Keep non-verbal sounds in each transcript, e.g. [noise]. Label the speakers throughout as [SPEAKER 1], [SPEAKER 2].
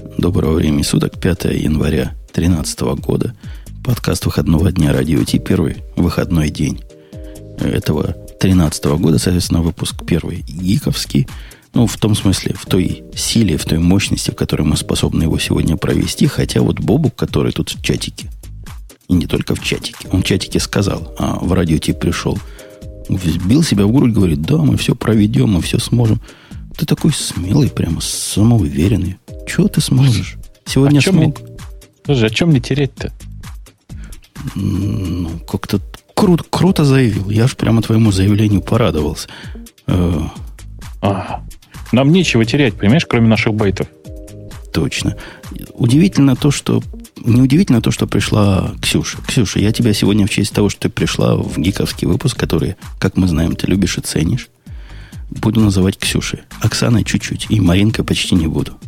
[SPEAKER 1] Доброго времени суток, 5 января 2013 года. Подкаст выходного дня радио Ти, первый выходной день этого 2013 года, соответственно, выпуск первый гиковский. Ну, в том смысле, в той силе, в той мощности, в которой мы способны его сегодня провести. Хотя вот Бобук, который тут в чатике, и не только в чатике, он в чатике сказал, а в радио Ти пришел, вбил себя в грудь, говорит, да, мы все проведем, мы все сможем. Ты такой смелый, прямо самоуверенный. Чего ты сможешь? Сегодня а смог.
[SPEAKER 2] Мне... Слушай, а чем мне терять-то?
[SPEAKER 1] Ну, как-то круто, круто заявил. Я ж прямо твоему заявлению порадовался.
[SPEAKER 2] Э, а, нам нечего терять, понимаешь, кроме наших байтов.
[SPEAKER 1] Точно. Удивительно то, что... Неудивительно то, что пришла Ксюша. Ксюша, я тебя сегодня в честь того, что ты пришла в гиковский выпуск, который, как мы знаем, ты любишь и ценишь, буду называть Ксюшей. Оксаной чуть-чуть. И Маринкой почти не буду.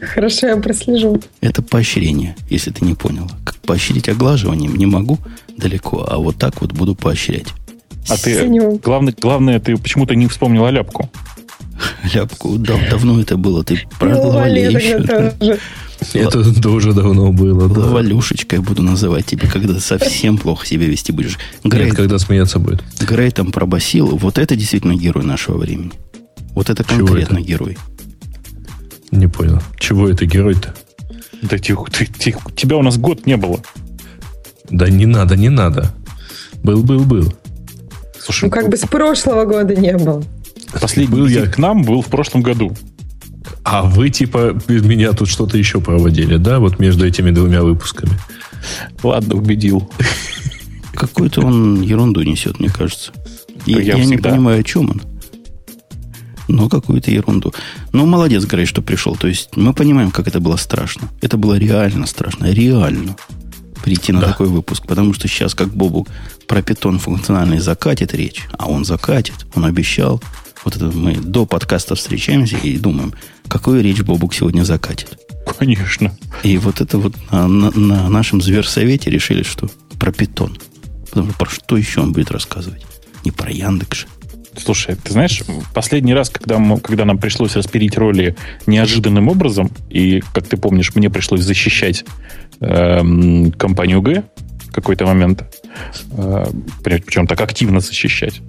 [SPEAKER 3] Хорошо, я прослежу.
[SPEAKER 1] Это поощрение, если ты не поняла. Как поощрить оглаживанием не могу далеко, а вот так вот буду поощрять.
[SPEAKER 2] А ты, главное, главное, ты почему-то не вспомнила ляпку. [laughs]
[SPEAKER 1] Ляпку, дав, давно это было. Ты про
[SPEAKER 4] еще. Это тоже давно было.
[SPEAKER 1] Да. Валюшечкой буду называть тебя, когда совсем [laughs] плохо себя вести будешь.
[SPEAKER 4] Грей, Нет, когда смеяться будет.
[SPEAKER 1] Грей там пробасил. Вот это действительно герой нашего времени. Вот это конкретно это? герой.
[SPEAKER 4] Не понял. Чего это герой-то?
[SPEAKER 2] Да тихо, ты, тихо. Тебя у нас год не было.
[SPEAKER 4] Да не надо, не надо. Был, был, был.
[SPEAKER 3] Слушай, ну как бы с прошлого года не было.
[SPEAKER 2] Последний был я к нам был в прошлом году.
[SPEAKER 4] А вы типа без меня тут что-то еще проводили, да? Вот между этими двумя выпусками.
[SPEAKER 2] Ладно, убедил.
[SPEAKER 1] Какую-то он ерунду несет, мне кажется. Я, я не понимаю, о чем он но какую-то ерунду. Ну, молодец, Грей, что пришел. То есть мы понимаем, как это было страшно. Это было реально страшно. Реально прийти на да. такой выпуск. Потому что сейчас, как Бобу про питон функциональный закатит речь, а он закатит, он обещал. Вот это мы до подкаста встречаемся и думаем, какую речь Бобук сегодня закатит.
[SPEAKER 2] Конечно.
[SPEAKER 1] И вот это вот на, на, на нашем зверсовете решили, что про питон. Потому что про что еще он будет рассказывать? Не про Яндекс.
[SPEAKER 2] Слушай, ты знаешь, последний раз, когда, мы, когда нам пришлось распилить роли неожиданным образом, и, как ты помнишь, мне пришлось защищать э, компанию Г в какой-то момент, э, причем так активно защищать,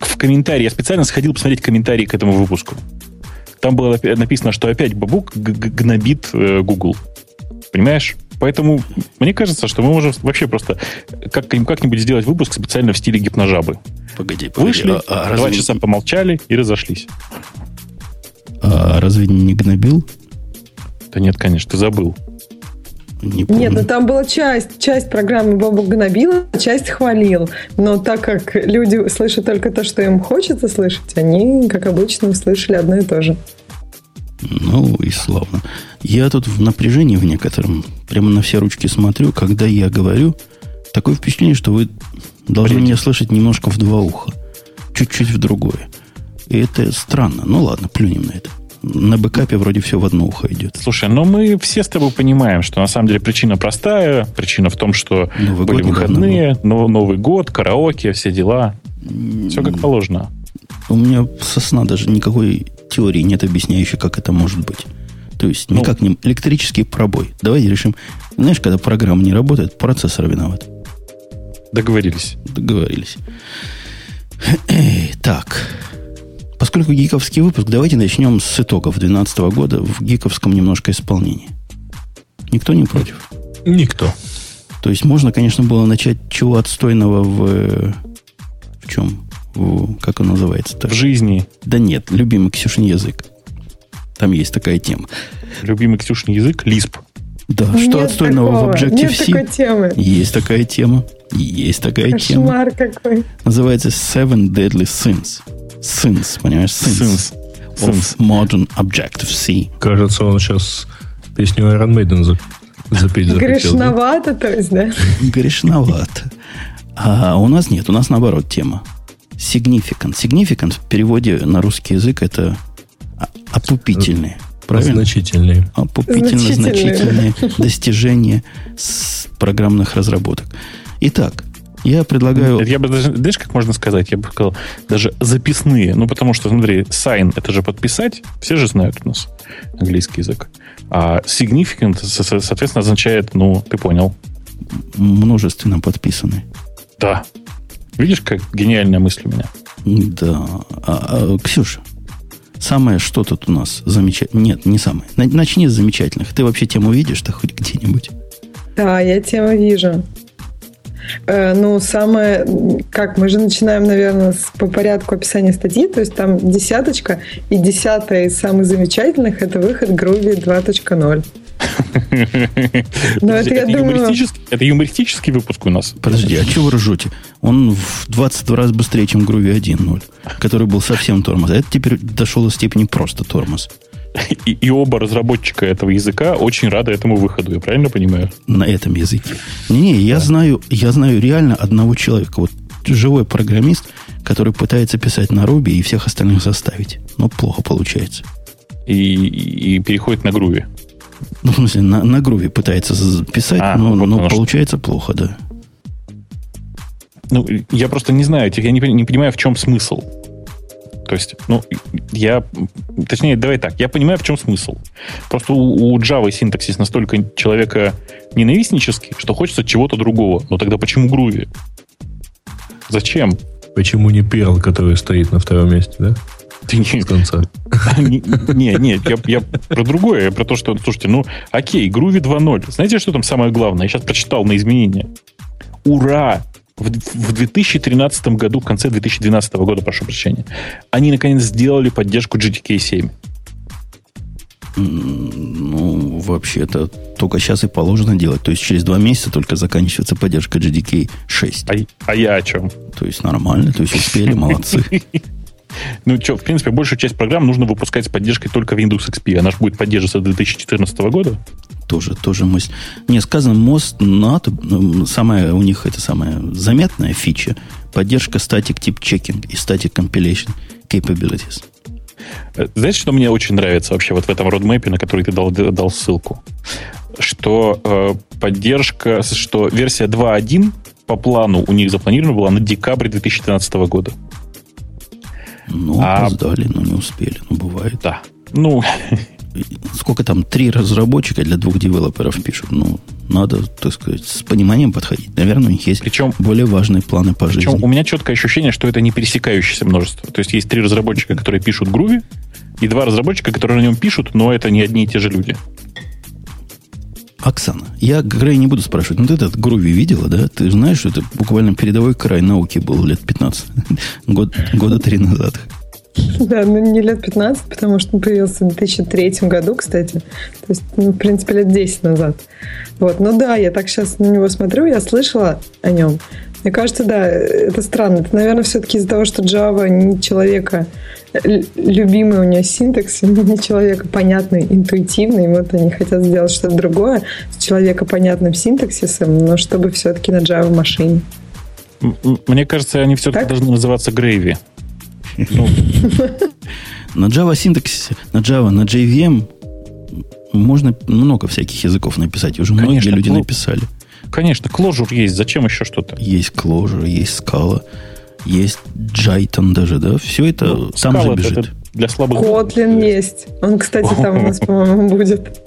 [SPEAKER 2] в комментарии, я специально сходил посмотреть комментарии к этому выпуску. Там было написано, что опять бабук гнобит э, Google. Понимаешь? Поэтому мне кажется, что мы можем вообще просто как- как-нибудь сделать выпуск специально в стиле гипножабы.
[SPEAKER 1] Погоди,
[SPEAKER 2] погоди. Вышли, а, а два разве... часа помолчали и разошлись.
[SPEAKER 1] А разве не гнобил?
[SPEAKER 2] Да нет, конечно, ты забыл.
[SPEAKER 3] Не помню. Нет, ну там была часть, часть программы Боба гнобил, часть хвалил. Но так как люди слышат только то, что им хочется слышать, они, как обычно, услышали одно и то же.
[SPEAKER 1] Ну и славно. Я тут в напряжении в некотором, прямо на все ручки смотрю, когда я говорю, такое впечатление, что вы должны Блин. меня слышать немножко в два уха. Чуть-чуть в другое. И это странно. Ну ладно, плюнем на это. На бэкапе вроде все в одно ухо идет.
[SPEAKER 2] Слушай, но мы все с тобой понимаем, что на самом деле причина простая. Причина в том, что Новый были выходные, но Новый год, караоке, все дела. Все как положено.
[SPEAKER 1] У меня со сна даже никакой теории нет, объясняющей, как это может быть. То есть ну, никак не электрический пробой. Давайте решим. Знаешь, когда программа не работает, процессор виноват.
[SPEAKER 2] Договорились.
[SPEAKER 1] Договорились. [clears throat] Так. Поскольку гиковский выпуск, давайте начнем с итогов 2012 года в гиковском немножко исполнении. Никто не против?
[SPEAKER 4] Никто.
[SPEAKER 1] То есть можно, конечно, было начать чего отстойного в... В чем? Как он называется-то?
[SPEAKER 2] В жизни.
[SPEAKER 1] Да нет, любимый Ксюшин язык. Там есть такая тема.
[SPEAKER 2] Любимый Ксюшин язык – Лисп.
[SPEAKER 1] Да, нет что отстойного такого, в Objective-C?
[SPEAKER 3] Такой темы.
[SPEAKER 1] Есть такая тема. Есть такая
[SPEAKER 3] Кошмар
[SPEAKER 1] тема.
[SPEAKER 3] какой.
[SPEAKER 1] Называется Seven Deadly Sins. Sins, понимаешь? Sins. Sins. Of Sins. Modern Objective-C.
[SPEAKER 4] Кажется, он сейчас песню Iron Maiden запеть захотел.
[SPEAKER 3] Грешновато, то есть, да?
[SPEAKER 1] Грешновато. А у нас нет, у нас наоборот тема. Significant. Significant в переводе на русский язык это опупительные.
[SPEAKER 4] Правильно? Значительные.
[SPEAKER 1] Опупительно значительные достижения с программных разработок. Итак, Я предлагаю...
[SPEAKER 2] Я бы даже, знаешь, как можно сказать? Я бы сказал, даже записные. Ну, потому что, смотри, sign — это же подписать. Все же знают у нас английский язык. А significant, соответственно, означает, ну, ты понял.
[SPEAKER 1] Множественно подписанный.
[SPEAKER 2] Да. Видишь, как гениальная мысль у меня?
[SPEAKER 1] Да. А, а, Ксюша, самое что тут у нас замечательное? Нет, не самое. Начни с замечательных. Ты вообще тему видишь-то хоть где-нибудь?
[SPEAKER 3] Да, я тему вижу. Э, ну, самое, как мы же начинаем, наверное, с, по порядку описания статьи, то есть там десяточка, и десятая из самых замечательных это выход Groovy 2.0.
[SPEAKER 2] Но это, я думаю... это юмористический выпуск у нас.
[SPEAKER 1] Подожди, а чего вы ржете? Он в 20 раз быстрее, чем Groovy 1.0, который был совсем тормоз. А это теперь дошел до степени просто тормоз. [laughs]
[SPEAKER 2] И, и оба разработчика этого языка очень рады этому выходу, я правильно понимаю?
[SPEAKER 1] На этом языке. Не-не, я да. знаю, я знаю реально одного человека, вот живой программист, который пытается писать на Ruby и всех остальных заставить. Но плохо получается.
[SPEAKER 2] И, и переходит на Groovy.
[SPEAKER 1] Ну, в смысле, на, на Groovy пытается писать, а, но, вот но получается что... плохо, да.
[SPEAKER 2] Ну, я просто не знаю, я не, не понимаю, в чем смысл. То есть, ну, я... Точнее, давай так, я понимаю, в чем смысл. Просто у, у Java синтаксис настолько человека ненавистнический, что хочется чего-то другого. Но тогда почему Groovy? Зачем?
[SPEAKER 4] Почему не Perl, который стоит на втором месте, да?
[SPEAKER 2] Ты не... С конца. [laughs] Не, не, я, я про другое. Я про то, что, слушайте, ну, окей, Groovy 2.0. Знаете, что там самое главное? Я сейчас прочитал на изменения. Ура! В, в 2013 году, в конце 2012 года, прошу прощения, они наконец сделали поддержку GTK 7.
[SPEAKER 1] Ну, вообще-то только сейчас и положено делать. То есть через два месяца только заканчивается поддержка GDK 6.
[SPEAKER 2] А, а я о чем?
[SPEAKER 1] То есть нормально, то есть успели, молодцы. [laughs]
[SPEAKER 2] Ну, что, в принципе, большую часть программ нужно выпускать с поддержкой только Windows XP. Она же будет поддерживаться до 2014 года.
[SPEAKER 1] Тоже, тоже мысль. Не, сказано, мост НАТО, самая у них это самая заметная фича, поддержка static tip checking и static compilation capabilities.
[SPEAKER 2] Э, знаешь, что мне очень нравится вообще вот в этом родмэпе, на который ты дал, дал ссылку? Что э, поддержка, что версия 2.1 по плану у них запланирована была на декабрь 2013 года.
[SPEAKER 1] Ну, а... опоздали, но не успели. Ну, бывает.
[SPEAKER 2] Да. Ну,
[SPEAKER 1] сколько там, три разработчика для двух девелоперов пишут. Ну, надо, так сказать, с пониманием подходить. Наверное, у них есть причем, более важные планы по причем жизни.
[SPEAKER 2] у меня четкое ощущение, что это не пересекающееся множество. То есть есть три разработчика, которые пишут Groovy, и два разработчика, которые на нем пишут, но это не одни и те же люди.
[SPEAKER 1] Оксана, я Грей не буду спрашивать, но ты этот Груви видела, да? Ты знаешь, что это буквально передовой край науки был лет 15, год, года три назад.
[SPEAKER 3] Да, ну не лет 15, потому что он появился в 2003 году, кстати. То есть, ну, в принципе, лет 10 назад. Вот, ну да, я так сейчас на него смотрю, я слышала о нем. Мне кажется, да, это странно. Это, наверное, все-таки из-за того, что Java не человека любимый у нее синтакс, [laughs] не человека понятный, интуитивный. И вот они хотят сделать что-то другое с человека понятным синтаксисом, но чтобы все-таки на Java машине.
[SPEAKER 2] Мне кажется, они все-таки так? должны называться Gravy.
[SPEAKER 1] Ну. [laughs] На Java синтаксисе, на Java, на JVM можно много всяких языков написать. Уже многие люди написали.
[SPEAKER 2] Конечно, Clojure есть. Зачем еще что-то?
[SPEAKER 1] Есть Clojure, есть Scala, есть Jython даже, да? Все это ну, там же бежит. Это
[SPEAKER 2] для слабых...
[SPEAKER 3] Kotlin есть. Он, кстати, там у нас, [laughs] по-моему, будет.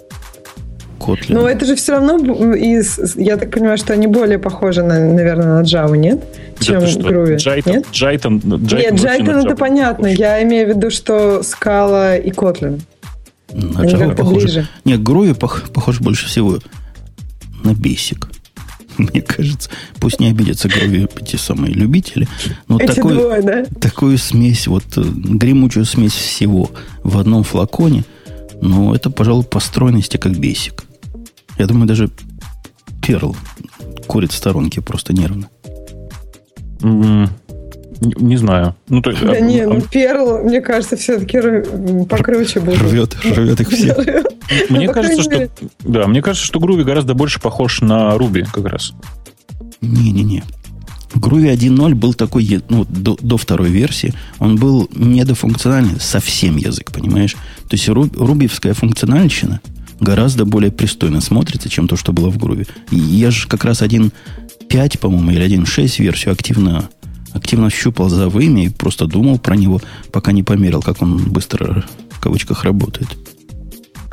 [SPEAKER 3] Kotlin. Но это же все равно, из, я так понимаю, что они более похожи, на, наверное, на Java, нет? Чем Groovy.
[SPEAKER 2] Jython,
[SPEAKER 3] нет?
[SPEAKER 2] Jython,
[SPEAKER 3] Jython нет, Jython это понятно. Похож. Я имею в виду, что Scala и Kotlin.
[SPEAKER 1] На Java похоже. Ближе. Нет, Groovy пох, похож больше всего на Basic. [laughs] мне кажется. Пусть не обидятся Groovy эти самые любители. Но эти такой, двое, да? такую смесь, вот э, гремучую смесь всего в одном флаконе, ну, это, пожалуй, по стройности как бесик. Я думаю, даже Перл курит в сторонке просто нервно.
[SPEAKER 2] Mm-hmm. Не, не знаю. Ну, то,
[SPEAKER 3] да а, не, ну Перл, мне кажется, все-таки покруче будет.
[SPEAKER 1] Рвет, рвет их все. [laughs]
[SPEAKER 2] Мне кажется, что да, мне кажется, что Груви гораздо больше похож на Руби как раз.
[SPEAKER 1] Не-не-не. Groovy 1.0 был такой, ну, до, до второй версии, он был недофункциональный, совсем язык, понимаешь? То есть руб, рубевская функциональщина, гораздо более пристойно смотрится, чем то, что было в груве. Я же как раз 1.5, по-моему, или 1.6 версию активно, активно щупал за вымя и просто думал про него, пока не померил, как он быстро, в кавычках, работает.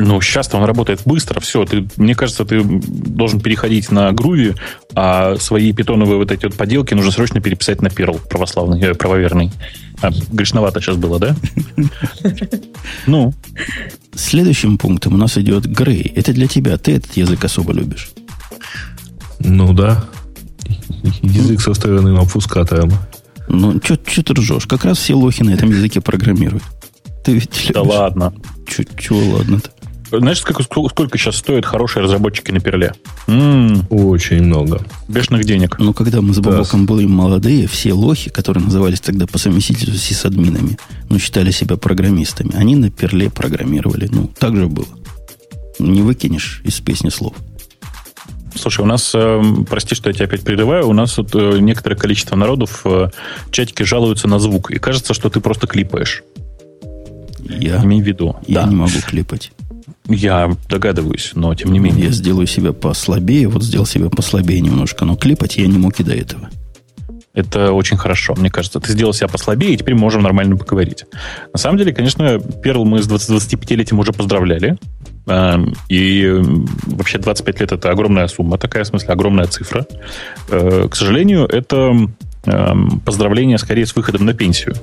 [SPEAKER 2] Ну, сейчас-то он работает быстро, все. Ты, мне кажется, ты должен переходить на груви, а свои питоновые вот эти вот поделки нужно срочно переписать на перл православный, э, правоверный. А, грешновато сейчас было, да? [laughs]
[SPEAKER 1] Ну. Следующим пунктом у нас идет Грей. Это для тебя. Ты этот язык особо любишь.
[SPEAKER 4] Ну да. Язык со стороны обфускатором.
[SPEAKER 1] Ну, что ты ржешь? Как раз все лохи на этом языке программируют.
[SPEAKER 2] Ты ведь Да ладно.
[SPEAKER 1] Чего ладно-то?
[SPEAKER 2] Знаешь, сколько, сколько сейчас стоят хорошие разработчики на перле?
[SPEAKER 4] м Очень много.
[SPEAKER 2] Бешеных денег.
[SPEAKER 1] Ну, когда мы с Бабоком были молодые, все лохи, которые назывались тогда по совместительству сисадминами, ну, считали себя программистами, они на перле программировали. Ну, так же было. Не выкинешь из песни слов.
[SPEAKER 2] Слушай, у нас, э, прости, что я тебя опять прерываю, у нас вот э, некоторое количество народов в чатике жалуются на звук, и кажется, что ты просто клипаешь.
[SPEAKER 1] Я,
[SPEAKER 2] Имей в виду.
[SPEAKER 1] Я да. не могу клипать.
[SPEAKER 2] Я догадываюсь, но тем не менее.
[SPEAKER 1] Я сделаю себя послабее, вот сделал себя послабее немножко, но клипать я не мог и до этого.
[SPEAKER 2] Это очень хорошо, мне кажется. Ты сделал себя послабее, и теперь можем нормально поговорить. На самом деле, конечно, Perl мы с 20-25-летием уже поздравляли. Эм, и вообще 25 лет это огромная сумма, такая, в смысле, огромная цифра. Э, к сожалению, это эм, поздравление скорее с выходом на пенсию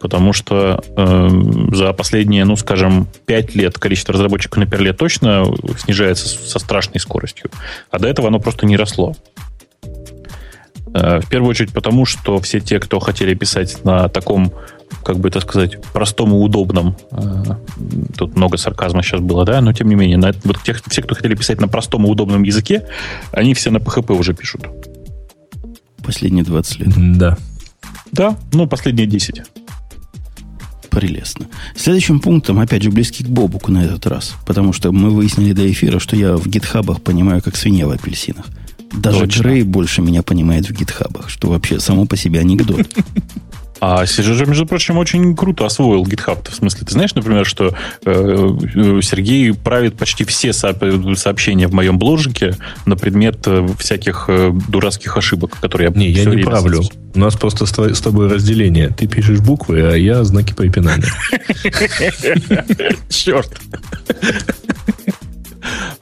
[SPEAKER 2] потому что э, за последние, ну, скажем, 5 лет количество разработчиков на Перле точно снижается со страшной скоростью, а до этого оно просто не росло. Э, в первую очередь потому, что все те, кто хотели писать на таком, как бы это сказать, простом и удобном, э, тут много сарказма сейчас было, да, но тем не менее, на, вот тех, все, кто хотели писать на простом и удобном языке, они все на PHP уже пишут.
[SPEAKER 1] Последние 20 лет.
[SPEAKER 4] Да.
[SPEAKER 2] Да, ну, последние 10.
[SPEAKER 1] Прелестно. Следующим пунктом, опять же, близкий к Бобуку на этот раз. Потому что мы выяснили до эфира, что я в гитхабах понимаю, как свинья в апельсинах. Даже Точно. Грей больше меня понимает в гитхабах, что вообще само по себе анекдот.
[SPEAKER 2] А Сережа, между прочим, очень круто освоил GitHub. В смысле, ты знаешь, например, что э, э Сергей правит почти все сообщения в моем бложике на предмет э, всяких э, дурацких ошибок, которые
[SPEAKER 4] я Не, я не правлю. У нас просто с тобой разделение. Ты пишешь буквы, а я знаки препинания. [laughs]
[SPEAKER 2] Черт.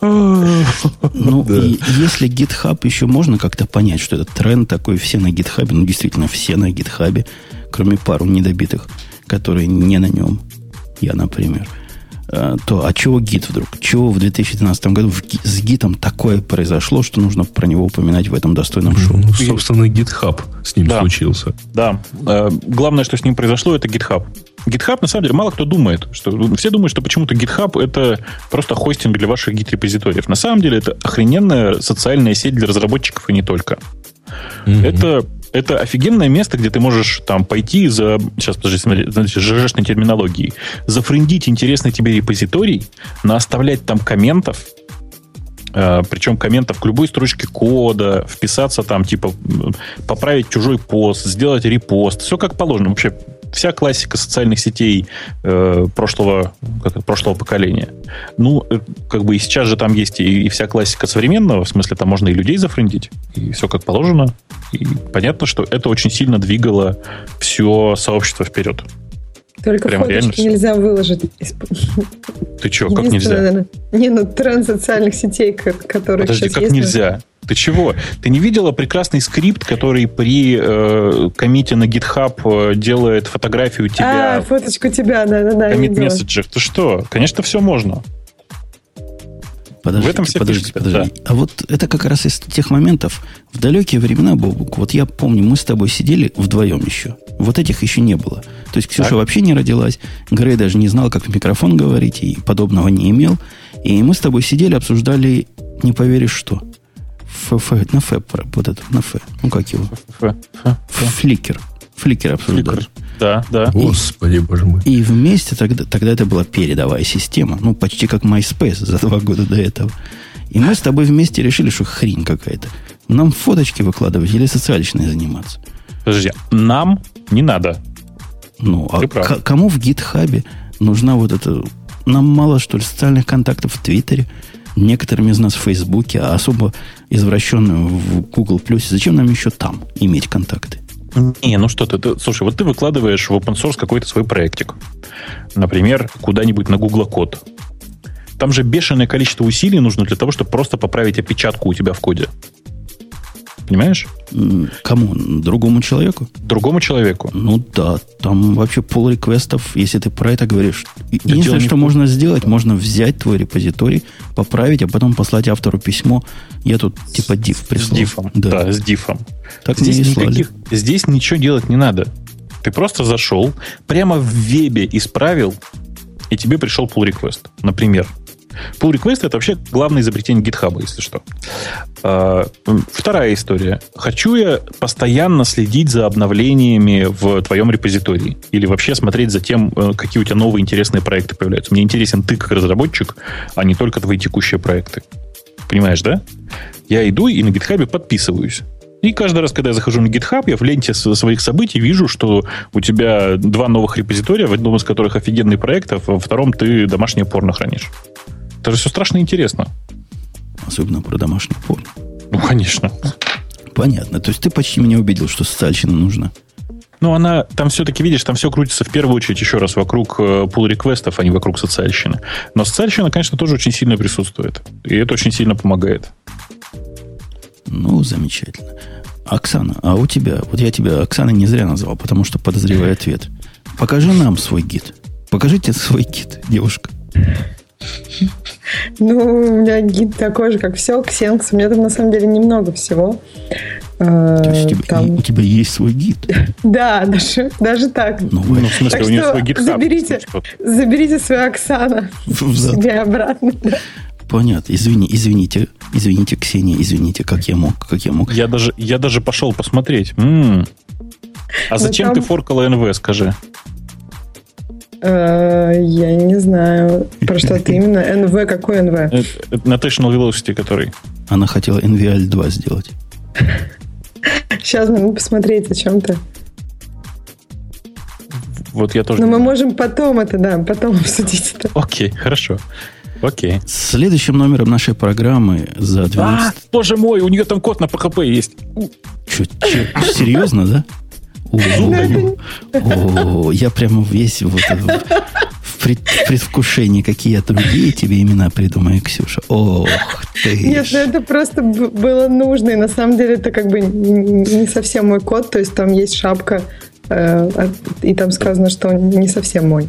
[SPEAKER 1] Ну, да. и если GitHub еще можно как-то понять, что это тренд такой, все на GitHub, ну, действительно, все на GitHub, кроме пару недобитых, которые не на нем, я, например, э, то а чего гид вдруг? Чего в 2012 году с гитом такое произошло, что нужно про него упоминать в этом достойном шоу? Ну,
[SPEAKER 4] собственно, GitHub с ним да. случился.
[SPEAKER 2] Да. Э, главное, что с ним произошло, это GitHub. GitHub, на самом деле, мало кто думает. Что, все думают, что почему-то GitHub это просто хостинг для ваших гид-репозиториев. На самом деле, это охрененная социальная сеть для разработчиков и не только. Mm-hmm. Это это офигенное место, где ты можешь там пойти за... Сейчас, подожди, смотри, значит, ЖЖшной терминологии. Зафрендить интересный тебе репозиторий, наоставлять там комментов, э, причем комментов к любой строчке кода, вписаться там, типа, поправить чужой пост, сделать репост. Все как положено. Вообще вся классика социальных сетей э, прошлого, как, прошлого поколения. Ну, э, как бы и сейчас же там есть и, и вся классика современного, в смысле, там можно и людей зафрендить, и все как положено. И понятно, что это очень сильно двигало все сообщество вперед.
[SPEAKER 3] Только Прям фоточки нельзя выложить.
[SPEAKER 2] Ты что, как нельзя?
[SPEAKER 3] Не, ну тренд социальных сетей, которые
[SPEAKER 2] Подожди,
[SPEAKER 3] сейчас
[SPEAKER 2] как
[SPEAKER 3] есть,
[SPEAKER 2] нельзя? Ты чего? Ты не видела прекрасный скрипт, который при э, комите на GitHub э, делает фотографию тебя?
[SPEAKER 3] А, фоточку тебя, да-да-да.
[SPEAKER 2] Комит месседжер. Ты что? Конечно, все можно.
[SPEAKER 1] Подождите, в этом все подождите, подождите. Да. А вот это как раз из тех моментов, в далекие времена, Бобук, вот я помню, мы с тобой сидели вдвоем еще. Вот этих еще не было. То есть Ксюша так. вообще не родилась, Грей даже не знал, как в микрофон говорить, и подобного не имел. И мы с тобой сидели, обсуждали, не поверишь, что. ФФ, на Ф, вот это, на Ф. Ну, как его? Фликер. Фликер обсуждали.
[SPEAKER 2] Да, да.
[SPEAKER 4] Господи, боже мой.
[SPEAKER 1] И вместе тогда, тогда это была передовая система. Ну, почти как MySpace за два года до этого. И мы с тобой вместе решили, что хрень какая-то. Нам фоточки выкладывать или социальщиной заниматься?
[SPEAKER 2] Подожди, нам не надо.
[SPEAKER 1] Ну, а к- кому в гитхабе нужна вот эта нам мало, что ли, социальных контактов в Твиттере, некоторыми из нас в Фейсбуке, а особо извращенную в Google. Зачем нам еще там иметь контакты?
[SPEAKER 2] Не, ну что ты, ты, слушай, вот ты выкладываешь в open source какой-то свой проектик. Например, куда-нибудь на Google код. Там же бешеное количество усилий нужно для того, чтобы просто поправить опечатку у тебя в коде. Понимаешь?
[SPEAKER 1] Кому? Другому человеку?
[SPEAKER 2] Другому человеку.
[SPEAKER 1] Ну да, там вообще пол реквестов, если ты про это говоришь. Единственное, что можно сделать, можно взять твой репозиторий, поправить, а потом послать автору письмо. Я тут типа diff прислал.
[SPEAKER 2] С дифом. Да, да с дифом.
[SPEAKER 1] Так здесь, никаких,
[SPEAKER 2] здесь ничего делать не надо. Ты просто зашел, прямо в вебе исправил, и тебе пришел pull request, например. Pull request это вообще главное изобретение GitHub, если что. А, вторая история. Хочу я постоянно следить за обновлениями в твоем репозитории или вообще смотреть за тем, э, какие у тебя новые интересные проекты появляются. Мне интересен ты как разработчик, а не только твои текущие проекты. Понимаешь, да? Я иду и на GitHub подписываюсь. И каждый раз, когда я захожу на GitHub, я в ленте своих событий вижу, что у тебя два новых репозитория, в одном из которых офигенный проект, а во втором ты домашнее порно хранишь. Это же все страшно интересно.
[SPEAKER 1] Особенно про домашний порно.
[SPEAKER 2] Ну, конечно.
[SPEAKER 1] Понятно. То есть ты почти меня убедил, что социальщина нужна.
[SPEAKER 2] Ну, она там все-таки, видишь, там все крутится в первую очередь еще раз вокруг пул э, реквестов, а не вокруг социальщины. Но социальщина, конечно, тоже очень сильно присутствует. И это очень сильно помогает.
[SPEAKER 1] Ну, замечательно. Оксана, а у тебя, вот я тебя Оксана не зря назвал, потому что подозреваю ответ. Покажи нам свой гид. Покажите свой гид, девушка.
[SPEAKER 3] Ну, у меня гид такой же, как все, Xenx. У меня там на самом деле немного всего.
[SPEAKER 1] То есть у тебя, там... у тебя есть свой гид? [laughs]
[SPEAKER 3] Да, даже, даже так.
[SPEAKER 2] Ну, ну в смысле,
[SPEAKER 3] так
[SPEAKER 2] у нее свой гид
[SPEAKER 3] заберите, заберите свою Оксана [laughs] себе обратно.
[SPEAKER 1] Понятно. Извини, извините, извините, Ксения, извините, как я мог, как я мог.
[SPEAKER 2] Я даже, я даже пошел посмотреть. М-м. А зачем там... ты форкала НВ, скажи?
[SPEAKER 3] Э, я не знаю, про что ты именно. [laughs] НВ, какой НВ?
[SPEAKER 2] National Velocity, который.
[SPEAKER 1] Она хотела NVL 2 сделать.
[SPEAKER 3] Сейчас надо посмотреть, о чем ты.
[SPEAKER 2] Вот я тоже.
[SPEAKER 3] Но мы можем потом это, да, потом [laughs] обсудить это.
[SPEAKER 2] Окей, хорошо. Окей.
[SPEAKER 1] Следующим номером нашей программы за 12... А,
[SPEAKER 2] боже мой, у нее там код на PHP есть.
[SPEAKER 1] Че, серьезно, да? О, я прямо весь вот в предвкушении, какие я другие тебе имена придумаю, Ксюша. Ох ты.
[SPEAKER 3] Нет, ну это просто было нужно. И на самом деле это как бы не совсем мой код. То есть там есть шапка, э, и там сказано, что он не совсем мой.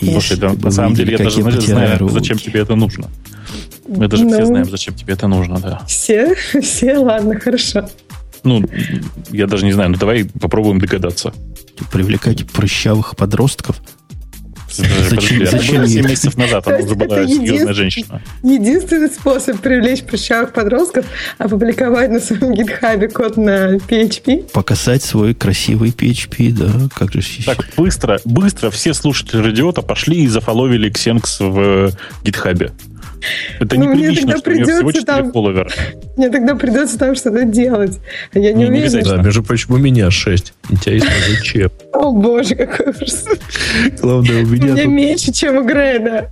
[SPEAKER 2] Слушай, да, на самом деле я даже знаю, зачем тебе это нужно. Мы даже все ну. знаем, зачем тебе это нужно, да.
[SPEAKER 3] Все? [laughs] Все? Ладно, хорошо.
[SPEAKER 2] Ну, я даже не знаю, ну давай попробуем догадаться.
[SPEAKER 1] Привлекать прыщавых подростков?
[SPEAKER 2] Зачем, зачем 7 месяцев назад она уже была серьезная женщина.
[SPEAKER 3] Единственный способ привлечь прыщавых подростков опубликовать на своем гитхабе код на PHP.
[SPEAKER 1] Показать свой красивый PHP, да, как же
[SPEAKER 2] Так, быстро, быстро все слушатели радиота пошли и зафоловили Xenx в гитхабе. Это ну, неприлично, что у нее всего 4 там... фолловера.
[SPEAKER 3] Мне тогда придется там что-то делать. А я не, не уверена.
[SPEAKER 4] Да, между прочим, у меня 6. Интересно, зачем?
[SPEAKER 3] О, боже, какой ужас.
[SPEAKER 4] Главное, у меня...
[SPEAKER 3] У меня меньше, чем у Греда.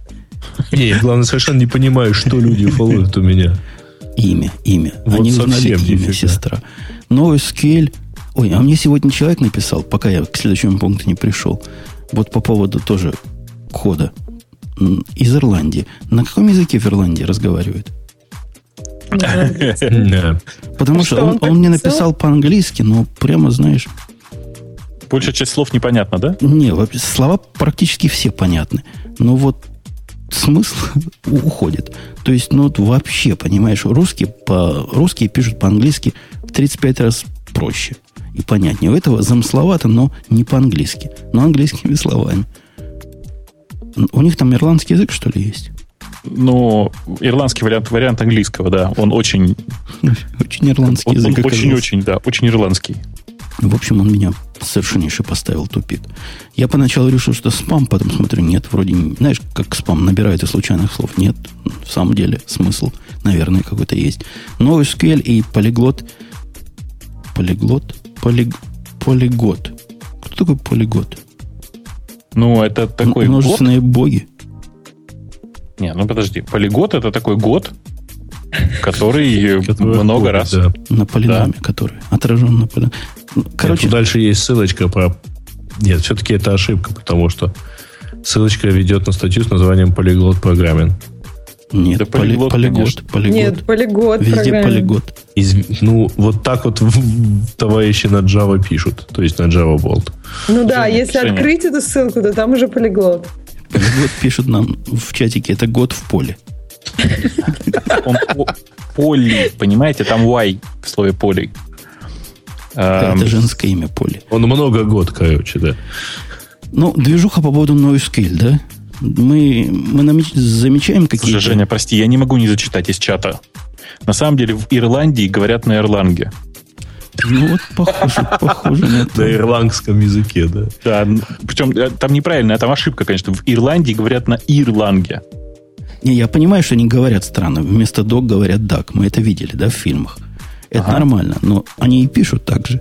[SPEAKER 4] Не, главное, совершенно не понимаю, что люди фолловят у меня.
[SPEAKER 1] Имя, имя. Вот Они узнали имя, сестра. Новый скель. Ой, а мне сегодня человек написал, пока я к следующему пункту не пришел. Вот по поводу тоже кода из Ирландии. На каком языке в Ирландии разговаривают? Потому что он, мне написал по-английски, но прямо, знаешь...
[SPEAKER 2] Большая часть слов непонятно, да?
[SPEAKER 1] Не, слова практически все понятны. Но вот смысл [laughs] уходит. То есть, ну, вот вообще, понимаешь, русские, по, русские пишут по-английски в 35 раз проще и понятнее. У этого замысловато, но не по-английски, но английскими словами. У них там ирландский язык, что ли, есть?
[SPEAKER 2] Ну, ирландский вариант, вариант английского, да. Он очень... [laughs]
[SPEAKER 1] Очень ирландский язык.
[SPEAKER 2] Очень-очень, да, очень ирландский.
[SPEAKER 1] В общем, он меня совершеннейше поставил тупик. Я поначалу решил, что спам, потом смотрю, нет, вроде, знаешь, как спам набирает из случайных слов. Нет, в самом деле смысл, наверное, какой-то есть. Новый SQL и полиглот. Полиглот? Полиг... Полигот. Кто такой полигот?
[SPEAKER 2] Ну, это такой
[SPEAKER 1] Множественные бот? боги.
[SPEAKER 2] Не, ну подожди. Полигот это такой год, который [laughs] много раз.
[SPEAKER 1] На полиноме, который отражен на полиноме.
[SPEAKER 4] Ну, короче, дальше есть ссылочка про... Нет, все-таки это ошибка, потому что ссылочка ведет на статью с названием «Полиглот программинг».
[SPEAKER 1] Нет, да полиглот, полигот, полигот.
[SPEAKER 3] Нет, полигот.
[SPEAKER 1] Везде программинг. полигот.
[SPEAKER 4] Из, ну, вот так вот товарищи на Java пишут, то есть на Java Bolt.
[SPEAKER 3] Ну да, Женя, если Женя. открыть эту ссылку, то там уже полиглот.
[SPEAKER 1] Полиглот пишут нам в чатике, это год в поле.
[SPEAKER 2] Он поли, понимаете, там Y в слове поли.
[SPEAKER 1] Это эм, женское имя Поли.
[SPEAKER 4] Он много год, короче, да.
[SPEAKER 1] Ну, движуха по поводу NoSQL, да? Мы, мы намеч... замечаем какие-то...
[SPEAKER 2] Слушай, Женя, прости, я не могу не зачитать из чата. На самом деле в Ирландии говорят на ирланге.
[SPEAKER 1] Ну вот похоже, [laughs] похоже на
[SPEAKER 4] это. На ирландском языке, да.
[SPEAKER 2] Да, причем э, там неправильно, там ошибка, конечно. В Ирландии говорят на ирланге.
[SPEAKER 1] Не, я понимаю, что они говорят странно. Вместо док говорят дак. Мы это видели, да, в фильмах. Это ага. нормально, но они и пишут так же.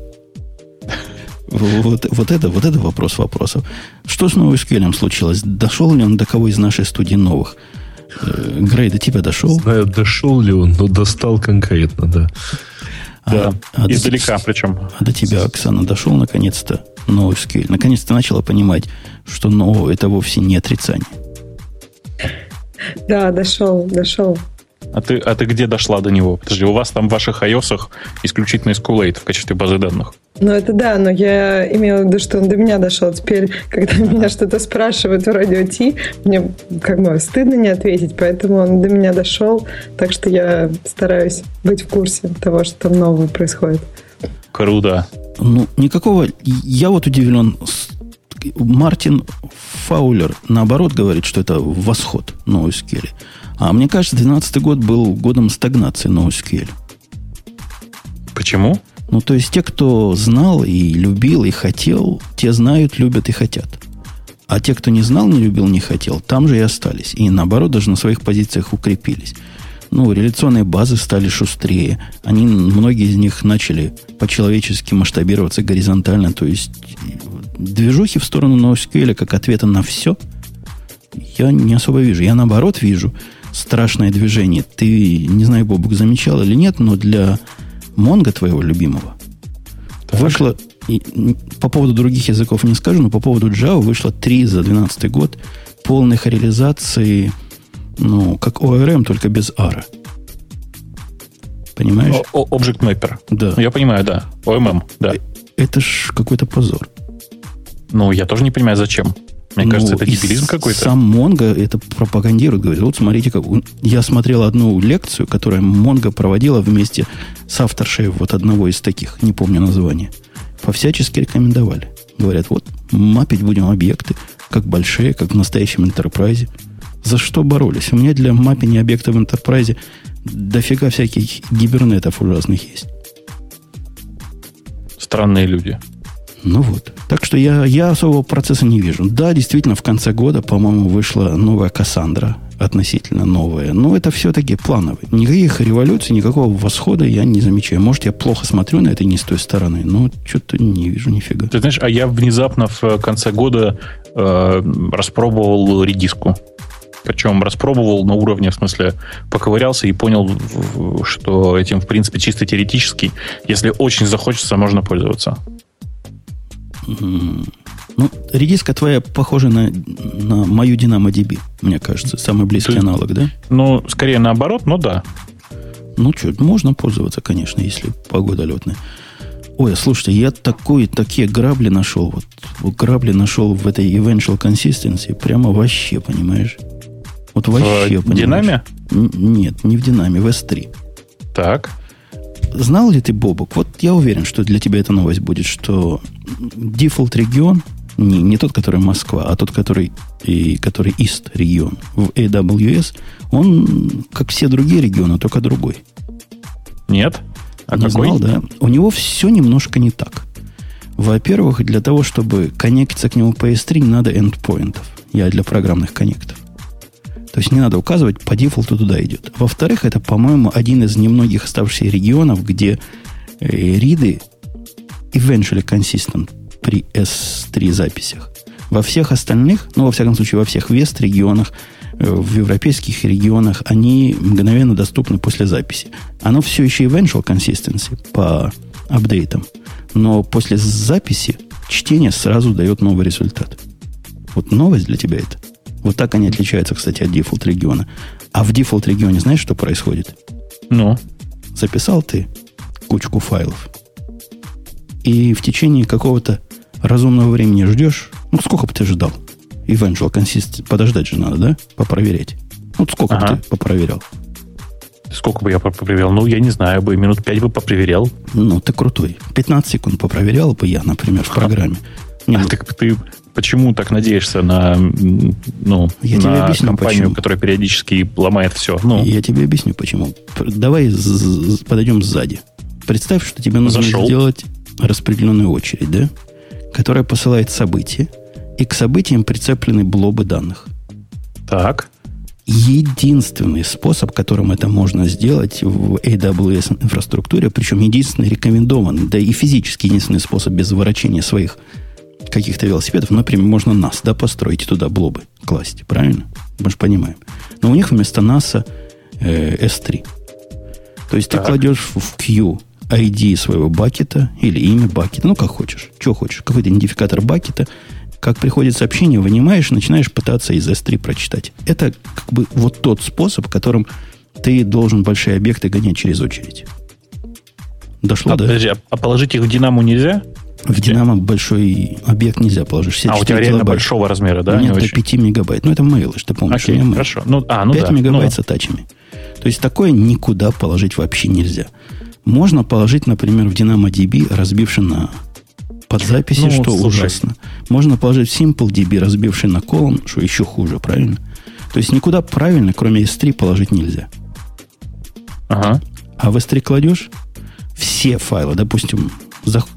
[SPEAKER 1] Вот, вот, это, вот это вопрос вопросов. Что с NoSQL случилось? Дошел ли он до кого из нашей студии новых? Э, Грей, до тебя дошел?
[SPEAKER 4] Знаю, дошел ли он, но достал конкретно, да.
[SPEAKER 2] А, да, а издалека до, причем.
[SPEAKER 1] А до тебя, Оксана, дошел наконец-то NoSQL? Наконец-то начала понимать, что no это вовсе не отрицание.
[SPEAKER 3] Да, дошел, дошел.
[SPEAKER 2] А ты, а ты где дошла до него? Подожди, у вас там в ваших iOS исключительно SQLite в качестве базы данных.
[SPEAKER 3] Ну, это да, но я имела в виду, что он до меня дошел. Теперь, когда меня что-то спрашивают в радио Ти, мне как бы стыдно не ответить, поэтому он до меня дошел, так что я стараюсь быть в курсе того, что там нового происходит.
[SPEAKER 2] Круто.
[SPEAKER 1] Ну, никакого... Я вот удивлен. Мартин Фаулер, наоборот, говорит, что это восход NoSQL. А мне кажется, 2012 год был годом стагнации NoSQL.
[SPEAKER 2] Почему?
[SPEAKER 1] Ну, то есть те, кто знал и любил, и хотел, те знают, любят и хотят. А те, кто не знал, не любил, не хотел, там же и остались. И наоборот, даже на своих позициях укрепились. Ну, реляционные базы стали шустрее. Они, многие из них начали по-человечески масштабироваться горизонтально. То есть движухи в сторону NoSQL как ответа на все я не особо вижу. Я наоборот вижу – страшное движение. Ты, не знаю, Бобук, замечал или нет, но для Монго твоего любимого так. вышло, и, по поводу других языков не скажу, но по поводу Java вышло 3 за 2012 год полных реализации, ну, как ORM, только без ARA. Понимаешь?
[SPEAKER 2] О, Object Mapper.
[SPEAKER 1] Да.
[SPEAKER 2] Я понимаю, да. OMM, да. Э,
[SPEAKER 1] это ж какой-то позор.
[SPEAKER 2] Ну, я тоже не понимаю, зачем. Мне ну, кажется, это дебилизм какой-то.
[SPEAKER 1] Сам Монго это пропагандирует. Говорит, вот смотрите, как... Я смотрел одну лекцию, которую Монго проводила вместе с авторшей вот одного из таких, не помню название. Повсячески рекомендовали. Говорят, вот мапить будем объекты, как большие, как в настоящем интерпрайзе. За что боролись? У меня для маппинга объектов в интерпрайзе дофига всяких гибернетов ужасных есть.
[SPEAKER 2] Странные люди.
[SPEAKER 1] Ну вот. Так что я, я особого процесса не вижу. Да, действительно, в конце года, по-моему, вышла новая Кассандра, относительно новая. Но это все-таки плановый. Никаких революций, никакого восхода я не замечаю. Может, я плохо смотрю на это не с той стороны, но что-то не вижу нифига.
[SPEAKER 2] Ты знаешь, а я внезапно в конце года э, распробовал редиску. Причем распробовал на уровне, в смысле, поковырялся и понял, что этим, в принципе, чисто теоретически, если очень захочется, можно пользоваться.
[SPEAKER 1] Ну, редиска твоя похожа на, на мою DynamoDB, мне кажется. Самый близкий Ты, аналог, да?
[SPEAKER 2] Ну, скорее наоборот, но да.
[SPEAKER 1] Ну, что, можно пользоваться, конечно, если погода летная. Ой, слушайте, я такой, такие грабли нашел. Вот, вот грабли нашел в этой eventual consistency. Прямо вообще, понимаешь? Вот вообще,
[SPEAKER 2] в понимаешь? Динаме?
[SPEAKER 1] Н- нет, не в Динаме, в S3.
[SPEAKER 2] Так
[SPEAKER 1] знал ли ты, Бобок, вот я уверен, что для тебя эта новость будет, что дефолт регион, не, не тот, который Москва, а тот, который, и, который East регион в AWS, он, как все другие регионы, только другой.
[SPEAKER 2] Нет?
[SPEAKER 1] А не какой? знал, да? У него все немножко не так. Во-первых, для того, чтобы коннектиться к нему по S3, не надо эндпоинтов. Я для программных коннектов. То есть не надо указывать, по дефолту туда идет. Во-вторых, это, по-моему, один из немногих оставшихся регионов, где э, риды eventually consistent при S3 записях. Во всех остальных, ну, во всяком случае, во всех вест регионах в европейских регионах, они мгновенно доступны после записи. Оно все еще eventual consistency по апдейтам, но после записи чтение сразу дает новый результат. Вот новость для тебя это. Вот так они отличаются, кстати, от дефолт региона. А в дефолт регионе знаешь, что происходит?
[SPEAKER 2] Ну?
[SPEAKER 1] Записал ты кучку файлов. И в течение какого-то разумного времени ждешь. Ну, сколько бы ты ждал? Eventual consist... Подождать же надо, да? Попроверять. Вот сколько ага. бы ты попроверял?
[SPEAKER 2] Сколько бы я попроверял? Ну, я не знаю, бы минут 5 бы попроверял.
[SPEAKER 1] Ну, ты крутой. 15 секунд попроверял бы я, например, в программе.
[SPEAKER 2] Не, а ну, так ты почему так надеешься на, ну,
[SPEAKER 1] я на тебе объясню,
[SPEAKER 2] компанию,
[SPEAKER 1] почему.
[SPEAKER 2] которая периодически ломает все? Ну.
[SPEAKER 1] Я тебе объясню, почему. Давай подойдем сзади. Представь, что тебе нужно Зашел. сделать распределенную очередь, да? Которая посылает события, и к событиям прицеплены блобы данных.
[SPEAKER 2] Так.
[SPEAKER 1] Единственный способ, которым это можно сделать в AWS инфраструктуре, причем единственный рекомендованный, да и физически единственный способ без ворочения своих каких-то велосипедов, например, можно NAS, да, построить туда блобы класть, правильно? Мы же понимаем. Но у них вместо NAS э, S3. То есть так. ты кладешь в Q ID своего бакета или имя бакета, ну, как хочешь, что хочешь, какой-то идентификатор бакета, как приходит сообщение, вынимаешь, начинаешь пытаться из S3 прочитать. Это как бы вот тот способ, которым ты должен большие объекты гонять через очередь. Дошло,
[SPEAKER 2] а,
[SPEAKER 1] да?
[SPEAKER 2] Подожди, а положить их в Динамо нельзя?
[SPEAKER 1] В Динамо большой объект нельзя положить.
[SPEAKER 2] А у тебя реально большого размера, да?
[SPEAKER 1] Нет, до очень? 5 мегабайт. Ну, это мейлы, что ты помнишь.
[SPEAKER 2] Окей, хорошо. Ну, а, ну
[SPEAKER 1] 5
[SPEAKER 2] да.
[SPEAKER 1] мегабайт
[SPEAKER 2] ну.
[SPEAKER 1] с атачами. То есть такое никуда положить вообще нельзя. Можно положить, например, в DynamoDB, разбивши на под записи, ну, что слушай. ужасно. Можно положить в SimpleDB, разбивший на колон, что еще хуже, правильно? То есть никуда правильно, кроме S3, положить нельзя.
[SPEAKER 2] Ага.
[SPEAKER 1] А в S3 кладешь все файлы, допустим,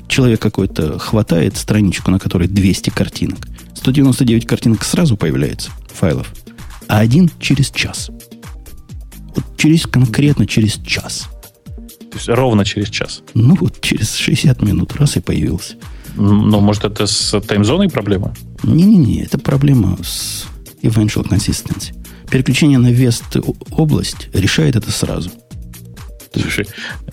[SPEAKER 1] человек какой-то хватает страничку, на которой 200 картинок. 199 картинок сразу появляется, файлов, а один через час. Вот через, конкретно через час.
[SPEAKER 2] То есть ровно через час?
[SPEAKER 1] Ну, вот через 60 минут раз и появился.
[SPEAKER 2] Но может это с таймзоной проблема?
[SPEAKER 1] Не-не-не, это проблема с eventual consistency. Переключение на вест область решает это сразу.
[SPEAKER 2] Слушай,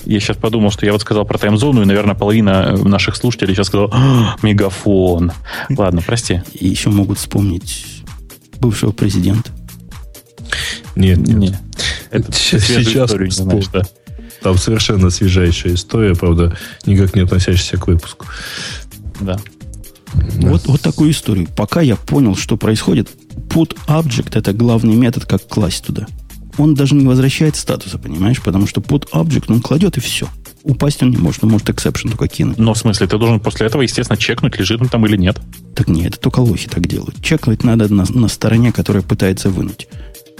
[SPEAKER 2] я сейчас подумал, что я вот сказал про таймзону, и, наверное, половина наших слушателей сейчас сказала, «А, мегафон. Ладно, прости.
[SPEAKER 1] И еще могут вспомнить бывшего президента.
[SPEAKER 4] Нет, нет. нет.
[SPEAKER 2] Это сейчас историю, знаешь, да.
[SPEAKER 4] Там совершенно свежайшая история, правда, никак не относящаяся к выпуску.
[SPEAKER 2] Да.
[SPEAKER 1] Вот, вот такую историю. Пока я понял, что происходит, put object это главный метод, как класть туда. Он даже не возвращает статуса, понимаешь? Потому что put object он кладет и все. Упасть он не может, он может exception только кинуть.
[SPEAKER 2] Но в смысле, ты должен после этого, естественно, чекнуть, лежит он там или нет.
[SPEAKER 1] Так нет, это только лохи так делают. Чекнуть надо на, на стороне, которая пытается вынуть.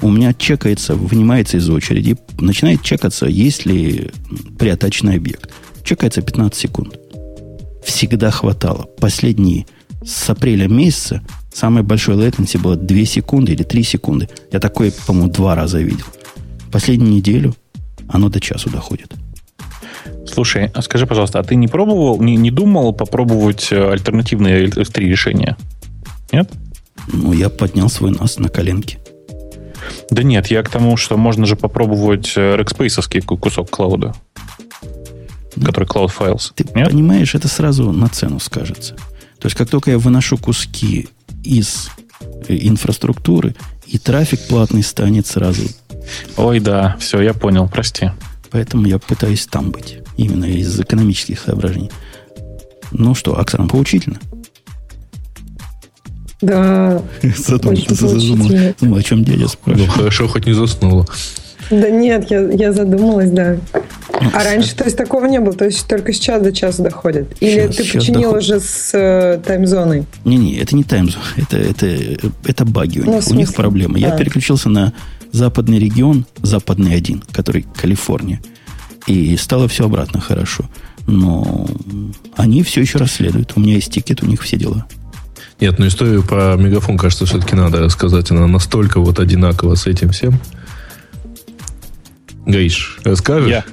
[SPEAKER 1] У меня чекается, вынимается из очереди, начинает чекаться, есть ли приотаченный объект. Чекается 15 секунд всегда хватало. Последние с апреля месяца самое большое latency было 2 секунды или 3 секунды. Я такое, по-моему, два раза видел. Последнюю неделю оно до часу доходит.
[SPEAKER 2] Слушай, а скажи, пожалуйста, а ты не пробовал, не, не думал попробовать э, альтернативные L3 решения? Нет?
[SPEAKER 1] Ну, я поднял свой нас на коленке.
[SPEAKER 2] Да нет, я к тому, что можно же попробовать э, Rackspace кусок клауда который Cloud Files.
[SPEAKER 1] Ты Нет? понимаешь, это сразу на цену скажется. То есть, как только я выношу куски из э, инфраструктуры, и трафик платный станет сразу.
[SPEAKER 2] Ой, да, все, я понял, прости.
[SPEAKER 1] Поэтому я пытаюсь там быть. Именно из экономических соображений. Ну что, Оксана, поучительно?
[SPEAKER 3] Да. [laughs]
[SPEAKER 1] Задумалась. Ну, о чем дядя спрашивает.
[SPEAKER 4] Ну, хорошо, хоть не заснула.
[SPEAKER 3] Да нет, я, я задумалась, да. А раньше, то есть, такого не было? То есть, только сейчас до часа доходит? Или сейчас, ты починил доходит. уже с э, таймзоной?
[SPEAKER 1] Не-не, это не таймзона. Это, это, это баги у ну, них. У них проблемы. А. Я переключился на западный регион, западный один, который Калифорния. И стало все обратно хорошо. Но они все еще расследуют. У меня есть тикет, у них все дела.
[SPEAKER 4] Нет, но историю про мегафон, кажется, все-таки надо рассказать. Она настолько вот одинакова с этим всем. Гаиш, расскажешь?
[SPEAKER 2] Я.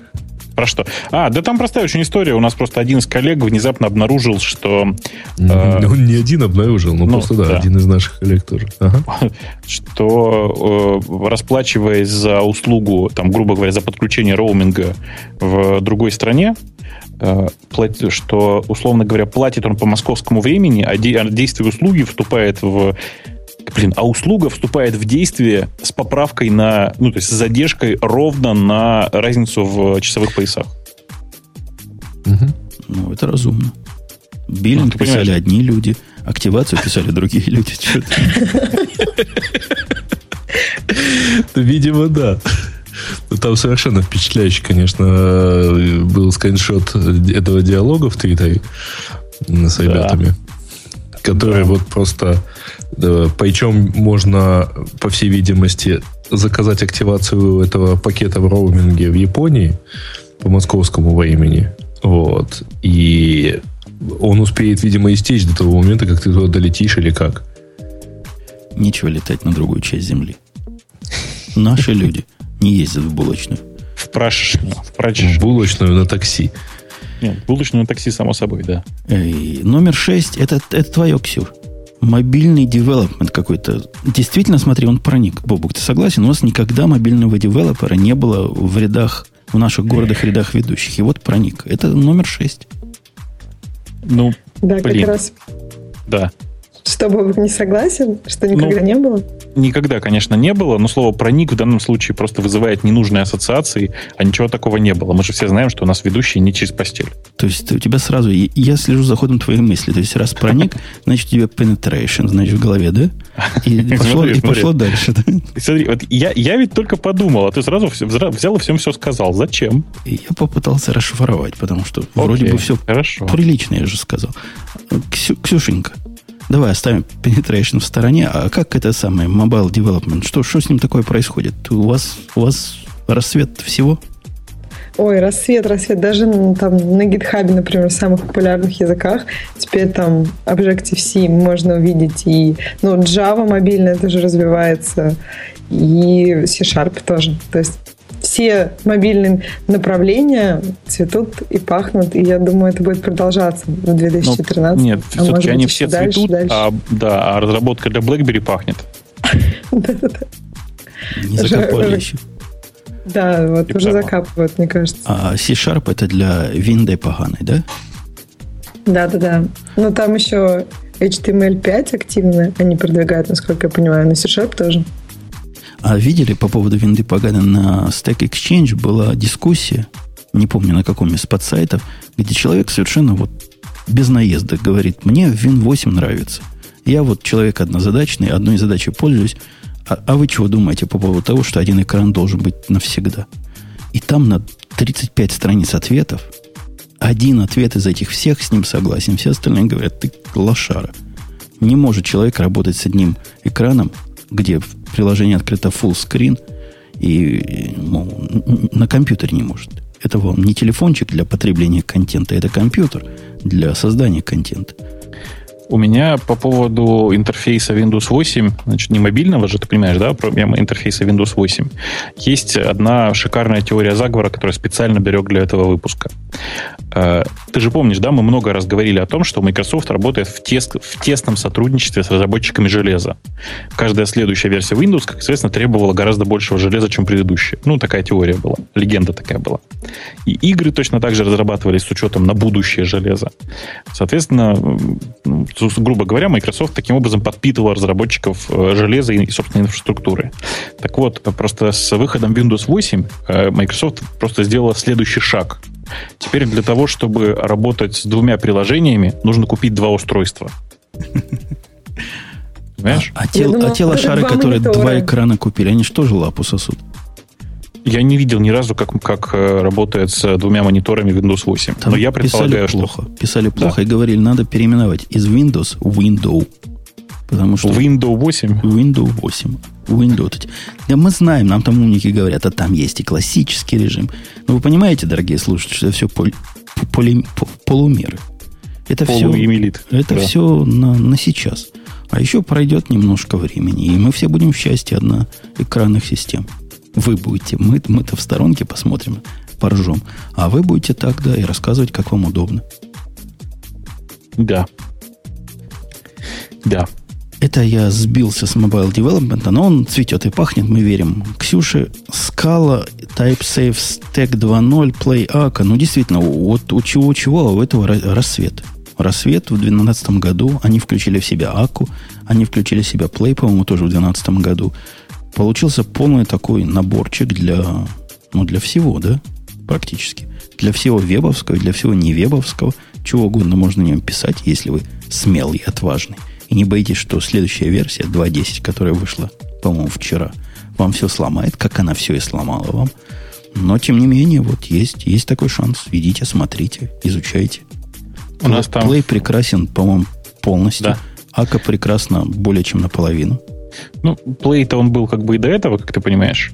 [SPEAKER 2] Про что? А, да там простая очень история. У нас просто один из коллег внезапно обнаружил, что...
[SPEAKER 4] Э, Он не один обнаружил, но ну, просто, да, да, один из наших коллег тоже. Ага. [laughs]
[SPEAKER 2] Что э, расплачиваясь за услугу, там, грубо говоря, за подключение роуминга в другой стране, э, что, условно говоря, платит он по московскому времени, а, а действие услуги вступает в блин, а услуга вступает в действие с поправкой на, ну, то есть с задержкой ровно на разницу в часовых поясах.
[SPEAKER 1] Угу. Ну, это разумно. Биллинг ну, писали понимаешь? одни люди, активацию писали другие люди. [laughs]
[SPEAKER 4] Видимо, да. Там совершенно впечатляющий, конечно, был скриншот этого диалога в Твиттере с ребятами, которые вот просто причем можно, по всей видимости, заказать активацию этого пакета в роуминге в Японии по московскому времени. Вот. И он успеет, видимо, истечь до того момента, как ты туда долетишь или как.
[SPEAKER 1] Нечего летать на другую часть Земли. Наши люди не ездят в булочную.
[SPEAKER 2] В прачечную.
[SPEAKER 4] В, прачечную. в булочную на такси.
[SPEAKER 2] Нет, булочную на такси, само собой, да.
[SPEAKER 1] И номер шесть, это, это твое, Ксюр мобильный девелопмент какой-то. Действительно, смотри, он проник. Бобук, ты согласен? У нас никогда мобильного девелопера не было в рядах, в наших городах рядах ведущих. И вот проник. Это номер шесть.
[SPEAKER 2] Ну,
[SPEAKER 3] да, блин. как раз.
[SPEAKER 2] Да. [laughs]
[SPEAKER 3] Что, Бобок не согласен? Что никогда ну, не было?
[SPEAKER 2] Никогда, конечно, не было, но слово «проник» в данном случае просто вызывает ненужные ассоциации, а ничего такого не было. Мы же все знаем, что у нас ведущие не через постель.
[SPEAKER 1] То есть у тебя сразу... Я слежу за ходом твоей мысли. То есть раз проник, [laughs] значит, у тебя penetration, значит, в голове, да? И [laughs] пошло, и пошло дальше, да?
[SPEAKER 2] Смотри, вот я, я ведь только подумал, а ты сразу взял и всем все сказал. Зачем?
[SPEAKER 1] Я попытался расшифровать, потому что вроде бы все хорошо. прилично, я же сказал. Ксю, Ксюшенька, Давай оставим penetration в стороне. А как это самое mobile development? Что, что с ним такое происходит? У вас, у вас рассвет всего?
[SPEAKER 3] Ой, рассвет, рассвет. Даже там на GitHub, например, в самых популярных языках теперь там Objective-C можно увидеть. И ну, Java мобильная тоже развивается. И C-Sharp тоже. То есть все мобильные направления цветут и пахнут, и я думаю, это будет продолжаться в 2013.
[SPEAKER 2] Ну, нет, а все-таки они все дальше, цветут, дальше. А, да, а разработка для BlackBerry пахнет. [laughs]
[SPEAKER 1] Не закопали еще.
[SPEAKER 3] Да, вот уже закапывают, мне кажется.
[SPEAKER 1] А C-Sharp это для винды поганой, да?
[SPEAKER 3] Да, да, да. Но там еще HTML5 активно они продвигают, насколько я понимаю, на C-Sharp тоже.
[SPEAKER 1] А видели по поводу винды Пагана на Stack Exchange была дискуссия, не помню на каком из подсайтов, где человек совершенно вот без наезда говорит, мне Win 8 нравится. Я вот человек однозадачный, одной задачей пользуюсь, а, а вы чего думаете по поводу того, что один экран должен быть навсегда? И там на 35 страниц ответов, один ответ из этих всех с ним согласен, все остальные говорят, ты лошара. Не может человек работать с одним экраном, где приложение открыто full screen, и мол, на компьютере не может. Это вам не телефончик для потребления контента, это компьютер для создания контента.
[SPEAKER 2] У меня по поводу интерфейса Windows 8, значит, не мобильного же, ты понимаешь, да, проблема интерфейса Windows 8, есть одна шикарная теория заговора, которую специально берег для этого выпуска. Э, ты же помнишь, да, мы много раз говорили о том, что Microsoft работает в, тес, в тесном сотрудничестве с разработчиками железа. Каждая следующая версия Windows, как известно, требовала гораздо большего железа, чем предыдущая. Ну, такая теория была, легенда такая была. И игры точно так же разрабатывались с учетом на будущее железо. Соответственно, грубо говоря, Microsoft таким образом подпитывал разработчиков э, железа и, собственно, инфраструктуры. Так вот, просто с выходом Windows 8 э, Microsoft просто сделала следующий шаг. Теперь для того, чтобы работать с двумя приложениями, нужно купить два устройства.
[SPEAKER 1] Понимаешь? А, а, те, думала, а те лошары, которые монитора. два экрана купили, они что же лапу сосут?
[SPEAKER 2] Я не видел ни разу, как, как э, работает с двумя мониторами Windows 8. Там Но я предполагаю,
[SPEAKER 1] писали плохо. что... Писали плохо да. и говорили, надо переименовать из Windows в Windows. Потому что...
[SPEAKER 2] Windows 8?
[SPEAKER 1] Windows 8. Windows. Да мы знаем, нам там умники говорят, а там есть и классический режим. Но вы понимаете, дорогие слушатели, что это все пол, поле, полумеры. Это все, это да. все на, на сейчас. А еще пройдет немножко времени, и мы все будем в счастье одноэкранных систем вы будете. Мы, мы-то в сторонке посмотрим, поржем. А вы будете так, да, и рассказывать, как вам удобно.
[SPEAKER 2] Да. Да.
[SPEAKER 1] Это я сбился с Mobile Development, но он цветет и пахнет, мы верим. Ксюша, Scala, TypeSafe, Stack 2.0, Play Aka. Ну, действительно, вот у чего-чего, а у этого рассвет. Рассвет в 2012 году, они включили в себя Аку, они включили в себя Play, по-моему, тоже в 2012 году. Получился полный такой наборчик для, ну, для всего, да, практически. Для всего вебовского, для всего невебовского. Чего угодно можно на нем писать, если вы смелый, отважный. И не боитесь, что следующая версия 2.10, которая вышла, по-моему, вчера, вам все сломает, как она все и сломала вам. Но, тем не менее, вот есть, есть такой шанс. Идите, смотрите, изучайте. У нас там... Play прекрасен, по-моему, полностью. Да. Ака прекрасно более чем наполовину.
[SPEAKER 2] Ну, Play-то он был как бы и до этого, как ты понимаешь.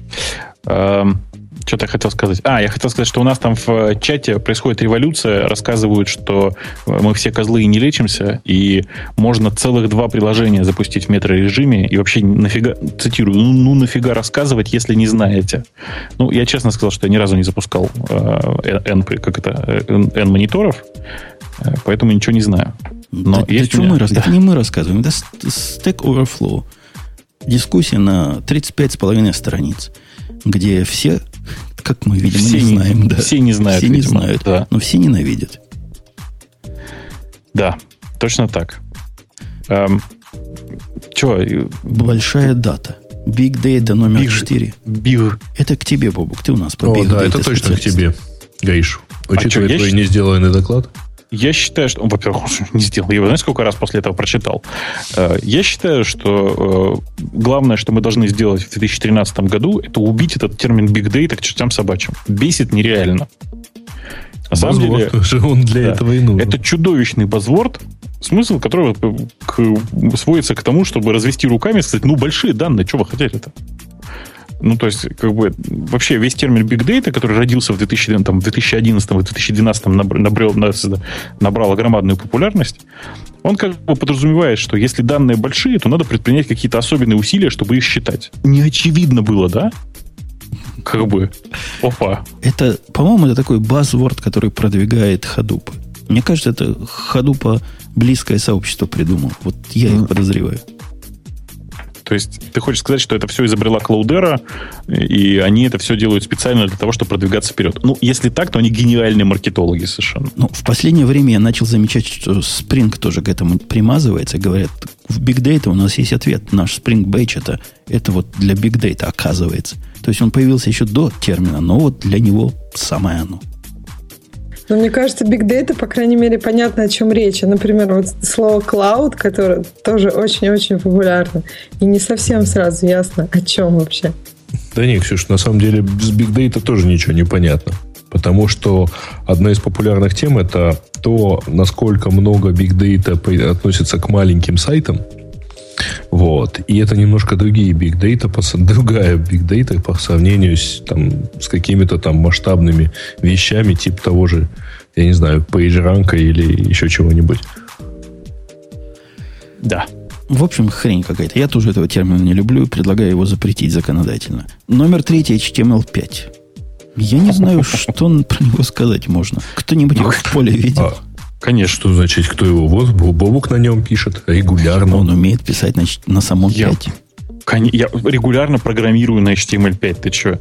[SPEAKER 2] Эм, что-то я хотел сказать. А, я хотел сказать, что у нас там в э, чате происходит революция. Рассказывают, что э, мы все козлы и не лечимся, и можно целых два приложения запустить в метро-режиме, и вообще нафига, цитирую, ну, ну нафига рассказывать, если не знаете. Ну, я честно сказал, что я ни разу не запускал э, N, как это, N мониторов, э, поэтому ничего не знаю.
[SPEAKER 1] Но да, есть да меня... мы, да. это не мы рассказываем, это Stack Overflow. Дискуссия на 35,5 страниц, где все как мы, видимо, все не знаем. Да.
[SPEAKER 2] Все не знают,
[SPEAKER 1] Все не видимо, знают, да. но все ненавидят.
[SPEAKER 2] Да, точно так. Эм, Че?
[SPEAKER 1] Большая дата. Big Data номер Big, 4.
[SPEAKER 2] Big.
[SPEAKER 1] Это к тебе, Бобук. Ты у нас
[SPEAKER 4] по О, Big да, Data это точно к тебе, Гаиш. Учитывая а что, твой не сделанный доклад.
[SPEAKER 2] Я считаю, что... Во-первых, не сделал. Я знаешь, сколько раз после этого прочитал? Э, я считаю, что э, главное, что мы должны сделать в 2013 году, это убить этот термин big data к чертям собачьим. Бесит нереально.
[SPEAKER 4] На самом деле... он для да, этого и нужен.
[SPEAKER 2] Это чудовищный базворд, смысл которого к, сводится к тому, чтобы развести руками и сказать, ну, большие данные, что вы хотели-то? Ну, то есть, как бы, вообще весь термин Big Data, который родился в 2000, там, 2011 и 2012 набрал, набрал громадную популярность, он как бы подразумевает, что если данные большие, то надо предпринять какие-то особенные усилия, чтобы их считать. Не очевидно было, да? Как бы. Опа.
[SPEAKER 1] Это, по-моему, это такой базворд, который продвигает Hadoop. Мне кажется, это Hadoop близкое сообщество придумал. Вот я их подозреваю.
[SPEAKER 2] То есть ты хочешь сказать, что это все изобрела Клаудера, и они это все делают специально для того, чтобы продвигаться вперед. Ну, если так, то они гениальные маркетологи совершенно.
[SPEAKER 1] Ну, в последнее время я начал замечать, что Spring тоже к этому примазывается. Говорят, в Big Data у нас есть ответ. Наш Spring Batch это, это вот для Big Data оказывается. То есть он появился еще до термина, но вот для него самое оно.
[SPEAKER 3] Но мне кажется, Big Data, по крайней мере, понятно, о чем речь. Например, вот слово cloud, которое тоже очень-очень популярно. И не совсем сразу ясно, о чем вообще.
[SPEAKER 4] Да не, Ксюш, на самом деле с Big Data тоже ничего не понятно. Потому что одна из популярных тем это то, насколько много Big Data относится к маленьким сайтам. Вот. И это немножко другие Big Data, [laughs] другая Big Data по сравнению с, там, с какими-то там масштабными вещами, типа того же, я не знаю, PageRank или еще чего-нибудь.
[SPEAKER 1] Да. В общем, хрень какая-то. Я тоже этого термина не люблю и предлагаю его запретить законодательно. Номер третий HTML5. Я не знаю, [laughs] что про него сказать можно. Кто-нибудь его в поле видел?
[SPEAKER 4] Конечно. Что значит, кто его? Вот Бобук на нем пишет регулярно.
[SPEAKER 1] Он умеет писать на, на самом я, 5.
[SPEAKER 2] Я регулярно программирую на HTML5. Ты что?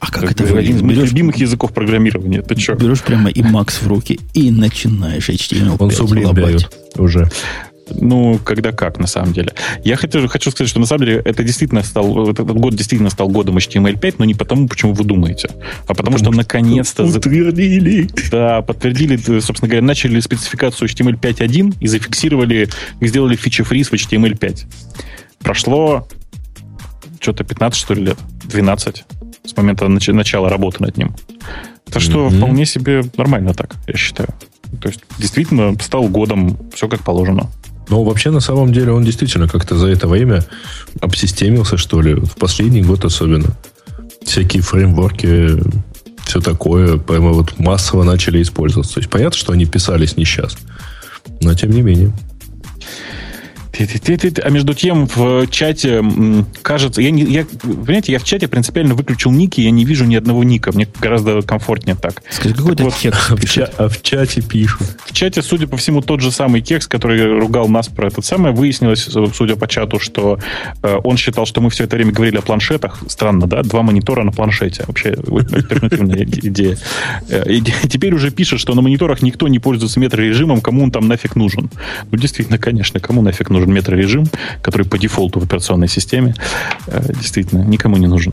[SPEAKER 1] А как это,
[SPEAKER 2] это один из моих любимых языков программирования. Ты что?
[SPEAKER 1] Берешь прямо и Макс в руки и начинаешь HTML5
[SPEAKER 4] Он сублим дает уже.
[SPEAKER 2] Ну, когда как, на самом деле. Я хочу, хочу сказать, что на самом деле это действительно стал, этот год действительно стал годом HTML5, но не потому, почему вы думаете, а потому, потому что, что наконец-то...
[SPEAKER 4] Подтвердили.
[SPEAKER 2] Да, подтвердили, собственно говоря, начали спецификацию HTML5.1 и зафиксировали, сделали фичи-фриз в HTML5. Прошло что-то 15, что ли, лет? 12 с момента нач- начала работы над ним. Так что mm-hmm. вполне себе нормально так, я считаю. То есть, действительно, стал годом, все как положено.
[SPEAKER 4] Но вообще, на самом деле, он действительно как-то за это время обсистемился, что ли, в последний год особенно. Всякие фреймворки, все такое, прямо вот массово начали использоваться. То есть понятно, что они писались не сейчас, но тем не менее.
[SPEAKER 2] А между тем в чате кажется, я не, я, понимаете, я в чате принципиально выключил ники, я не вижу ни одного ника. Мне гораздо комфортнее так.
[SPEAKER 1] Скажи, какой так вот,
[SPEAKER 4] текст а в, ча, а в чате пишут.
[SPEAKER 2] В чате, судя по всему, тот же самый текст, который ругал нас про это самое, выяснилось, судя по чату, что э, он считал, что мы все это время говорили о планшетах. Странно, да? Два монитора на планшете. Вообще [laughs] альтернативная идея. Э, и [laughs] теперь уже пишет, что на мониторах никто не пользуется метрорежимом, кому он там нафиг нужен. Ну, действительно, конечно, кому нафиг нужен метрорежим, который по дефолту в операционной системе э, действительно никому не нужен.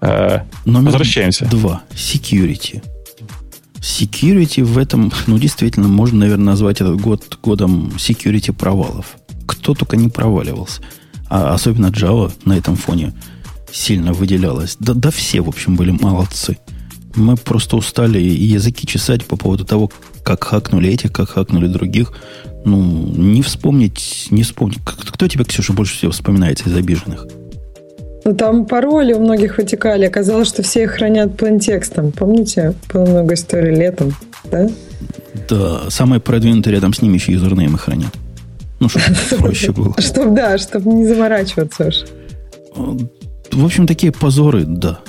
[SPEAKER 1] Э, Номер Возвращаемся. Два. Security. Security в этом, ну, действительно, можно, наверное, назвать этот год годом security провалов. Кто только не проваливался. А особенно Java на этом фоне сильно выделялась. Да, да все, в общем, были молодцы. Мы просто устали языки чесать по поводу того, как хакнули этих, как хакнули других. Ну, не вспомнить, не вспомнить. Кто тебя, Ксюша, больше всего вспоминается из обиженных?
[SPEAKER 3] Ну, там пароли у многих вытекали. Оказалось, что все их хранят плантекстом. Помните? Было много историй летом, да?
[SPEAKER 1] Да, самые продвинутые рядом с ними еще юзернеймы хранят. Ну, чтобы [laughs] проще было.
[SPEAKER 3] Чтобы, да, чтобы не заморачиваться уж.
[SPEAKER 1] В общем, такие позоры, да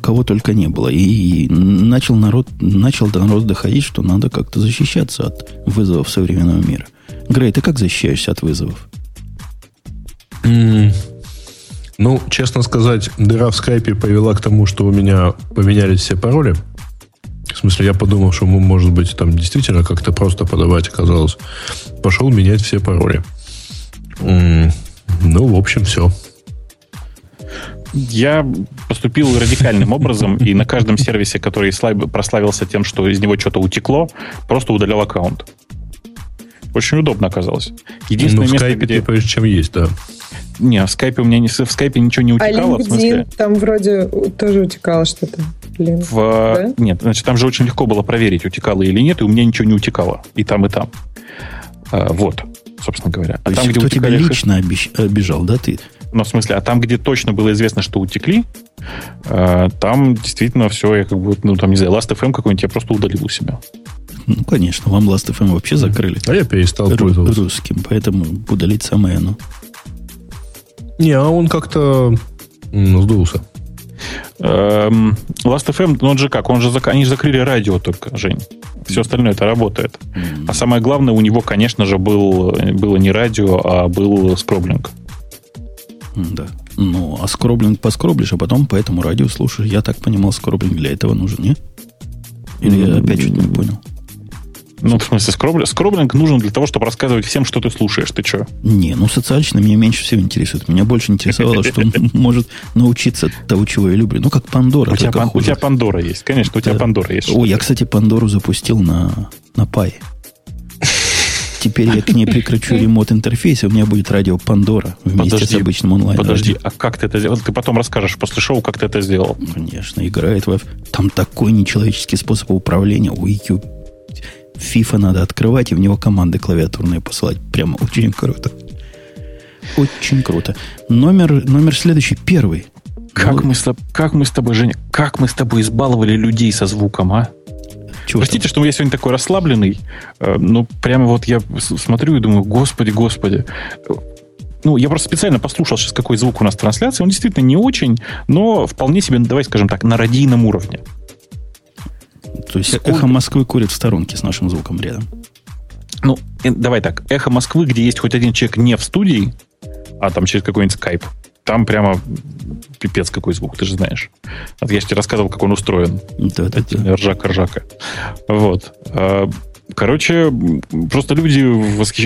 [SPEAKER 1] кого только не было. И начал народ, начал до народ доходить, что надо как-то защищаться от вызовов современного мира. Грей, ты как защищаешься от вызовов?
[SPEAKER 4] Mm. Ну, честно сказать, дыра в скайпе повела к тому, что у меня поменялись все пароли. В смысле, я подумал, что мы, может быть, там действительно как-то просто подавать оказалось. Пошел менять все пароли. Ну, в общем, все.
[SPEAKER 2] Я поступил радикальным образом, и на каждом сервисе, который прославился тем, что из него что-то утекло, просто удалял аккаунт. Очень удобно оказалось.
[SPEAKER 4] Единственное ну, в место, скайпе где... прежде чем есть, да.
[SPEAKER 2] Не, в скайпе у меня не, в скайпе ничего не утекало. А LinkedIn, в смысле...
[SPEAKER 3] там вроде тоже утекало что-то.
[SPEAKER 2] В... Да? Нет, значит, там же очень легко было проверить, утекало или нет, и у меня ничего не утекало. И там, и там. А, вот, собственно говоря.
[SPEAKER 1] А То там, где кто тебя лично хэш... обижал, да, ты?
[SPEAKER 2] Ну, в смысле, а там, где точно было известно, что утекли, э, там действительно все, я как бы, ну, там, не знаю, Last.fm какой-нибудь я просто удалил у себя.
[SPEAKER 1] Ну, конечно, вам Last.fm вообще закрыли.
[SPEAKER 4] А я перестал Ру- пользоваться.
[SPEAKER 1] Русским, поэтому удалить самое оно.
[SPEAKER 4] Не, а он как-то ну, сдулся.
[SPEAKER 2] Эм, Last.fm, ну он же как, он же, они же закрыли радио только, Жень. Все остальное это работает. А самое главное, у него, конечно же, был, было не радио, а был скроблинг.
[SPEAKER 1] Да. Ну, а скроблинг поскроблишь, а потом по этому радио слушаешь. Я так понимал, скроблинг для этого нужен, не? Или я опять что-то не понял?
[SPEAKER 2] Ну, в смысле, скроблинг, скроблинг нужен для того, чтобы рассказывать всем, что ты слушаешь. Ты что?
[SPEAKER 1] Не, ну, социально меня меньше всего интересует. Меня больше интересовало, что он [laughs] может научиться того, чего я люблю. Ну, как Пандора. У
[SPEAKER 2] тебя, у тебя Пандора есть, конечно, у тебя Пандора есть.
[SPEAKER 1] О, я, кстати, Пандору запустил на, на Пай. Теперь я к ней прикручу [laughs] ремонт интерфейса, у меня будет радио Пандора вместе подожди, с обычным онлайн.
[SPEAKER 2] Подожди, а как ты это сделал? Ты потом расскажешь после шоу, как ты это сделал.
[SPEAKER 1] Конечно, играет в... Там такой нечеловеческий способ управления. Ой, FIFA надо открывать и в него команды клавиатурные посылать. Прямо очень круто. Очень круто. Номер, номер следующий, первый.
[SPEAKER 2] Как, ну, мы с, как мы с тобой, Женя, как мы с тобой избаловали людей со звуком, а? Чего Простите, там? что я сегодня такой расслабленный. Э, ну, прямо вот я смотрю и думаю, господи, господи. Ну, я просто специально послушал сейчас, какой звук у нас в трансляции. Он действительно не очень, но вполне себе, давай скажем так, на радийном уровне.
[SPEAKER 1] То есть Сколько... эхо Москвы курит в сторонке с нашим звуком рядом.
[SPEAKER 2] Ну, давай так. Эхо Москвы, где есть хоть один человек не в студии, а там через какой-нибудь скайп, там прямо пипец какой звук, ты же знаешь. Я же тебе рассказывал, как он устроен. Да, да, да. Ржака-ржака. Вот. А, короче, просто люди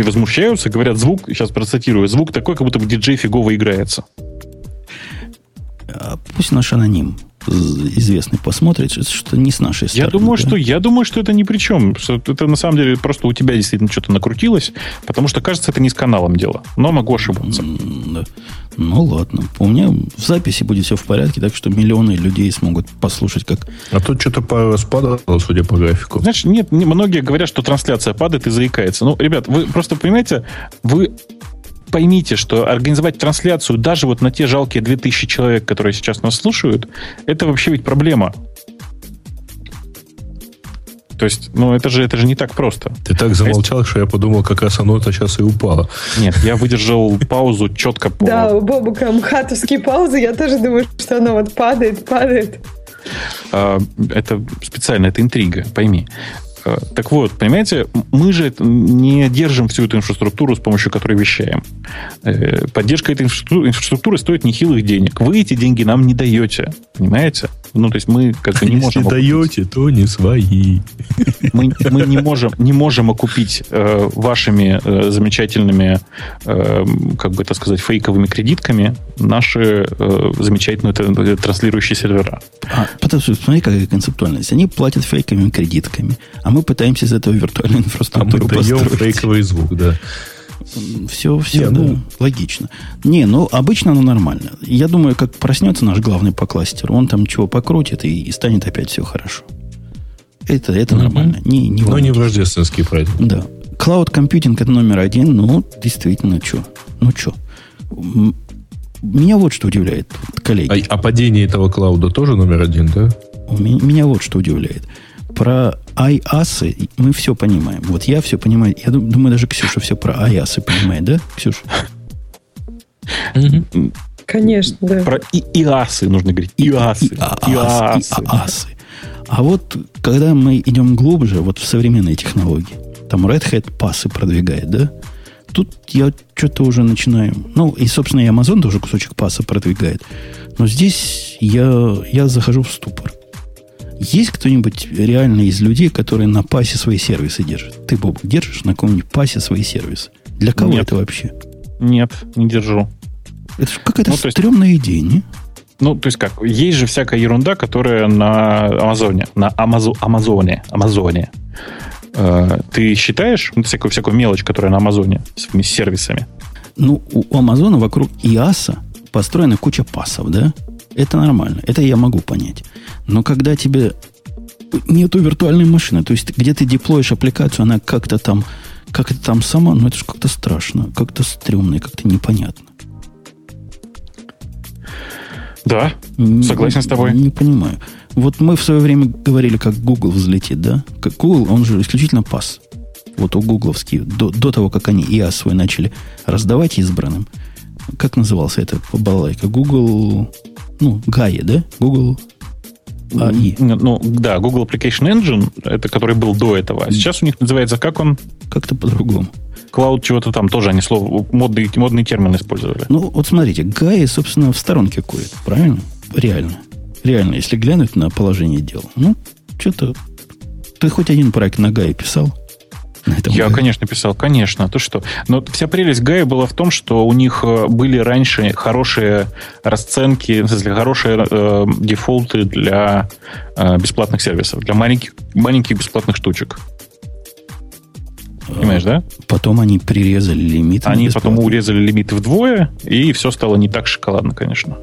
[SPEAKER 2] возмущаются, говорят, звук, сейчас процитирую, звук такой, как будто бы диджей фигово играется.
[SPEAKER 1] А пусть наш аноним известный посмотрит, что не с нашей
[SPEAKER 2] стороны. Я думаю, да? что, я думаю, что это ни при чем. Что это на самом деле просто у тебя действительно что-то накрутилось, потому что, кажется, это не с каналом дело. Но могу ошибаться.
[SPEAKER 1] Да. Ну, ладно. У меня в записи будет все в порядке, так что миллионы людей смогут послушать, как...
[SPEAKER 4] А тут что-то спадало, судя по графику.
[SPEAKER 2] Знаешь, нет, многие говорят, что трансляция падает и заикается. Ну, ребят, вы просто понимаете, вы поймите, что организовать трансляцию даже вот на те жалкие 2000 человек, которые сейчас нас слушают, это вообще ведь проблема. То есть, ну, это же, это же не так просто.
[SPEAKER 4] Ты так замолчал, что я подумал, как раз оно-то сейчас и упало.
[SPEAKER 2] Нет, я выдержал паузу четко по...
[SPEAKER 3] Да, у Бобука мхатовские паузы, я тоже думаю, что оно вот падает, падает.
[SPEAKER 2] А, это специально, это интрига, пойми. Э, так вот, понимаете, мы же не держим всю эту инфраструктуру, с помощью которой вещаем. Э, поддержка этой инфраструктуры стоит нехилых денег. Вы эти деньги нам не даете, понимаете? Ну, то есть мы как бы не можем...
[SPEAKER 4] Если даете, то не свои.
[SPEAKER 2] Мы, мы не, можем, не можем окупить э, вашими э, замечательными, э, как бы это сказать, фейковыми кредитками наши э, замечательные э, транслирующие сервера.
[SPEAKER 1] А, потому что, смотри, какая концептуальность. Они платят фейковыми кредитками, а мы пытаемся из этого виртуальную инфраструктуру а мы даем
[SPEAKER 4] фейковый звук, да.
[SPEAKER 1] Все, все, Не, ну, логично. Не, ну, обычно оно нормально. Я думаю, как проснется наш главный по кластеру, он там чего покрутит, и, и станет опять все хорошо. Это, это угу. нормально. Не, не
[SPEAKER 4] Но не в рождественский праздник.
[SPEAKER 1] Да. Клауд компьютинг это номер один. Ну, действительно, что? Ну, что? Меня вот что удивляет, коллеги.
[SPEAKER 4] А, а падение этого клауда тоже номер один, да?
[SPEAKER 1] Меня, меня вот что удивляет. Про IaaS мы все понимаем. Вот я все понимаю. Я думаю, даже Ксюша все про IaaS понимает, да, Ксюша?
[SPEAKER 3] Конечно, да.
[SPEAKER 2] Про ИАСы нужно говорить. ИАСы.
[SPEAKER 1] ИАСы. А вот когда мы идем глубже, вот в современные технологии, там Red Hat пасы продвигает, да? Тут я что-то уже начинаю... Ну, и, собственно, и Amazon тоже кусочек паса продвигает. Но здесь я, я захожу в ступор. Есть кто-нибудь реально из людей, которые на пасе свои сервисы держат? Ты, Боб, держишь на каком-нибудь пасе свои сервисы? Для кого Нет. это вообще?
[SPEAKER 2] Нет, не держу.
[SPEAKER 1] Это же какая-то ну, стрёмная есть... идея, не?
[SPEAKER 2] Ну, то есть как, есть же всякая ерунда, которая на Амазоне, на Амазо, Амазоне, Амазоне. Э, ты считаешь ну, всякую, всякую мелочь, которая на Амазоне с сервисами?
[SPEAKER 1] Ну, у Амазона вокруг ИАСа построена куча пасов, да? Это нормально. Это я могу понять. Но когда тебе нету виртуальной машины, то есть где ты деплоишь аппликацию, она как-то там, как это там сама, ну это же как-то страшно, как-то стрёмно и как-то непонятно.
[SPEAKER 2] Да, согласен с тобой.
[SPEAKER 1] Не, не понимаю. Вот мы в свое время говорили, как Google взлетит, да? Как Google, он же исключительно пас. Вот у гугловские, до, до того, как они IA свой начали раздавать избранным. Как назывался это балалайка? Google, ну, Gaia, да? Google
[SPEAKER 2] AI. Ну, да, Google Application Engine, это который был до этого. А сейчас у них называется, как он?
[SPEAKER 1] Как-то по-другому.
[SPEAKER 2] Cloud чего-то там тоже, они слово, модный, модный термин использовали.
[SPEAKER 1] Ну, вот смотрите, Gaia, собственно, в сторонке кует, правильно? Реально. Реально, если глянуть на положение дел. Ну, что-то... Ты хоть один проект на Gaia писал?
[SPEAKER 2] Я, Гае. конечно, писал, конечно. То что? Но вся прелесть Гая была в том, что у них э, были раньше хорошие расценки, в смысле, хорошие э, дефолты для э, бесплатных сервисов, для маленьких, маленьких бесплатных штучек. Понимаешь, да?
[SPEAKER 1] Потом они прирезали лимиты.
[SPEAKER 2] Они потом урезали лимиты вдвое, и все стало не так шоколадно, конечно.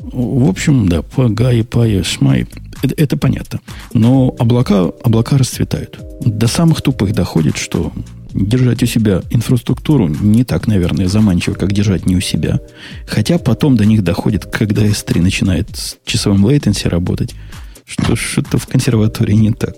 [SPEAKER 1] В общем, да, по Гае, по Шмай, это, это понятно. Но облака, облака расцветают. До самых тупых доходит, что держать у себя инфраструктуру не так, наверное, заманчиво, как держать не у себя. Хотя потом до них доходит, когда S3 начинает с часовым лейтенси работать, что что-то в консерватории не так.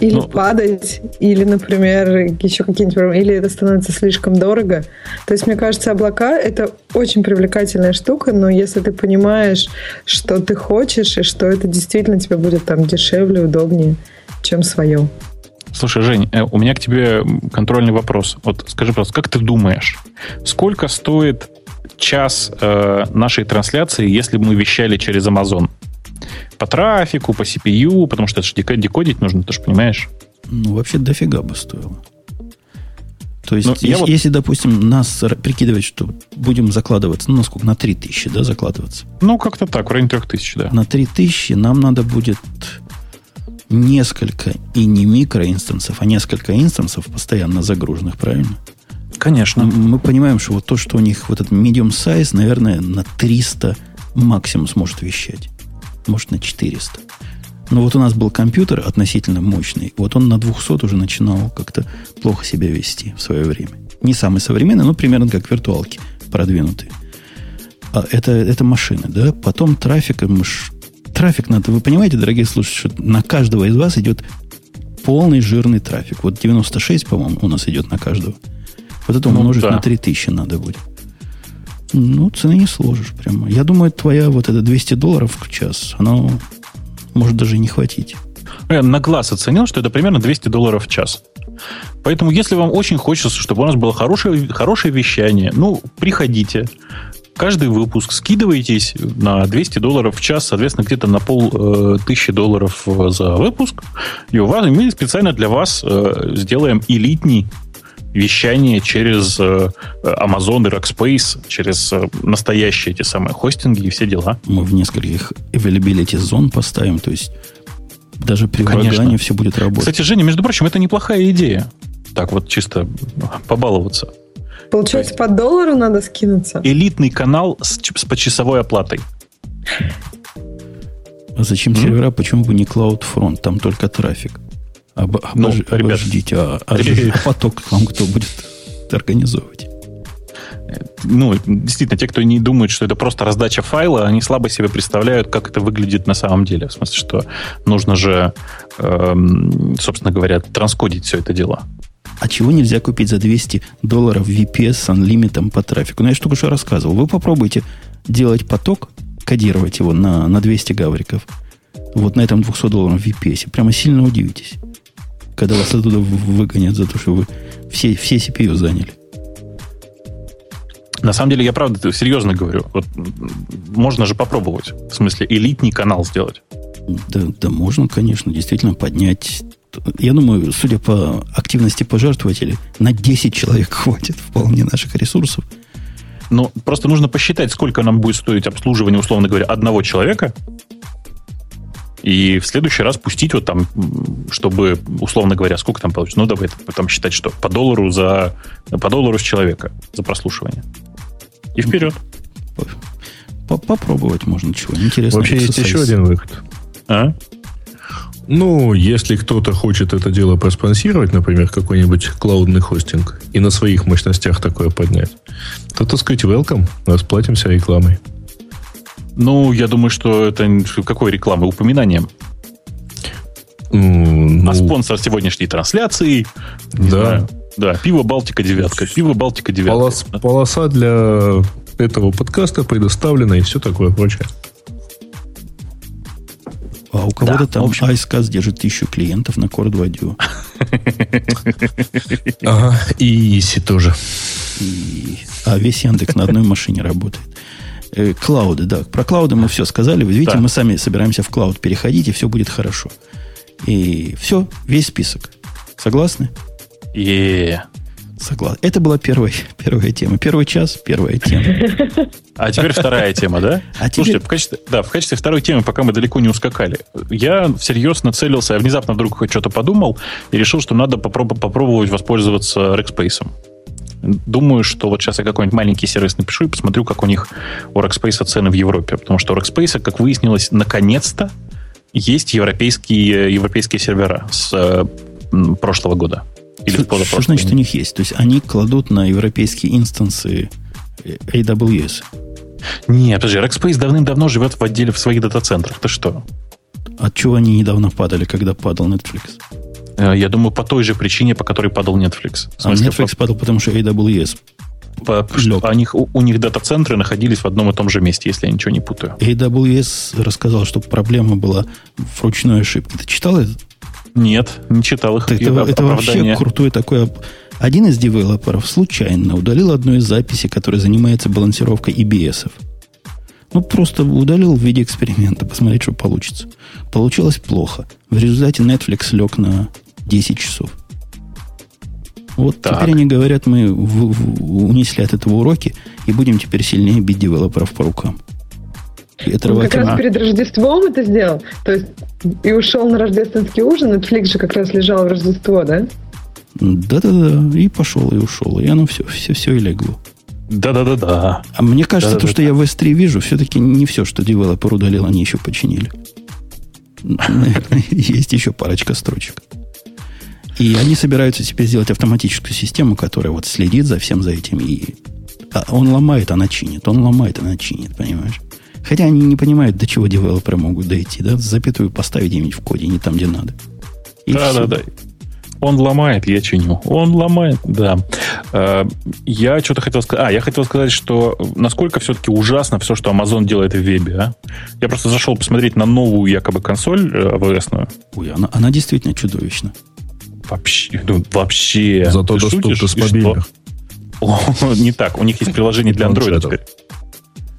[SPEAKER 3] Или ну, падать, или, например, еще какие-нибудь проблемы, или это становится слишком дорого. То есть, мне кажется, облака – это очень привлекательная штука, но если ты понимаешь, что ты хочешь, и что это действительно тебе будет там дешевле, удобнее, чем свое.
[SPEAKER 2] Слушай, Жень, э, у меня к тебе контрольный вопрос. Вот скажи, пожалуйста, как ты думаешь, сколько стоит час э, нашей трансляции, если бы мы вещали через Amazon? По трафику, по CPU, потому что это же декодить нужно, ты же понимаешь.
[SPEAKER 1] Ну, вообще дофига бы стоило. То есть, ну, если, вот... если, допустим, нас прикидывать, что будем закладываться, ну, насколько, на 3000, да, закладываться?
[SPEAKER 2] Ну, как-то так, в районе 3000, да.
[SPEAKER 1] На 3000 нам надо будет несколько, и не микроинстансов, а несколько инстансов постоянно загруженных, правильно?
[SPEAKER 2] Конечно.
[SPEAKER 1] Мы понимаем, что вот то, что у них вот этот medium size, наверное, на 300 максимум сможет вещать может, на 400. Но вот у нас был компьютер относительно мощный. Вот он на 200 уже начинал как-то плохо себя вести в свое время. Не самый современный, но примерно как виртуалки продвинутые. А это, это машины, да? Потом трафик, трафик надо, вы понимаете, дорогие слушатели, что на каждого из вас идет полный жирный трафик. Вот 96, по-моему, у нас идет на каждого. Вот это ну, умножить да. на 3000 надо будет. Ну, цены не сложишь прямо. Я думаю, твоя вот это 200 долларов в час, оно может даже не хватить.
[SPEAKER 2] Я на глаз оценил, что это примерно 200 долларов в час. Поэтому, если вам очень хочется, чтобы у нас было хорошее, хорошее вещание, ну, приходите. Каждый выпуск скидываетесь на 200 долларов в час, соответственно, где-то на пол э, тысячи долларов за выпуск. И у вас мы специально для вас э, сделаем элитный вещание через э, Amazon и Rackspace, через э, настоящие эти самые хостинги и все дела.
[SPEAKER 1] Мы в нескольких availability зон поставим, то есть даже при Конечно. все будет работать.
[SPEAKER 2] Кстати, Женя, между прочим, это неплохая идея. Так вот чисто побаловаться.
[SPEAKER 3] Получается, по доллару надо скинуться?
[SPEAKER 2] Элитный канал с, с почасовой оплатой.
[SPEAKER 1] А зачем mm-hmm. сервера? Почему бы не CloudFront? Там только трафик. Об, обож, ну, ребят, обождите, а, а, а поток вам кто будет организовывать?
[SPEAKER 2] ну, действительно, те, кто не думает, что это просто раздача файла, они слабо себе представляют, как это выглядит на самом деле. В смысле, что нужно же, эм, собственно говоря, транскодить все это дело.
[SPEAKER 1] А чего нельзя купить за 200 долларов VPS с анлимитом по трафику? Ну, я же только что рассказывал. Вы попробуйте делать поток, кодировать его на, на 200 гавриков. Вот на этом 200 долларов VPS. Прямо сильно удивитесь. Когда вас оттуда выгонят за то, что вы все, все CPU заняли.
[SPEAKER 2] На самом деле, я правда серьезно говорю. Вот можно же попробовать. В смысле, элитный канал сделать.
[SPEAKER 1] Да, да, можно, конечно, действительно поднять. Я думаю, судя по активности пожертвователей, на 10 человек хватит вполне наших ресурсов.
[SPEAKER 2] Но просто нужно посчитать, сколько нам будет стоить обслуживание, условно говоря, одного человека. И в следующий раз пустить вот там, чтобы, условно говоря, сколько там получится. Ну, давай там считать, что по доллару за по доллару с человека за прослушивание. И вперед.
[SPEAKER 1] Попробовать можно чего. Интересно.
[SPEAKER 4] Вообще есть еще один выход. А? Ну, если кто-то хочет это дело проспонсировать, например, какой-нибудь клаудный хостинг, и на своих мощностях такое поднять, то, так сказать, welcome, расплатимся рекламой.
[SPEAKER 2] Ну, я думаю, что это какой рекламы? Упоминанием.
[SPEAKER 4] Mm,
[SPEAKER 2] а спонсор сегодняшней трансляции.
[SPEAKER 4] Да. Знаю,
[SPEAKER 2] да, пиво Балтика девятка. Пиво Балтика девятка. Полос,
[SPEAKER 4] полоса для этого подкаста предоставлена и все такое прочее.
[SPEAKER 1] А у кого-то да, там общем... iSCAS держит тысячу клиентов на Core 2 Duo.
[SPEAKER 4] Ага, и Иси тоже.
[SPEAKER 1] А весь Яндекс на одной машине работает. Э, клауды, да. Про клауды мы все сказали. Вы видите, мы сами собираемся в клауд переходить, и все будет хорошо. И все, весь список. Согласны?
[SPEAKER 2] Yeah.
[SPEAKER 1] Согласен. Это была первая, первая тема. Первый час, первая тема.
[SPEAKER 2] А теперь вторая тема, да? А Слушайте, теперь... в качестве, да, в качестве второй темы, пока мы далеко не ускакали, я всерьез нацелился, я внезапно вдруг что-то подумал и решил, что надо попроб- попробовать воспользоваться Rackspace. Думаю, что вот сейчас я какой-нибудь маленький сервис напишу и посмотрю, как у них у Rackspace цены в Европе. Потому что у Rackspace, как выяснилось, наконец-то есть европейские, европейские сервера с э, прошлого года.
[SPEAKER 1] Или что, что значит у них есть? То есть они кладут на европейские инстансы э, AWS?
[SPEAKER 2] Нет, подожди, Rackspace давным-давно живет в отделе в своих дата-центрах. Ты что?
[SPEAKER 1] От чего они недавно падали, когда падал Netflix?
[SPEAKER 2] Э, я думаю, по той же причине, по которой падал Netflix.
[SPEAKER 1] А Netflix по... падал, потому что AWS
[SPEAKER 2] по, что, у них, у, у них дата-центры находились в одном и том же месте, если я ничего не путаю.
[SPEAKER 1] AWS рассказал, что проблема была в ручной ошибке. Ты читал это?
[SPEAKER 2] Нет, не читал их.
[SPEAKER 1] Это, это, это вообще крутой такой... Один из девелоперов случайно удалил одну из записей, которая занимается балансировкой EBS. Ну, просто удалил в виде эксперимента, посмотреть, что получится. Получилось плохо. В результате Netflix лег на 10 часов. Вот так. теперь они говорят, мы в, в, унесли от этого уроки и будем теперь сильнее бить девелоперов по рукам.
[SPEAKER 3] И отрывать Он как раз перед Рождеством это сделал. То есть и ушел на рождественский ужин. Netflix же как раз лежал в Рождество, да?
[SPEAKER 1] Да-да-да. И пошел, и ушел. И оно все, все, все и легло.
[SPEAKER 2] Да-да-да-да.
[SPEAKER 1] А мне кажется, то, что я в S3 вижу, все-таки не все, что девелопер удалил, они еще починили. Наверное, [laughs] есть еще парочка строчек. И они собираются теперь сделать автоматическую систему, которая вот следит за всем за этим. И а он ломает, она чинит. Он ломает, она чинит, понимаешь? Хотя они не понимают, до чего девелоперы могут дойти, да? Запятую поставить где-нибудь в коде, не там, где надо.
[SPEAKER 2] да, да, да. Он ломает, я чиню. Он ломает, да. Э, я что-то хотел сказать. А, я хотел сказать, что насколько все-таки ужасно все, что Amazon делает в вебе. А? Я просто зашел посмотреть на новую якобы консоль AWS-ную.
[SPEAKER 1] Э, Ой, она, она действительно чудовищна.
[SPEAKER 2] Вообще, ну, вообще.
[SPEAKER 4] Зато Ты доступна с мобильных.
[SPEAKER 2] Не так. У них есть приложение для Android теперь.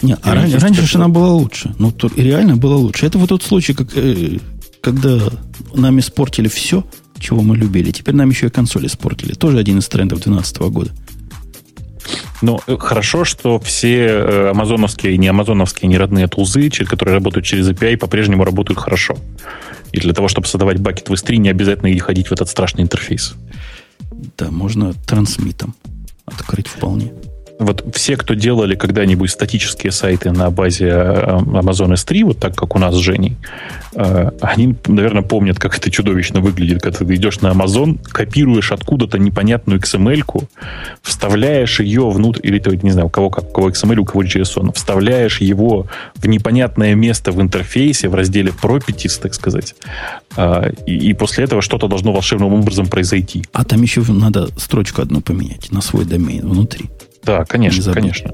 [SPEAKER 1] Не, а раньше, раньше же она была лучше. Ну, тут реально было лучше. Это вот тот случай, как, э, когда нам испортили все, чего мы любили. Теперь нам еще и консоли испортили. Тоже один из трендов 2012 года.
[SPEAKER 2] Ну, э, хорошо, что все э, амазоновские и не амазоновские, не родные тулзы, которые работают через API, по-прежнему работают хорошо. И для того, чтобы создавать бакет в S3, не обязательно ходить в этот страшный интерфейс.
[SPEAKER 1] Да, можно трансмитом открыть вполне
[SPEAKER 2] вот все, кто делали когда-нибудь статические сайты на базе э, Amazon S3, вот так, как у нас с Женей, э, они, наверное, помнят, как это чудовищно выглядит, когда ты идешь на Amazon, копируешь откуда-то непонятную XML-ку, вставляешь ее внутрь, или ты, не знаю, у кого, как, у кого XML, у кого JSON, вставляешь его в непонятное место в интерфейсе, в разделе properties, так сказать, э, и, и после этого что-то должно волшебным образом произойти.
[SPEAKER 1] А там еще надо строчку одну поменять на свой домен внутри.
[SPEAKER 2] Да, конечно, конечно.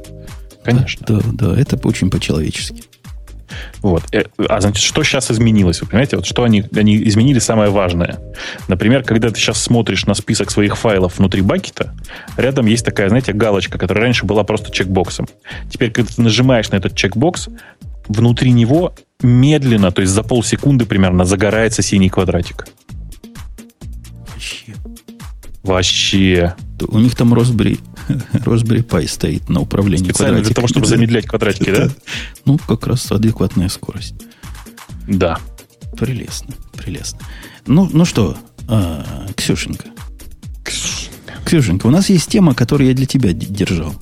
[SPEAKER 2] Конечно.
[SPEAKER 1] Да, да, это очень по-человечески.
[SPEAKER 2] Вот. Э, а значит, что сейчас изменилось? Вы понимаете, вот что они, они изменили самое важное. Например, когда ты сейчас смотришь на список своих файлов внутри бакета, рядом есть такая, знаете, галочка, которая раньше была просто чекбоксом. Теперь, когда ты нажимаешь на этот чекбокс, внутри него медленно, то есть за полсекунды примерно, загорается синий квадратик.
[SPEAKER 1] Вообще.
[SPEAKER 2] Вообще.
[SPEAKER 1] У них там Raspberry Raspberry Pi стоит на управлении
[SPEAKER 2] Специально для того, чтобы замедлять квадратики, да?
[SPEAKER 1] Ну, как раз адекватная скорость.
[SPEAKER 2] Да.
[SPEAKER 1] Прелестно, прелестно. Ну, ну что, а, Ксюшенька. Ксюшенька, у нас есть тема, которую я для тебя держал.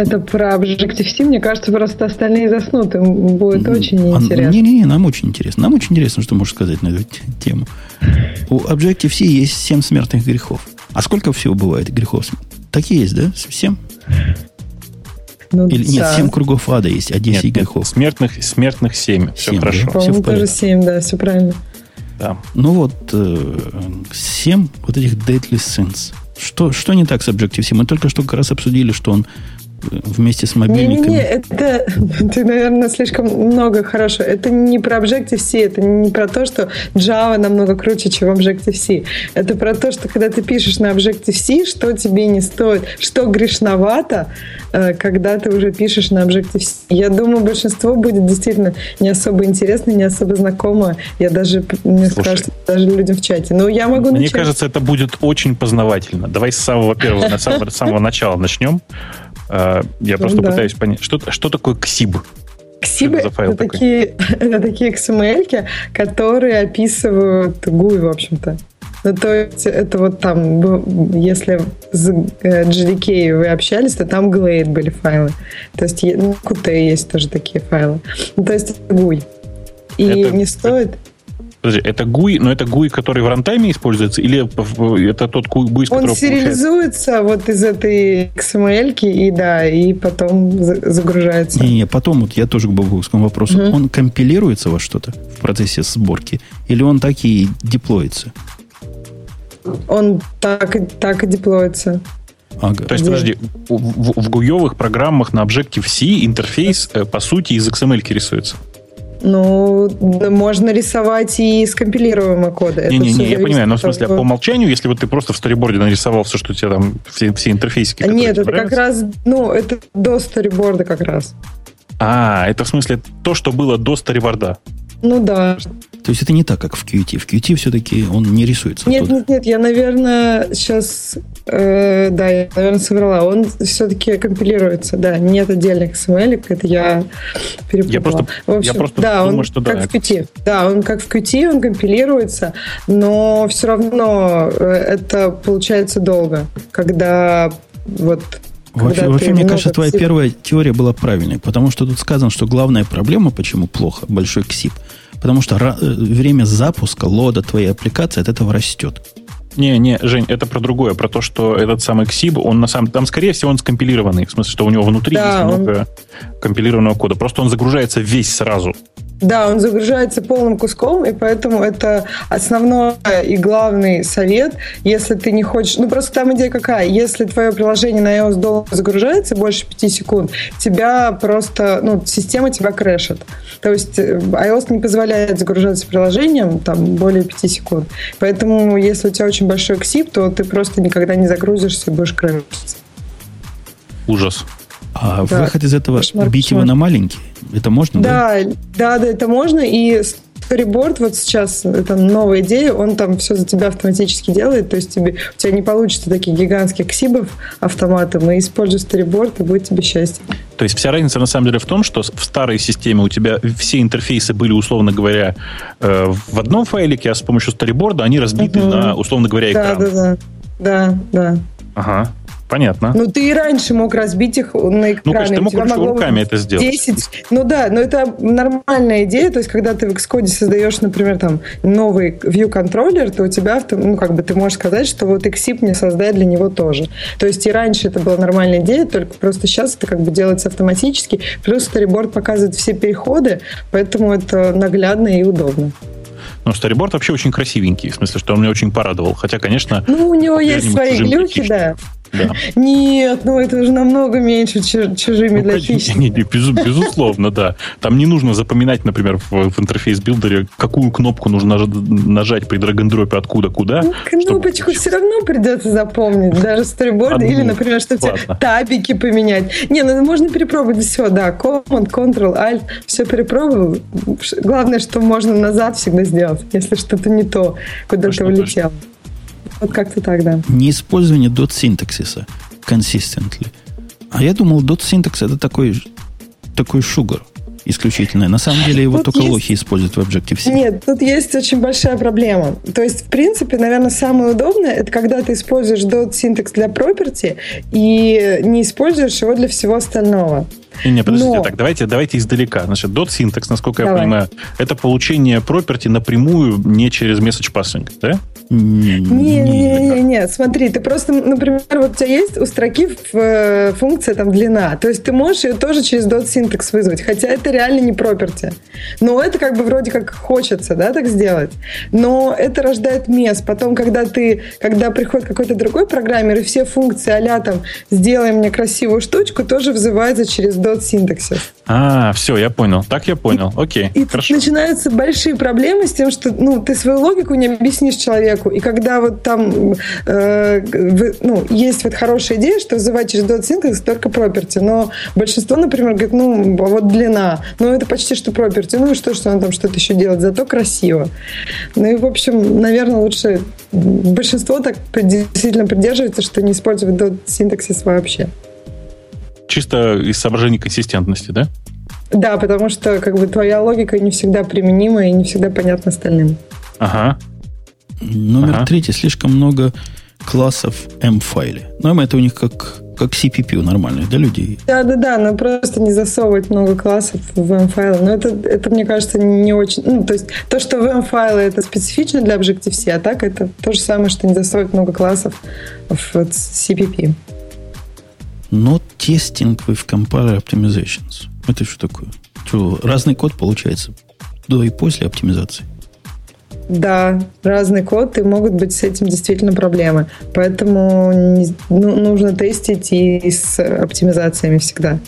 [SPEAKER 3] Это про Objective-C, мне кажется, просто остальные заснут, им будет очень а, интересно.
[SPEAKER 1] Не-не-не, нам очень интересно. Нам очень интересно, что можешь сказать на эту тему. У Objective-C есть 7 смертных грехов. А сколько всего бывает грехов? Такие есть, да? Семь? Ну, Или, да. Нет, семь кругов ада есть, а 10 нет, грехов.
[SPEAKER 2] Смертных, смертных семь. Все 7, хорошо.
[SPEAKER 3] Да? По-моему, тоже семь, да, все правильно.
[SPEAKER 1] Да. Ну вот, э, семь вот этих deadly sins. Что, что не так с Objective-C? Мы только что как раз обсудили, что он вместе с мобильниками.
[SPEAKER 3] Не-не-не, это [laughs] ты, наверное, слишком много хорошо. Это не про Objective-C, это не про то, что Java намного круче, чем Objective-C. Это про то, что когда ты пишешь на Objective-C, что тебе не стоит, что грешновато, э, когда ты уже пишешь на Objective-C. Я думаю, большинство будет действительно не особо интересно, не особо знакомо. Я даже, мне Слушай, кажется, даже людям в чате. Но я могу
[SPEAKER 2] Мне начать. кажется, это будет очень познавательно. Давай с самого первого, с самого начала начнем. А, я ну, просто да. пытаюсь понять, что, что такое КСИБ?
[SPEAKER 3] КСИБ это, [laughs] это, такие, это такие XML, которые описывают GUI, в общем-то. Ну, то есть это вот там, если с GDK э, вы общались, то там Glade были файлы. То есть ну, Qt есть тоже такие файлы. Ну, то есть GUI. И это, не стоит...
[SPEAKER 2] Подожди, это GUI, но это GUI, который в рантайме используется, или это тот GUI, из
[SPEAKER 3] Он сериализуется получается? вот из этой XML, и да, и потом загружается.
[SPEAKER 1] Не-не, потом вот я тоже к бабушкому вопросу. Угу. Он компилируется во что-то в процессе сборки, или он так и деплоится?
[SPEAKER 3] Он так, так и деплоется.
[SPEAKER 2] Ага. То есть, подожди, в, в, в гуевых программах на Objective-C интерфейс, э, по сути, из XML рисуется.
[SPEAKER 3] Ну, можно рисовать и скомпилируемые коды.
[SPEAKER 2] Не-не-не, я понимаю, но в смысле, по умолчанию, если вот ты просто в сториборде нарисовал все, что у тебя там, все, все интерфейсики,
[SPEAKER 3] Нет, это как раз, ну, это до сториборда как раз.
[SPEAKER 2] А, это в смысле то, что было до сториборда.
[SPEAKER 3] Ну да.
[SPEAKER 1] То есть это не так, как в Qt. В Qt все-таки он не рисуется.
[SPEAKER 3] Нет, оттуда. нет, нет, я, наверное, сейчас, э, да, я, наверное, соврала. Он все-таки компилируется, да, нет отдельных XML, это я перепутала.
[SPEAKER 2] Я просто, в общем, я просто
[SPEAKER 3] да, думаю, он что как да. в Qt. Да, он как в Qt, он компилируется, но все равно э, это получается долго, когда вот
[SPEAKER 1] Вообще, вообще мне кажется, твоя первая теория была правильной, потому что тут сказано, что главная проблема, почему плохо, большой ксип – Потому что время запуска лода твоей аппликации от этого растет.
[SPEAKER 2] Не, не, Жень, это про другое, про то, что этот самый Xib, он на самом там, скорее всего, он скомпилированный, в смысле, что у него внутри да, есть он... много компилированного кода. Просто он загружается весь сразу.
[SPEAKER 3] Да, он загружается полным куском, и поэтому это основной и главный совет, если ты не хочешь... Ну, просто там идея какая? Если твое приложение на iOS долго загружается, больше 5 секунд, тебя просто... Ну, система тебя крэшит. То есть э, iOS не позволяет загружаться приложениям там более 5 секунд. Поэтому, если у тебя очень большой XIB, то ты просто никогда не загрузишься и будешь крэшиться.
[SPEAKER 2] Ужас.
[SPEAKER 1] А да. выход из этого кошмар, бить кошмар. его на маленький? Это можно,
[SPEAKER 3] да? Да, да, да, это можно. И Storyboard вот сейчас, это новая идея, он там все за тебя автоматически делает, то есть тебе, у тебя не получится таких гигантских ксибов автоматом, и используй Storyboard, и будет тебе счастье.
[SPEAKER 2] То есть вся разница на самом деле в том, что в старой системе у тебя все интерфейсы были, условно говоря, э, в одном файлике, а с помощью Storyboard они разбиты угу. на, условно говоря, экран.
[SPEAKER 3] Да, да, да. Да, да.
[SPEAKER 2] Ага. Понятно.
[SPEAKER 3] Ну, ты и раньше мог разбить их на экране. Ну,
[SPEAKER 2] конечно, ты мог
[SPEAKER 3] вообще
[SPEAKER 2] руками это сделать.
[SPEAKER 3] 10. Ну да, но это нормальная идея. То есть, когда ты в Xcode создаешь, например, там новый view контроллер, то у тебя, ну, как бы ты можешь сказать, что вот Xip мне создать для него тоже. То есть, и раньше это была нормальная идея, только просто сейчас это как бы делается автоматически. Плюс Storyboard показывает все переходы, поэтому это наглядно и удобно.
[SPEAKER 2] Ну, Storyboard вообще очень красивенький, в смысле, что он меня очень порадовал. Хотя, конечно...
[SPEAKER 3] Ну, у него есть свои глюки, да. Да. Нет, ну это уже намного меньше чужими ну, для
[SPEAKER 2] без, безусловно, да. Там не нужно запоминать, например, в, в Interface Builder'е, какую кнопку нужно нажать при drag-n-drop'е откуда куда. Ну,
[SPEAKER 3] кнопочку чтобы... все равно придется запомнить, даже storyboard'ы, или, например, чтобы тебе табики поменять. Не, ну можно перепробовать все, да, Command, Ctrl, Alt, все перепробовал. Главное, что можно назад всегда сделать, если что-то не то, куда ты улетел. Точно. Вот как-то так, да.
[SPEAKER 1] Неиспользование dot синтаксиса consistently. А я думал, dot синтакс это такой, такой шугар исключительное. На самом деле его тут только есть... лохи используют в Objective-C.
[SPEAKER 3] Нет, тут есть очень большая проблема. То есть, в принципе, наверное, самое удобное, это когда ты используешь dot синтакс для property и не используешь его для всего остального.
[SPEAKER 2] Не, не, подождите, Но... так, давайте, давайте издалека. Значит, dot syntax, насколько Давай. я понимаю, это получение property напрямую не через message passing, да?
[SPEAKER 3] Не, не, не, не, смотри, ты просто, например, вот у тебя есть у строки э, функция там длина, то есть ты можешь ее тоже через dot syntax вызвать, хотя это реально не property. Но это как бы вроде как хочется, да, так сделать. Но это рождает мест. Потом, когда ты, когда приходит какой-то другой программер, и все функции а там «сделай мне красивую штучку» тоже вызываются через dot syntaxis.
[SPEAKER 2] А, все, я понял. Так я понял. Окей,
[SPEAKER 3] и хорошо. начинаются большие проблемы с тем, что ну, ты свою логику не объяснишь человеку. И когда вот там э, вы, ну, есть вот хорошая идея, что вызывать через dot syntax только property, но большинство, например, говорит, ну, вот длина, ну, это почти что property, ну, и что, что он там что-то еще делает, зато красиво. Ну, и, в общем, наверное, лучше большинство так действительно придерживается, что не использовать dot синтаксис вообще.
[SPEAKER 2] Чисто из соображений консистентности, да?
[SPEAKER 3] Да, потому что как бы твоя логика не всегда применима и не всегда понятна остальным.
[SPEAKER 2] Ага.
[SPEAKER 1] Номер ага. третий. Слишком много классов M-файле. Но M это у них как, как CPP нормальных для людей.
[SPEAKER 3] Да-да-да, но просто не засовывать много классов в M-файлы. Но это, это, мне кажется, не очень... Ну, то есть то, что в M-файлы это специфично для Objective-C, а так это то же самое, что не засовывать много классов в CPP.
[SPEAKER 1] Not testing with compiler optimizations. Это что такое? Что, разный код получается до и после оптимизации?
[SPEAKER 3] Да, разный код, и могут быть с этим действительно проблемы. Поэтому не, ну, нужно тестить и с оптимизациями всегда.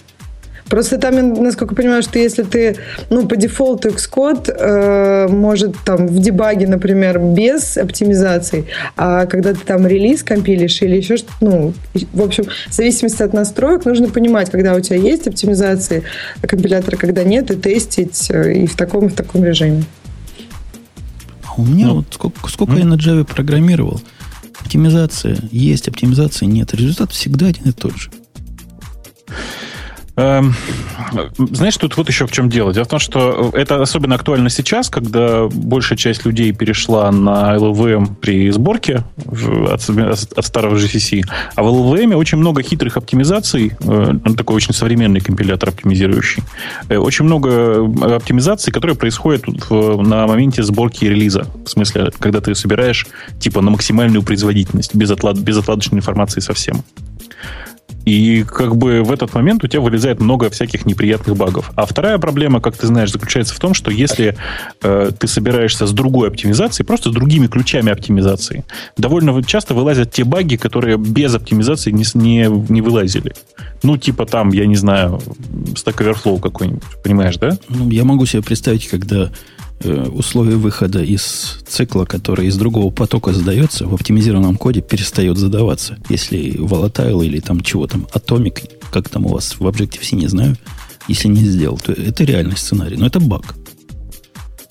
[SPEAKER 3] Просто там, насколько я понимаю, что если ты, ну, по дефолту Xcode э, может там в дебаге, например, без оптимизаций, а когда ты там релиз компилишь или еще что-то, ну, в общем, в зависимости от настроек нужно понимать, когда у тебя есть оптимизации компилятора, когда нет, и тестить э, и в таком, и в таком режиме.
[SPEAKER 1] У меня ну, вот сколько, сколько ну, я на Java программировал, оптимизация есть, оптимизации нет. Результат всегда один и тот же.
[SPEAKER 2] Эм, знаешь, тут вот еще в чем дело. Дело в том, что это особенно актуально сейчас, когда большая часть людей перешла на LLVM при сборке от, от старого GCC. А в LLVM очень много хитрых оптимизаций. Э, такой очень современный компилятор оптимизирующий. Э, очень много оптимизаций, которые происходят на моменте сборки релиза. В смысле, когда ты собираешь типа на максимальную производительность, без, отлад, без отладочной информации совсем. И как бы в этот момент у тебя вылезает много всяких неприятных багов. А вторая проблема, как ты знаешь, заключается в том, что если э, ты собираешься с другой оптимизацией, просто с другими ключами оптимизации, довольно часто вылазят те баги, которые без оптимизации не, не, не вылазили. Ну, типа там, я не знаю, Stack Overflow какой-нибудь, понимаешь, да?
[SPEAKER 1] Ну, я могу себе представить, когда условие выхода из цикла, который из другого потока задается, в оптимизированном коде перестает задаваться. Если volatile или там чего там, atomic, как там у вас в Objective-C, не знаю, если не сделал, то это реальный сценарий. Но это баг.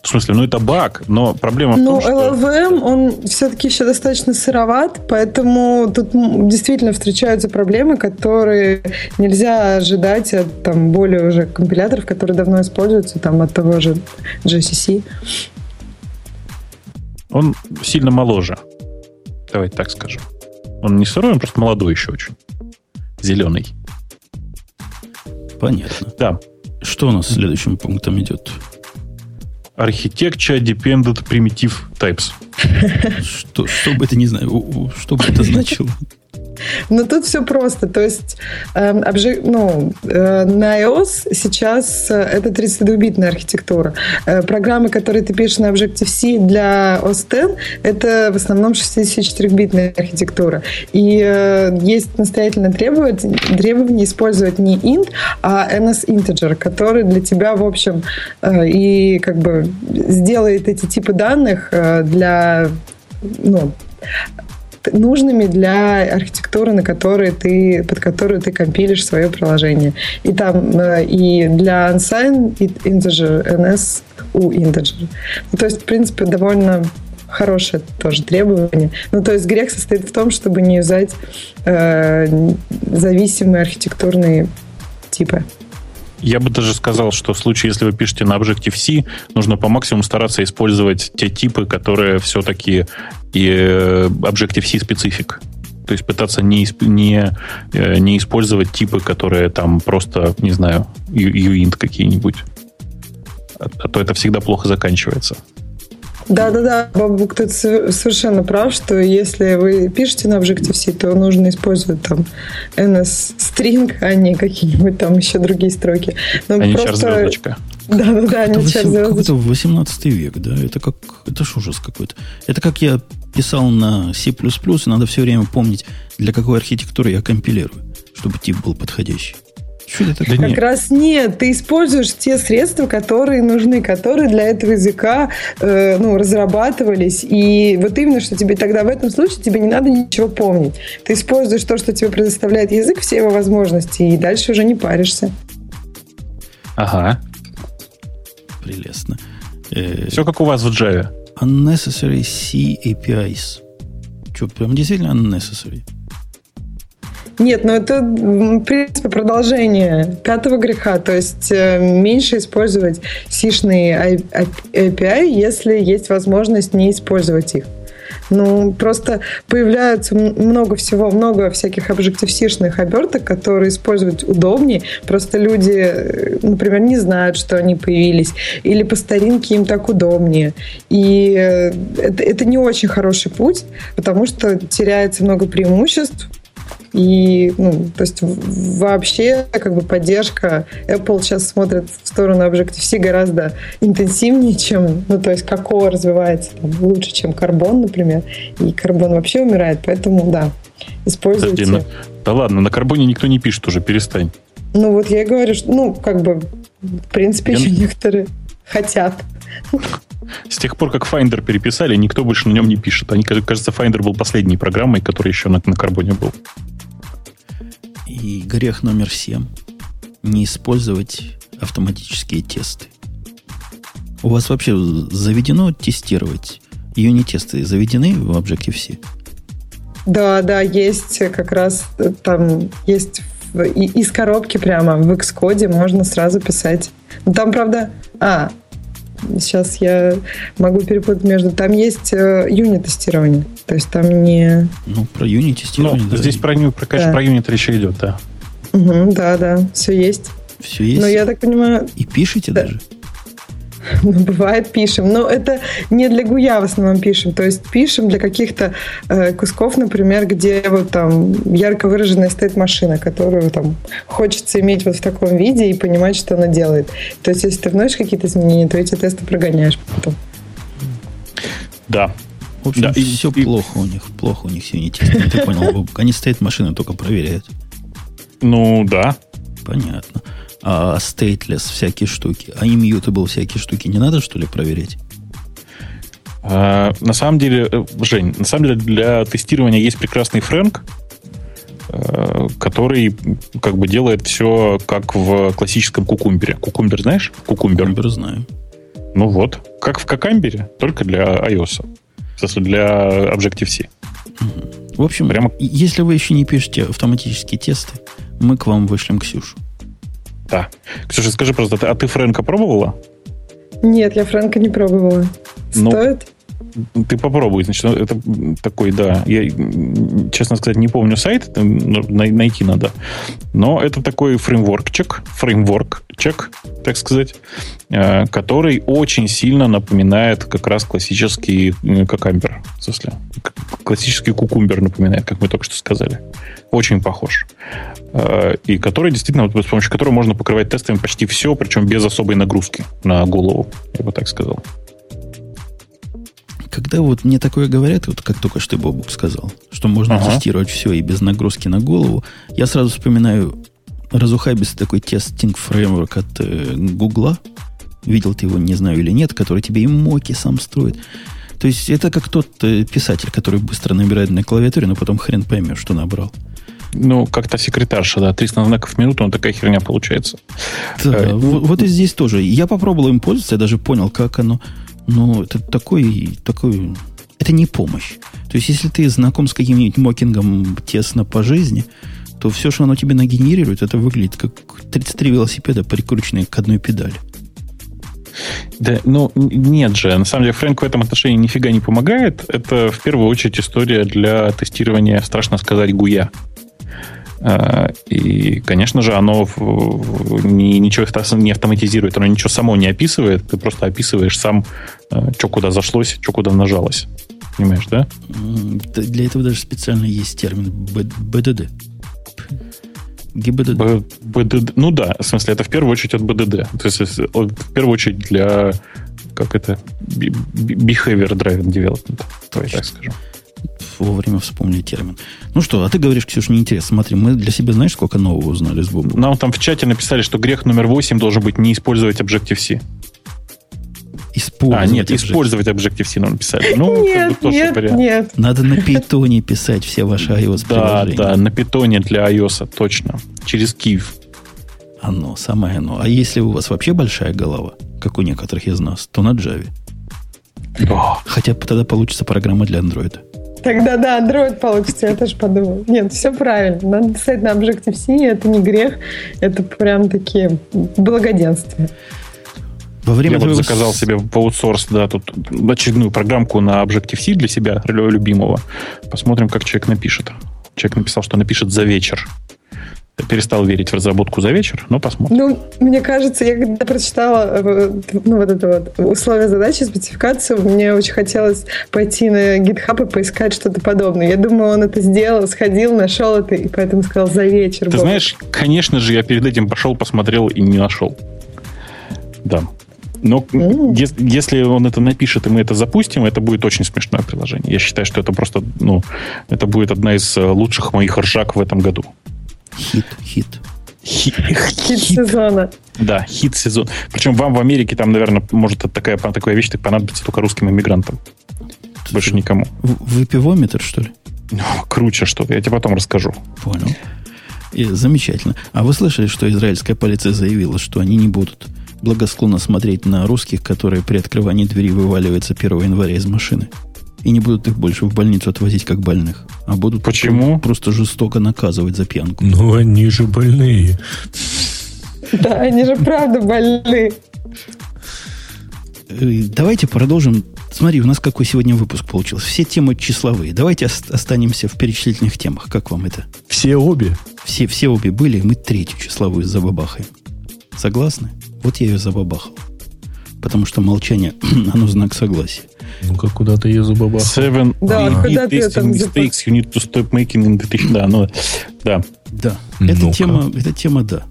[SPEAKER 2] В смысле, ну это баг, но проблема
[SPEAKER 3] ну,
[SPEAKER 2] в том,
[SPEAKER 3] что... Ну, LLVM, он все-таки еще достаточно сыроват, поэтому тут действительно встречаются проблемы, которые нельзя ожидать от там, более уже компиляторов, которые давно используются, там, от того же GCC.
[SPEAKER 2] Он сильно моложе. Давайте так скажем. Он не сырой, он просто молодой еще очень. Зеленый.
[SPEAKER 1] Понятно.
[SPEAKER 2] Да.
[SPEAKER 1] Что у нас следующим пунктом идет?
[SPEAKER 2] Architecture Dependent Primitive Types.
[SPEAKER 1] Что, что бы это не знаю, что бы это значило? [laughs]
[SPEAKER 3] Но тут все просто. То есть э, обжи... ну, э, на iOS сейчас э, это 32-битная архитектура. Э, программы, которые ты пишешь на Objective-C для OS X, это в основном 64-битная архитектура. И э, есть настоятельное требование, требование использовать не int, а NS integer, который для тебя, в общем, э, и как бы сделает эти типы данных э, для ну, нужными для архитектуры, на которой ты, под которую ты компилишь свое приложение. И там э, и для unsigned и integer NS у integer. Ну, то есть, в принципе, довольно хорошее тоже требование. Ну, то есть грех состоит в том, чтобы не юзать э, зависимые архитектурные типы.
[SPEAKER 2] Я бы даже сказал, что в случае, если вы пишете на Objective-C, нужно по максимуму стараться использовать те типы, которые все-таки и э, Objective-C специфик. То есть пытаться не, не, э, не использовать типы, которые там просто, не знаю, uint какие-нибудь. А, а то это всегда плохо заканчивается.
[SPEAKER 3] Да-да-да, Бабук тут совершенно прав, что если вы пишете на Objective-C, то нужно использовать там NS-string, а не какие-нибудь там еще другие строки.
[SPEAKER 2] Но а просто... звездочка.
[SPEAKER 3] Да-да-да, не
[SPEAKER 1] чар-звездочка. Это 18 век, да? Это как... Это ж ужас какой-то. Это как я писал на C++, и надо все время помнить, для какой архитектуры я компилирую, чтобы тип был подходящий.
[SPEAKER 3] Что это такое? Как нет. раз нет. Ты используешь те средства, которые нужны, которые для этого языка э, ну, разрабатывались. И вот именно, что тебе тогда в этом случае тебе не надо ничего помнить. Ты используешь то, что тебе предоставляет язык, все его возможности, и дальше уже не паришься.
[SPEAKER 2] Ага.
[SPEAKER 1] Прелестно.
[SPEAKER 2] Э, все как у вас в Java.
[SPEAKER 1] Unnecessary C APIs. Что, прям действительно unnecessary?
[SPEAKER 3] Нет, ну это, в принципе, продолжение пятого греха. То есть э, меньше использовать сишные API, если есть возможность не использовать их. Ну, просто появляется много всего, много всяких Objective-C-шных оберток, которые использовать удобнее. Просто люди, э, например, не знают, что они появились. Или по старинке им так удобнее. И э, это, это не очень хороший путь, потому что теряется много преимуществ, и, ну, то есть вообще как бы поддержка Apple сейчас смотрит в сторону Objective-C гораздо интенсивнее, чем, ну, то есть какого развивается там, лучше, чем карбон, например. И карбон вообще умирает, поэтому, да, используйте. Подожди,
[SPEAKER 2] ну, да ладно, на карбоне никто не пишет уже, перестань.
[SPEAKER 3] Ну, вот я и говорю, что, ну, как бы, в принципе, я... еще некоторые хотят.
[SPEAKER 2] С тех пор, как Finder переписали, никто больше на нем не пишет. Они, кажется, Finder был последней программой, которая еще на, на карбоне был.
[SPEAKER 1] И грех номер семь – не использовать автоматические тесты. У вас вообще заведено тестировать? Юнит-тесты заведены в Objective-C?
[SPEAKER 3] Да, да, есть как раз там есть из коробки прямо в Xcode можно сразу писать. Ну, там, правда... А, сейчас я могу перепутать между... Там есть э, юнит-тестирование. То есть там не...
[SPEAKER 1] Ну, про юнит-тестирование...
[SPEAKER 2] Ну, да. Здесь про, про, конечно, да. про юнит речь идет, да.
[SPEAKER 3] Угу, да, да, все есть.
[SPEAKER 1] Все есть?
[SPEAKER 3] Но я так понимаю...
[SPEAKER 1] И пишите да. даже?
[SPEAKER 3] Ну, [laughs] бывает, пишем. Но это не для гуя в основном пишем. То есть пишем для каких-то э, кусков, например, где вот там ярко выраженная стоит машина, которую там хочется иметь вот в таком виде и понимать, что она делает. То есть, если ты вносишь какие-то изменения, то эти тесты прогоняешь потом.
[SPEAKER 2] Да.
[SPEAKER 1] В общем, да, все и, плохо у них. Плохо у них все не тесты. Ты понял, Они стоят машины, только проверяют.
[SPEAKER 2] Ну, да.
[SPEAKER 1] Понятно а stateless всякие штуки, а immutable всякие штуки не надо, что ли, проверять?
[SPEAKER 2] А, на самом деле, э, Жень, на самом деле для тестирования есть прекрасный фрэнк, э, который как бы делает все как в классическом кукумбере. Кукумбер знаешь?
[SPEAKER 1] Кукумбер. Кукумбер знаю.
[SPEAKER 2] Ну вот, как в Кокамбере, только для iOS. В смысле, для Objective-C.
[SPEAKER 1] В общем, Прямо... если вы еще не пишете автоматические тесты, мы к вам вышлем Ксюшу.
[SPEAKER 2] Да. Ксюша, скажи просто, а ты Фрэнка пробовала?
[SPEAKER 3] Нет, я Фрэнка не пробовала. Ну, Стоит?
[SPEAKER 2] Ты попробуй, значит, это такой, да. Я, честно сказать, не помню сайт, найти надо. Но это такой фреймворкчик, фреймворкчик, так сказать, э, который очень сильно напоминает как раз классический кокамбер. В смысле, классический кукумбер напоминает, как мы только что сказали. Очень похож. Э, и который действительно, вот с помощью которого можно покрывать тестами почти все, причем без особой нагрузки на голову, я бы так сказал.
[SPEAKER 1] Когда вот мне такое говорят, вот как только что Бобук сказал, что можно ага. тестировать все и без нагрузки на голову, я сразу вспоминаю разухабистый такой тестинг фреймворк от э, Гугла. Видел ты его, не знаю или нет, который тебе и моки сам строит. То есть это как тот э, писатель, который быстро набирает на клавиатуре, но потом хрен поймешь, что набрал.
[SPEAKER 2] Ну, как-то секретарша, да, 300 знаков в минуту, он такая херня получается.
[SPEAKER 1] Да, э, вот, вот и здесь тоже. Я попробовал им пользоваться, я даже понял, как оно. Ну, это такой, такой... Это не помощь. То есть, если ты знаком с каким-нибудь мокингом тесно по жизни, то все, что оно тебе нагенерирует, это выглядит как 33 велосипеда, прикрученные к одной педали.
[SPEAKER 2] Да, ну, нет же. На самом деле, Фрэнк в этом отношении нифига не помогает. Это, в первую очередь, история для тестирования, страшно сказать, гуя. А, и, конечно же, оно ни, ничего не автоматизирует, оно ничего само не описывает, ты просто описываешь сам, а, что куда зашлось, что куда нажалось. Понимаешь, да?
[SPEAKER 1] Для этого даже специально есть термин БДД.
[SPEAKER 2] ГИБДД. БДД. Ну да, в смысле, это в первую очередь от БДД. То есть, в первую очередь для, как это, Behavior Driven Development, давай так скажем
[SPEAKER 1] вовремя вспомнили термин. Ну что, а ты говоришь, Ксюш, неинтересно. Смотри, мы для себя знаешь, сколько нового узнали с Бобом?
[SPEAKER 2] Нам там в чате написали, что грех номер 8 должен быть не использовать Objective-C.
[SPEAKER 1] Использовать.
[SPEAKER 2] А, нет, Objective. использовать Objective-C нам написали. Ну,
[SPEAKER 3] нет, как бы тоже нет, вариант. нет.
[SPEAKER 1] Надо на [laughs] питоне писать все ваши iOS
[SPEAKER 2] Да, да, на питоне для iOS, точно. Через Киев.
[SPEAKER 1] Оно, самое оно. А если у вас вообще большая голова, как у некоторых из нас, то на Java. Хотя тогда получится программа для андроида.
[SPEAKER 3] Тогда да, Android получится, я тоже подумал. Нет, все правильно. Надо писать на Objective-C, это не грех, это прям такие благоденствия.
[SPEAKER 2] Во время я твоего... вот заказал себе в аутсорс, да, тут очередную программку на Objective-C для себя, любимого. Посмотрим, как человек напишет. Человек написал, что напишет за вечер перестал верить в разработку за вечер, но посмотрим.
[SPEAKER 3] Ну, мне кажется, я когда прочитала э, ну, вот это вот условия задачи, спецификацию, мне очень хотелось пойти на GitHub и поискать что-то подобное. Я думаю, он это сделал, сходил, нашел это, и поэтому сказал за вечер.
[SPEAKER 2] Ты Бог. знаешь, конечно же, я перед этим пошел, посмотрел и не нашел. Да. Но mm. если, если он это напишет, и мы это запустим, это будет очень смешное приложение. Я считаю, что это просто, ну, это будет одна из э, лучших моих ржак в этом году.
[SPEAKER 1] Хит, хит.
[SPEAKER 3] Хит, хит сезона.
[SPEAKER 2] Да, хит сезон. Причем вам в Америке там, наверное, может такая, такая вещь так понадобится только русским иммигрантам. Больше никому.
[SPEAKER 1] Выпивометр, что ли?
[SPEAKER 2] Ну, круче что-то. Я тебе потом расскажу.
[SPEAKER 1] Понял. И, замечательно. А вы слышали, что израильская полиция заявила, что они не будут благосклонно смотреть на русских, которые при открывании двери вываливаются 1 января из машины? И не будут их больше в больницу отвозить как больных. А будут
[SPEAKER 2] Почему?
[SPEAKER 1] просто жестоко наказывать за пьянку.
[SPEAKER 4] Ну, они же больные.
[SPEAKER 3] Да, они же правда больны.
[SPEAKER 1] Э, давайте продолжим. Смотри, у нас какой сегодня выпуск получился. Все темы числовые. Давайте останемся в перечислительных темах. Как вам это?
[SPEAKER 4] Все обе?
[SPEAKER 1] Все, все обе были, мы третью числовую забабахаем. Согласны? Вот я ее забабахал. Потому что молчание, [clears throat] оно знак согласия.
[SPEAKER 4] Ну-ка, куда ты ее забабахал?
[SPEAKER 2] Seven
[SPEAKER 3] да, куда ты там
[SPEAKER 2] mistakes you need to stop making in the Да, ну, да.
[SPEAKER 1] Да. Эта тема, эта тема, да.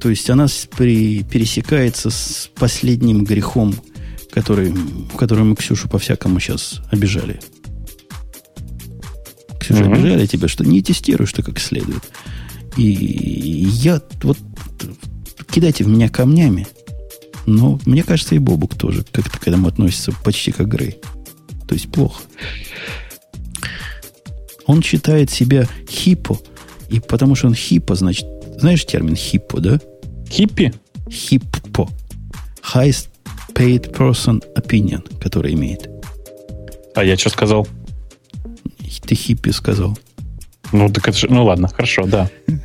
[SPEAKER 1] То есть она при, пересекается с последним грехом, который, в который мы Ксюшу по-всякому сейчас обижали. Ксюша, mm-hmm. обижали тебя, что не тестируешь ты как следует. И я вот кидайте в меня камнями, но мне кажется, и Бобук тоже как-то к этому относится почти как Грей. То есть плохо. Он считает себя хиппо, и потому что он хиппо, значит, знаешь термин хиппо, да?
[SPEAKER 2] Хиппи?
[SPEAKER 1] Хиппо. Highest paid person opinion, который имеет.
[SPEAKER 2] А я что сказал?
[SPEAKER 1] Ты хиппи сказал.
[SPEAKER 2] Ну, так это же, ну ладно, хорошо, да. [laughs]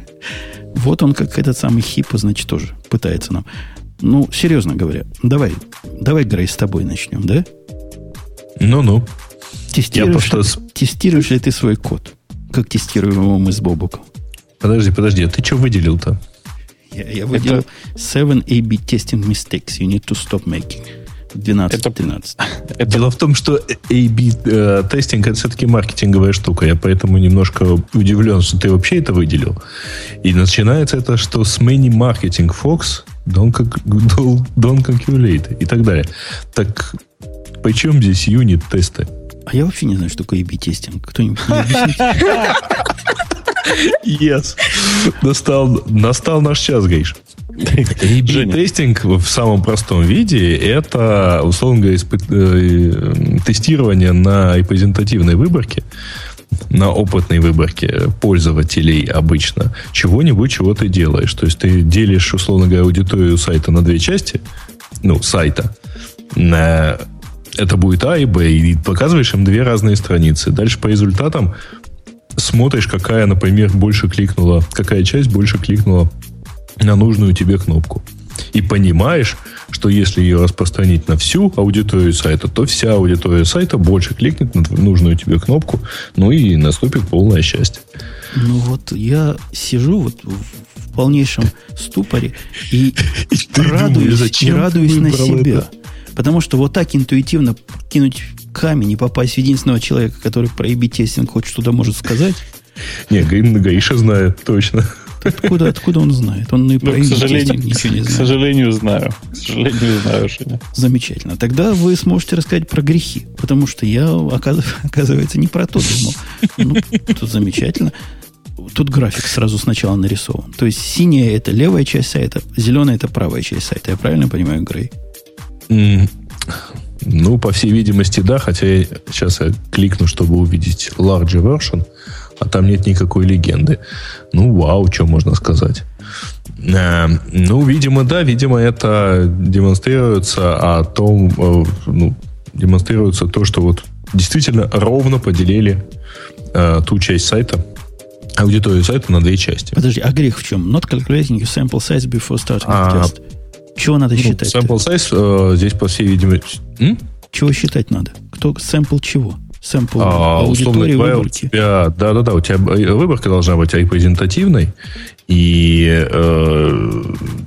[SPEAKER 1] Вот он, как этот самый хиппо, значит, тоже пытается нам. Ну, серьезно говоря, давай, давай, Грей, с тобой начнем, да?
[SPEAKER 4] Ну-ну.
[SPEAKER 1] Тестируешь, просто... тестируешь ли ты свой код? Как тестируем его мы с Бобуком?
[SPEAKER 4] Подожди, подожди, а ты что выделил-то?
[SPEAKER 1] Я, я выделил это... 7 A-B testing mistakes you need to stop making. 12-13. [laughs]
[SPEAKER 4] Это... Дело в том, что A-B э, тестинг это все-таки маркетинговая штука. Я поэтому немножко удивлен, что ты вообще это выделил. И начинается это, что с many marketing folks don't, don't, don't calculate и так далее. Так почем здесь юнит-тесты?
[SPEAKER 1] А я вообще не знаю, что такое A-B тестинг. Кто-нибудь [laughs]
[SPEAKER 4] Yes. Настал, настал наш час, Гейш. A-B-тестинг в самом простом виде это, условно говоря, испы- э, тестирование на репрезентативной выборке, на опытной выборке пользователей обычно чего-нибудь, чего ты делаешь. То есть ты делишь, условно говоря, аудиторию сайта на две части, ну, сайта, на это будет А и Б, и показываешь им две разные страницы. Дальше по результатам смотришь, какая, например, больше кликнула, какая часть больше кликнула на нужную тебе кнопку. И понимаешь, что если ее распространить на всю аудиторию сайта, то вся аудитория сайта больше кликнет на нужную тебе кнопку, ну и наступит полное счастье.
[SPEAKER 1] Ну вот я сижу вот в полнейшем ступоре и, [laughs] радуюсь, и радуюсь на себя. Потому что вот так интуитивно кинуть камень и попасть в единственного человека, который про AB-тестинг хоть что-то может сказать.
[SPEAKER 4] Не, Гаиша знает, точно.
[SPEAKER 1] Откуда, откуда он знает? Он и про ну, к сожалению, ничего не знает.
[SPEAKER 2] К сожалению, знаю. К сожалению, знаю, Женя.
[SPEAKER 1] Замечательно. Тогда вы сможете рассказать про грехи, потому что я, [laughs] оказывается, не про то думал. Ну, тут замечательно. Тут график сразу сначала нарисован. То есть синяя это левая часть сайта, зеленая это правая часть сайта. Я правильно понимаю, Грей?
[SPEAKER 4] Ну, по всей видимости, да, хотя я, сейчас я кликну, чтобы увидеть larger version, а там нет никакой легенды. Ну, вау, что можно сказать. Э, ну, видимо, да, видимо, это демонстрируется о том, э, ну, демонстрируется то, что вот действительно ровно поделили э, ту часть сайта, аудиторию сайта на две части.
[SPEAKER 1] Подожди, а грех в чем? Not calculating your sample size before starting а, the test. Чего надо ну, считать?
[SPEAKER 4] Sample size э, здесь, по всей видимости...
[SPEAKER 1] М? Чего считать надо? Кто сэмпл чего? Сэмпл а, аудитории выборки.
[SPEAKER 4] Тебя, да, да, да, у тебя выборка должна быть репрезентативной, и э,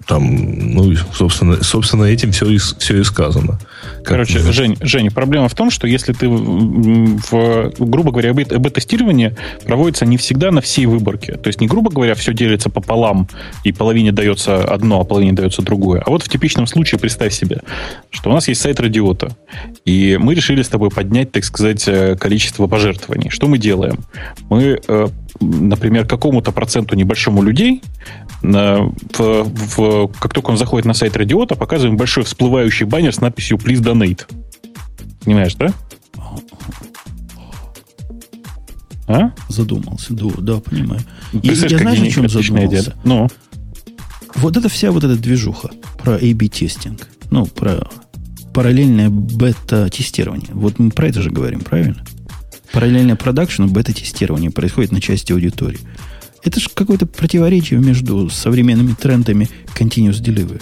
[SPEAKER 4] там, ну, собственно, собственно, этим все и, все и сказано.
[SPEAKER 2] Короче, как... Жень, Жень, проблема в том, что если ты, в, грубо говоря, бета-тестирование проводится не всегда на всей выборке. То есть не, грубо говоря, все делится пополам, и половине дается одно, а половине дается другое. А вот в типичном случае представь себе, что у нас есть сайт Радиота, и мы решили с тобой поднять, так сказать, э, количество пожертвований. Что мы делаем? Мы э, например, какому-то проценту небольшому людей, в, в, как только он заходит на сайт Радиота, показываем большой всплывающий баннер с надписью «Please donate». Понимаешь, да?
[SPEAKER 1] А? Задумался, да, да понимаю. Я, я знаешь, о чем задумался?
[SPEAKER 2] Ну?
[SPEAKER 1] Вот это вся вот эта движуха про A-B-тестинг. Ну, про параллельное бета-тестирование. Вот мы про это же говорим, правильно? Параллельно продакшену бета-тестирование происходит на части аудитории. Это же какое-то противоречие между современными трендами continuous delivery.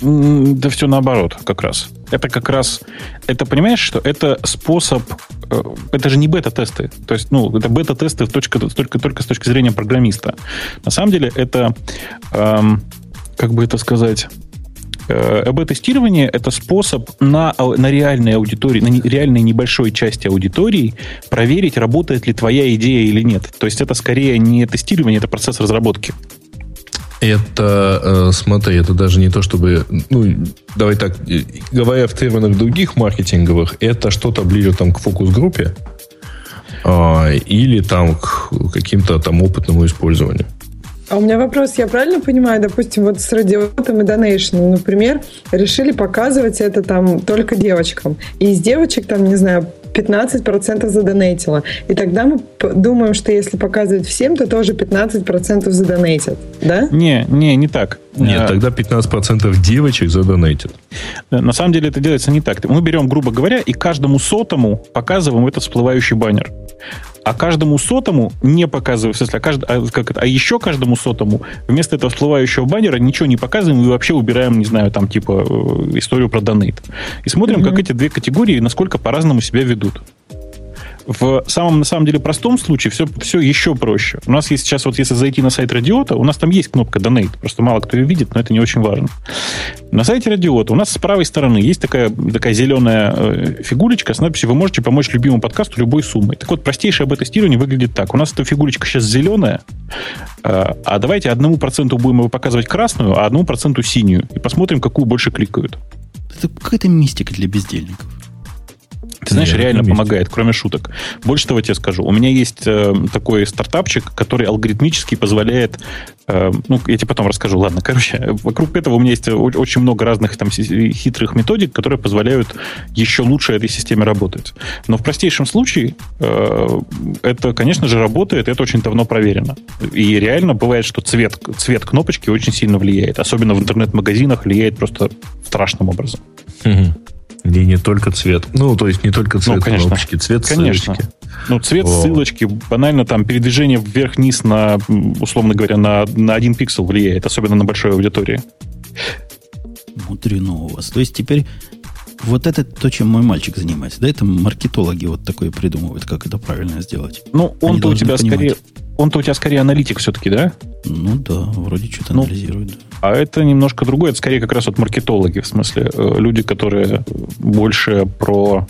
[SPEAKER 2] Да все наоборот, как раз. Это как раз, это понимаешь, что это способ, э, это же не бета-тесты. То есть, ну, это бета-тесты только, только, только с точки зрения программиста. На самом деле это, эм, как бы это сказать, э, АБ-тестирование – это способ на, на реальной аудитории, на реальной небольшой части аудитории проверить, работает ли твоя идея или нет. То есть это скорее не тестирование, это процесс разработки.
[SPEAKER 4] Это, э, смотри, это даже не то, чтобы, ну, давай так, говоря в терминах других маркетинговых, это что-то ближе там к фокус-группе а, или там к каким-то там опытному использованию.
[SPEAKER 3] А у меня вопрос, я правильно понимаю, допустим, вот с радиотом и донейшном, например, решили показывать это там только девочкам. И из девочек там, не знаю, 15% задонейтила. И тогда мы думаем, что если показывать всем, то тоже 15% задонейтят. Да?
[SPEAKER 2] Не, не, не так.
[SPEAKER 4] Нет, а... тогда 15% девочек задонейтят.
[SPEAKER 2] Э, на самом деле это делается не так. Мы берем, грубо говоря, и каждому сотому показываем этот всплывающий баннер а каждому сотому не показываем, в смысле, а, кажд, а, как это, а еще каждому сотому вместо этого всплывающего баннера ничего не показываем и вообще убираем, не знаю, там типа э, историю про донейт. И смотрим, mm-hmm. как эти две категории, насколько по-разному себя ведут. В самом, на самом деле, простом случае все, все еще проще. У нас есть сейчас, вот если зайти на сайт Радиота, у нас там есть кнопка Donate. Просто мало кто ее видит, но это не очень важно. На сайте Радиота у нас с правой стороны есть такая, такая зеленая э, фигулечка с надписью «Вы можете помочь любимому подкасту любой суммой». Так вот, простейшее АБ-тестирование выглядит так. У нас эта фигулечка сейчас зеленая, э, а давайте одному проценту будем его показывать красную, а одному проценту синюю. И посмотрим, какую больше кликают.
[SPEAKER 1] Это какая-то мистика для бездельников.
[SPEAKER 2] Ты знаешь, Нет, реально помогает, кроме шуток. Больше того тебе скажу. У меня есть э, такой стартапчик, который алгоритмически позволяет... Э, ну, я тебе потом расскажу. Ладно, короче, вокруг этого у меня есть очень много разных там хитрых методик, которые позволяют еще лучше этой системе работать. Но в простейшем случае э, это, конечно же, работает, это очень давно проверено. И реально бывает, что цвет, цвет кнопочки очень сильно влияет. Особенно в интернет-магазинах влияет просто страшным образом.
[SPEAKER 4] Угу. И не только цвет. Ну, то есть не только цвет ну, конечно. кнопочки, цвет
[SPEAKER 2] конечно. ссылочки. Ну, цвет О. ссылочки, банально там передвижение вверх-вниз на, условно говоря, на, на один пиксел влияет, особенно на большой аудитории.
[SPEAKER 1] Мудрено у вас. То есть теперь вот это то, чем мой мальчик занимается. Да, это маркетологи вот такое придумывают, как это правильно сделать.
[SPEAKER 2] Ну, он-то у тебя понимать. Он-то у тебя скорее аналитик все-таки, да?
[SPEAKER 1] Ну да, вроде что-то ну, анализирует.
[SPEAKER 2] А это немножко другое. Это скорее как раз вот маркетологи, в смысле, э, люди, которые больше про,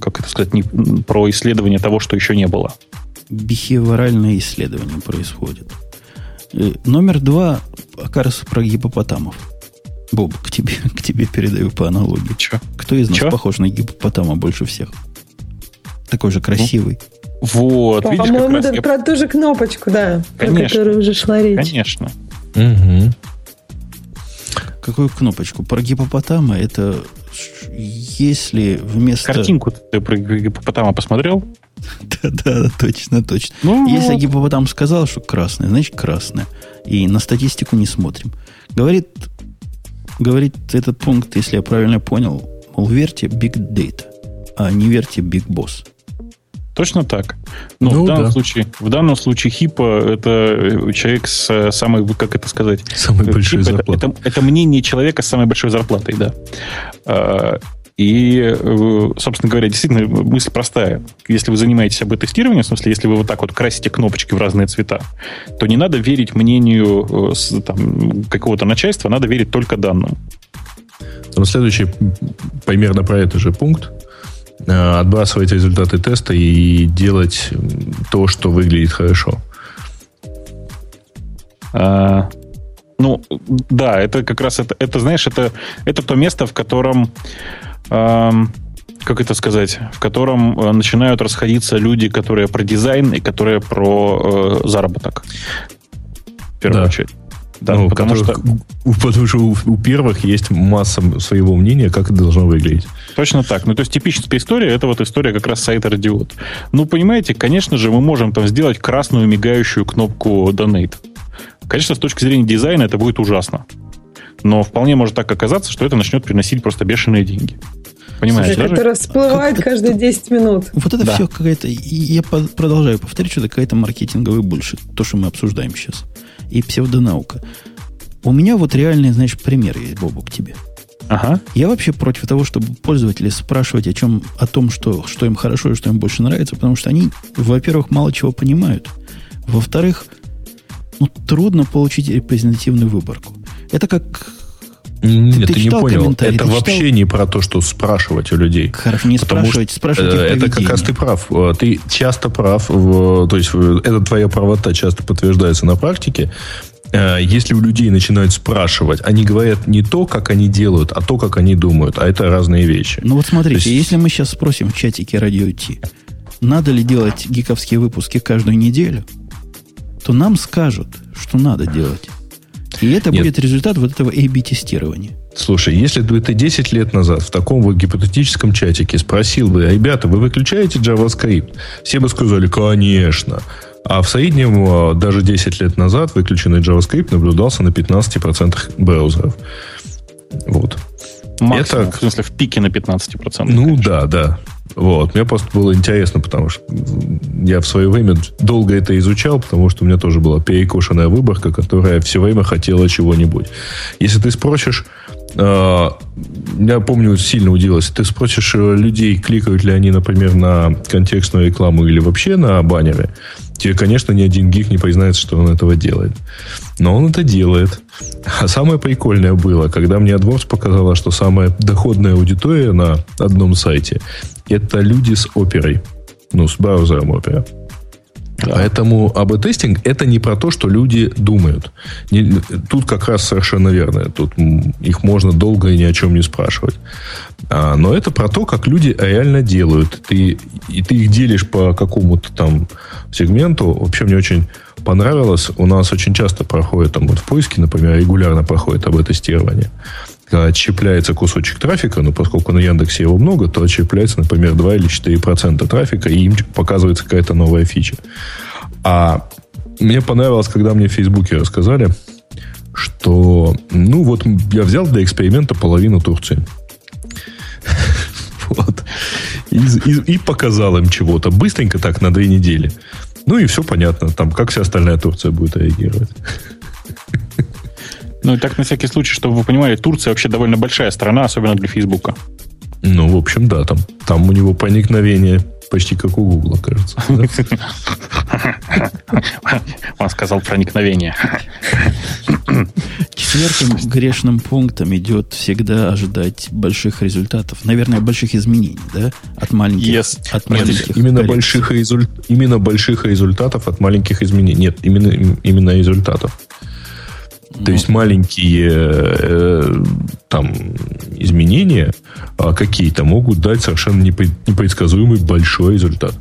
[SPEAKER 2] как это сказать, не, про исследование того, что еще не было.
[SPEAKER 1] Бихевиоральное исследование происходит. Э, номер два, окажется, про гипопотамов. Боб, к тебе, [laughs] к тебе передаю по аналогии.
[SPEAKER 2] Че?
[SPEAKER 1] Кто из нас Че? похож на гипопотама больше всех? Такой же красивый. Ну?
[SPEAKER 2] Вот,
[SPEAKER 3] видишь, По-моему, это я... про ту же кнопочку, да,
[SPEAKER 2] Конечно.
[SPEAKER 3] про которую уже шла речь.
[SPEAKER 2] Конечно.
[SPEAKER 1] Угу. Какую кнопочку? Про гипопотама это если вместо...
[SPEAKER 2] Картинку ты про гипопотама посмотрел? [laughs]
[SPEAKER 1] Да-да, точно, точно. Ну, если вот. гипопотам сказал, что красное, значит красное. И на статистику не смотрим. Говорит, говорит этот пункт, если я правильно понял, мол, верьте Big Data, а не верьте Big Boss.
[SPEAKER 2] Точно так. Но ну, в, данном да. случае, в данном случае хипа это э, человек с э, самой, как это сказать?
[SPEAKER 1] Самой э, большой зарплатой.
[SPEAKER 2] Это, это, это мнение человека с самой большой зарплатой, да. А, и, собственно говоря, действительно, мысль простая. Если вы занимаетесь об-тестированием, в смысле, если вы вот так вот красите кнопочки в разные цвета, то не надо верить мнению там, какого-то начальства, надо верить только данным.
[SPEAKER 4] Там следующий примерно про этот же пункт. Э, отбрасывать результаты теста и делать то, что выглядит хорошо.
[SPEAKER 2] А, ну, да, это как раз это, это знаешь, это, это то место, в котором, э, как это сказать, в котором э, начинают расходиться люди, которые про дизайн и которые про э, заработок.
[SPEAKER 4] В первую да. очередь. Да, ну, потому, которых, что... потому что у, у первых есть масса своего мнения, как это должно выглядеть.
[SPEAKER 2] Точно так. Ну, то есть типическая история, это вот история как раз сайта Радиот. Ну, понимаете, конечно же, мы можем там сделать красную мигающую кнопку Donate. Конечно, с точки зрения дизайна это будет ужасно. Но вполне может так оказаться, что это начнет приносить просто бешеные деньги. Понимаешь,
[SPEAKER 3] Слушай, которая всплывает как, каждые 10 минут.
[SPEAKER 1] Вот это да. все какая-то... Я продолжаю повторять, что это какая-то маркетинговая больше. То, что мы обсуждаем сейчас. И псевдонаука. У меня вот реальный, знаешь, пример есть, Бобу, к тебе.
[SPEAKER 2] Ага.
[SPEAKER 1] Я вообще против того, чтобы пользователи спрашивать о, чем, о том, что, что им хорошо и что им больше нравится, потому что они, во-первых, мало чего понимают. Во-вторых, ну, трудно получить репрезентативную выборку. Это как
[SPEAKER 4] нет, ты, ты, не понял. Это ты вообще читал? не про то, что спрашивать у людей.
[SPEAKER 1] Хорошо, не спрашивать,
[SPEAKER 4] что, спрашивать э, Это как раз ты прав. Э, ты часто прав. В, то есть, это твоя правота часто подтверждается на практике. Э, если у людей начинают спрашивать, они говорят не то, как они делают, а то, как они думают. А это разные вещи.
[SPEAKER 1] Ну вот смотрите, есть... если мы сейчас спросим в чатике радио Ти, надо ли делать гиковские выпуски каждую неделю, то нам скажут, что надо делать. И это Нет. будет результат вот этого A-B-тестирования.
[SPEAKER 4] Слушай, если бы ты 10 лет назад в таком вот гипотетическом чатике спросил бы, ребята, вы выключаете JavaScript? Все бы сказали, конечно. А в среднем даже 10 лет назад выключенный JavaScript наблюдался на 15% браузеров. Вот.
[SPEAKER 2] Максимум, Это... в смысле, в пике на 15%.
[SPEAKER 4] Ну конечно. да, да. Вот. Мне просто было интересно, потому что я в свое время долго это изучал, потому что у меня тоже была перекошенная выборка, которая все время хотела чего-нибудь. Если ты спросишь, э, я помню, сильно удивилось, ты спросишь э, людей, кликают ли они, например, на контекстную рекламу или вообще на баннеры, тебе, конечно, ни один гик не признается, что он этого делает. Но он это делает. А самое прикольное было, когда мне AdWords показала, что самая доходная аудитория на одном сайте это люди с оперой. Ну, с браузером опера. Да. Поэтому АБ-тестинг это не про то, что люди думают. Не, тут как раз совершенно верно. Тут их можно долго и ни о чем не спрашивать. А, но это про то, как люди реально делают. Ты, и ты их делишь по какому-то там сегменту. Вообще мне очень понравилось. У нас очень часто проходит там вот в поиске, например, регулярно проходит АБ-тестирование отщепляется кусочек трафика, но поскольку на Яндексе его много, то отщепляется, например, 2 или 4% трафика, и им показывается какая-то новая фича. А мне понравилось, когда мне в Фейсбуке рассказали, что, ну вот, я взял для эксперимента половину Турции. [laughs] Вот. И, и, и показал им чего-то. Быстренько так, на две недели. Ну и все понятно. Там, как вся остальная Турция будет реагировать. [laughs]
[SPEAKER 2] Ну и так на всякий случай, чтобы вы понимали, Турция вообще довольно большая страна, особенно для Фейсбука.
[SPEAKER 4] Ну, в общем, да, там, там у него проникновение почти как у Гугла, кажется.
[SPEAKER 2] Он сказал проникновение.
[SPEAKER 1] Четвертым грешным пунктом идет всегда ожидать больших результатов. Наверное, больших изменений, да? От маленьких,
[SPEAKER 4] yes. от маленьких именно больших, результ, именно больших результатов от маленьких изменений. Нет, именно, именно результатов. То ну, есть маленькие э, там изменения а какие-то могут дать совершенно непредсказуемый большой результат.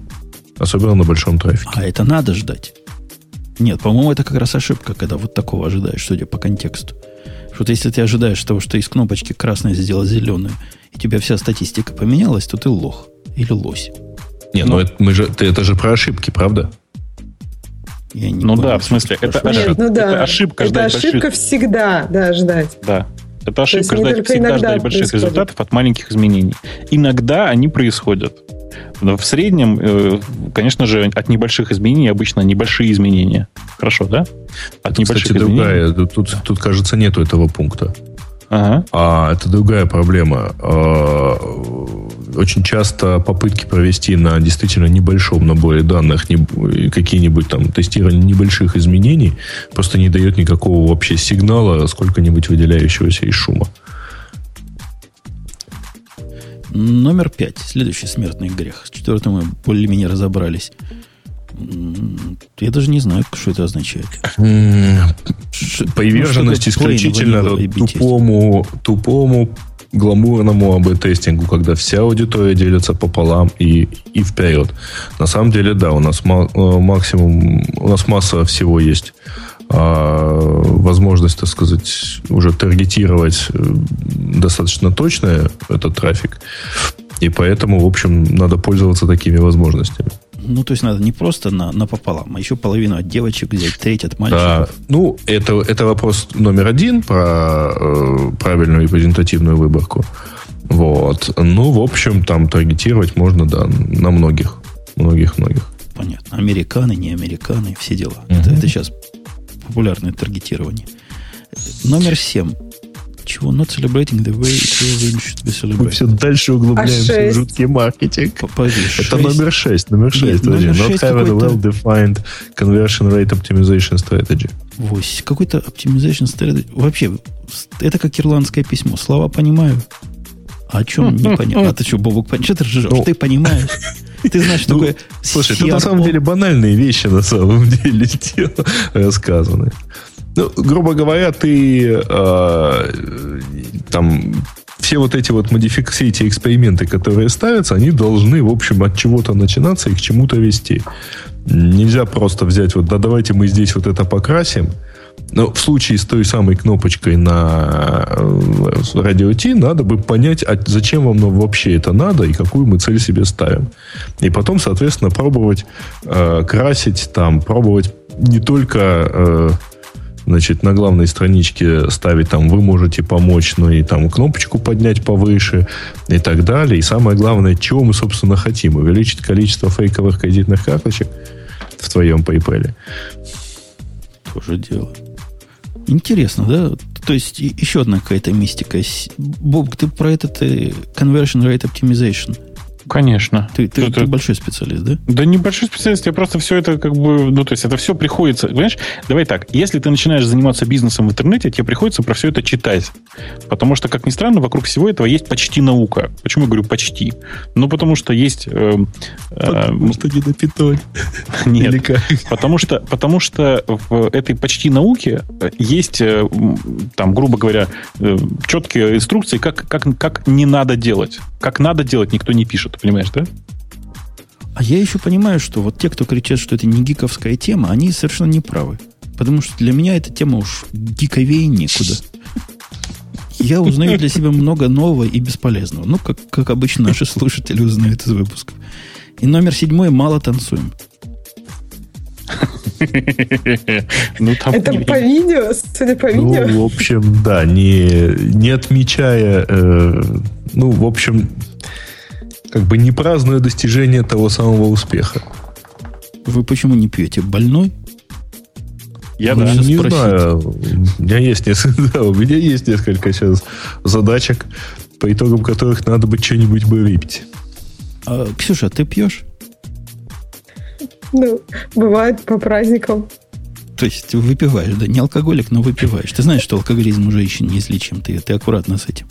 [SPEAKER 4] Особенно на большом трафике.
[SPEAKER 1] А это надо ждать. Нет, по-моему, это как раз ошибка, когда вот такого ожидаешь, судя по контексту. Что если ты ожидаешь того, что из кнопочки красной сделать зеленую, и тебя вся статистика поменялась, то ты лох или лось.
[SPEAKER 4] Не, ну, ну это, мы же, это же про ошибки, правда?
[SPEAKER 2] Я не ну понял, да, в смысле, это,
[SPEAKER 3] Нет, ну да. это ошибка это ждать ошибка больших... всегда, да, ждать.
[SPEAKER 2] Да. Это ошибка ждать всегда ждать больших происходит. результатов от маленьких изменений. Иногда они происходят. Но в среднем, э, конечно же, от небольших изменений обычно небольшие изменения. Хорошо, да?
[SPEAKER 4] От это, небольших кстати, изменений. другая. Тут, тут, кажется, нету этого пункта. Ага. А это другая проблема. А, очень часто попытки провести на действительно небольшом наборе данных какие-нибудь там тестирования небольших изменений просто не дает никакого вообще сигнала, сколько-нибудь выделяющегося из шума.
[SPEAKER 1] Номер пять. Следующий смертный грех. С четвертым мы более-менее разобрались. Я даже не знаю, что это означает.
[SPEAKER 4] Приверженность ну, исключительно тупому, тупому гламурному АБ-тестингу, когда вся аудитория делится пополам и, и вперед. На самом деле, да, у нас э, максимум, у нас масса всего есть. А, возможность, так сказать, уже таргетировать э, достаточно точно этот трафик. И поэтому, в общем, надо пользоваться такими возможностями.
[SPEAKER 1] Ну, то есть надо не просто на, на пополам, а еще половину от девочек взять, треть от мальчиков. Да.
[SPEAKER 4] Ну, это, это вопрос номер один про э, правильную репрезентативную выборку. Вот. Вот. Ну, в общем, там таргетировать можно, да, на многих. Многих-многих.
[SPEAKER 1] Понятно. Американы, не американы, все дела. Uh-huh. Это, это сейчас популярное таргетирование. Номер семь. Чего? Not celebrating the way it should be celebrated. Мы
[SPEAKER 4] все дальше углубляемся а в жуткий маркетинг. Подожди, Это 6. номер 6. Номер 6. Нет, номер 6 Not have a well-defined conversion rate optimization strategy.
[SPEAKER 1] Вось. Какой-то optimization strategy. Вообще, это как ирландское письмо. Слова понимаю. А о чем не понятно? А ты что, Бобок, что ты ржешь? Ну, ты понимаешь? Ты знаешь, ну, такое
[SPEAKER 4] Слушай, это на самом деле банальные вещи на самом [laughs] деле рассказаны. Ну, грубо говоря, ты э, там все вот эти вот модификации, эти эксперименты, которые ставятся, они должны, в общем, от чего-то начинаться и к чему-то вести. Нельзя просто взять вот, да, давайте мы здесь вот это покрасим, но в случае с той самой кнопочкой на э, радио T надо бы понять, а зачем вам вообще это надо и какую мы цель себе ставим. И потом, соответственно, пробовать э, красить, там, пробовать не только э, значит, на главной страничке ставить там «Вы можете помочь», но и там кнопочку поднять повыше и так далее. И самое главное, чего мы, собственно, хотим. Увеличить количество фейковых кредитных карточек в твоем PayPal.
[SPEAKER 1] Тоже дело. Интересно, да? То есть еще одна какая-то мистика. Боб, ты про этот э, conversion rate optimization
[SPEAKER 2] Конечно.
[SPEAKER 1] Ты, ты, это... ты большой специалист, да?
[SPEAKER 2] Да не большой специалист, я просто все это как бы, ну, то есть это все приходится, понимаешь, давай так, если ты начинаешь заниматься бизнесом в интернете, тебе приходится про все это читать. Потому что, как ни странно, вокруг всего этого есть почти наука. Почему я говорю почти? Ну, потому что есть... Э,
[SPEAKER 4] э, потому что не на питоне. [laughs]
[SPEAKER 2] Нет, потому что, потому что в этой почти науке есть, э, там, грубо говоря, э, четкие инструкции, как, как, как не надо делать. Как надо делать, никто не пишет понимаешь, да?
[SPEAKER 1] А я еще понимаю, что вот те, кто кричат, что это не гиковская тема, они совершенно не правы. Потому что для меня эта тема уж гиковее некуда. Я узнаю для себя много нового и бесполезного. Ну, как, как обычно наши слушатели узнают из выпусков. И номер седьмой «Мало танцуем». [laughs]
[SPEAKER 3] Ну, там Это не... по видео, судя по ну, видео.
[SPEAKER 4] Ну, в общем, да, не, не отмечая, э, ну, в общем, как бы не празднуя достижение того самого успеха.
[SPEAKER 1] Вы почему не пьете? Больной?
[SPEAKER 4] Я да, не спросить. знаю. У меня есть несколько, [laughs] да, у меня есть несколько сейчас задачек, по итогам которых надо бы что-нибудь бы выпить.
[SPEAKER 1] А, Ксюша, ты пьешь?
[SPEAKER 3] Ну, бывает по праздникам.
[SPEAKER 1] То есть выпиваешь, да? Не алкоголик, но выпиваешь. Ты знаешь, что алкоголизм уже еще неизлечим. Ты, ты аккуратно с этим.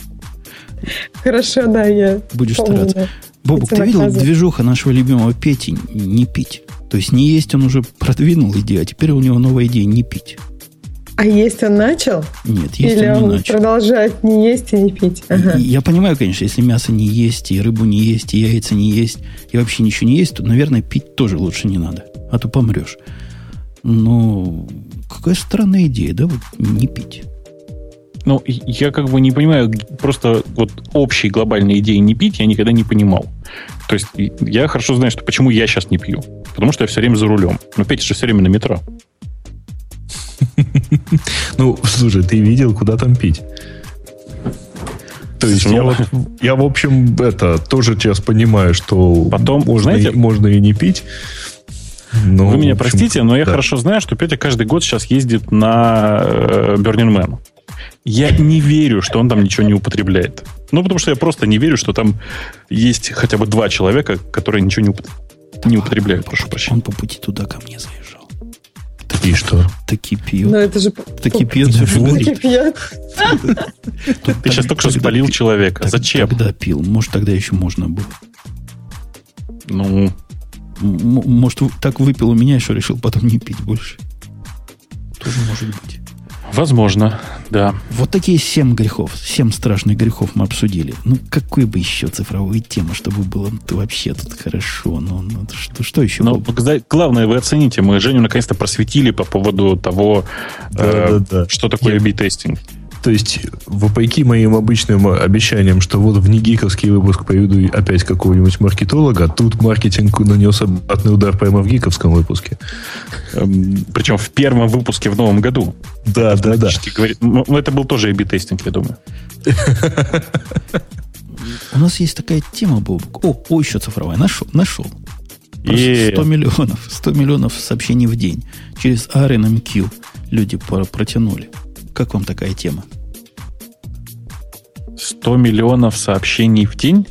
[SPEAKER 3] Хорошо, да, я
[SPEAKER 1] Будешь помню, стараться. Бобук, ты видел движуха нашего любимого Пети не пить? То есть не есть он уже продвинул идею, а теперь у него новая идея не пить.
[SPEAKER 3] А есть он начал?
[SPEAKER 1] Нет, есть
[SPEAKER 3] Или
[SPEAKER 1] он
[SPEAKER 3] не начал. продолжает не есть и не пить?
[SPEAKER 1] Ага. Я понимаю, конечно, если мясо не есть, и рыбу не есть, и яйца не есть, и вообще ничего не есть, то, наверное, пить тоже лучше не надо, а то помрешь. Но какая странная идея, да, вот не пить.
[SPEAKER 2] Ну, я как бы не понимаю, просто вот общей глобальной идеи не пить я никогда не понимал. То есть я хорошо знаю, что почему я сейчас не пью. Потому что я все время за рулем. Но Петя же все время на метро.
[SPEAKER 4] Ну, слушай, ты видел, куда там пить? То есть я, вот, я, в общем, это тоже сейчас понимаю, что
[SPEAKER 2] потом,
[SPEAKER 4] можно,
[SPEAKER 2] знаете,
[SPEAKER 4] и, можно и не пить.
[SPEAKER 2] Но, Вы меня общем, простите, но я да. хорошо знаю, что Петя каждый год сейчас ездит на э, Burning Man. Я не верю, что он там ничего не употребляет. Ну, потому что я просто не верю, что там есть хотя бы два человека, которые ничего не, употребляют. Не употребляют, прошу прощения.
[SPEAKER 1] Он по пути туда ко мне заезжал.
[SPEAKER 4] И что?
[SPEAKER 1] Таки пьет.
[SPEAKER 3] Ну, это же...
[SPEAKER 1] Таки пьет.
[SPEAKER 3] Таки пьет.
[SPEAKER 2] Ты сейчас только что спалил человека. Зачем?
[SPEAKER 1] Когда пил? Может, тогда еще можно было.
[SPEAKER 2] Ну...
[SPEAKER 1] Может, так выпил у меня, еще решил потом не пить больше. Тоже может быть.
[SPEAKER 2] Возможно, да.
[SPEAKER 1] Вот такие семь грехов, семь страшных грехов мы обсудили. Ну, какой бы еще цифровой темы, чтобы было вообще тут хорошо. Ну, ну что, что еще?
[SPEAKER 2] Но главное, вы оцените, мы Женю наконец-то просветили по поводу того, да, э, да, да. что такое B-тестинг.
[SPEAKER 4] То есть, вопреки моим обычным обещаниям, что вот в негиковский выпуск поведу опять какого-нибудь маркетолога, тут маркетинг нанес обратный удар прямо в гиковском выпуске.
[SPEAKER 2] Эм, Причем в первом выпуске в новом году.
[SPEAKER 4] Да, да, да.
[SPEAKER 2] Говорит, ну, это был тоже A-B-тестинг, я думаю. [laughs]
[SPEAKER 1] У нас есть такая тема, Бобок. О, о, еще цифровая. Нашел, нашел. 100 миллионов. 100 миллионов сообщений в день. Через RNMQ люди протянули. Как вам такая тема?
[SPEAKER 2] 100 миллионов сообщений в день?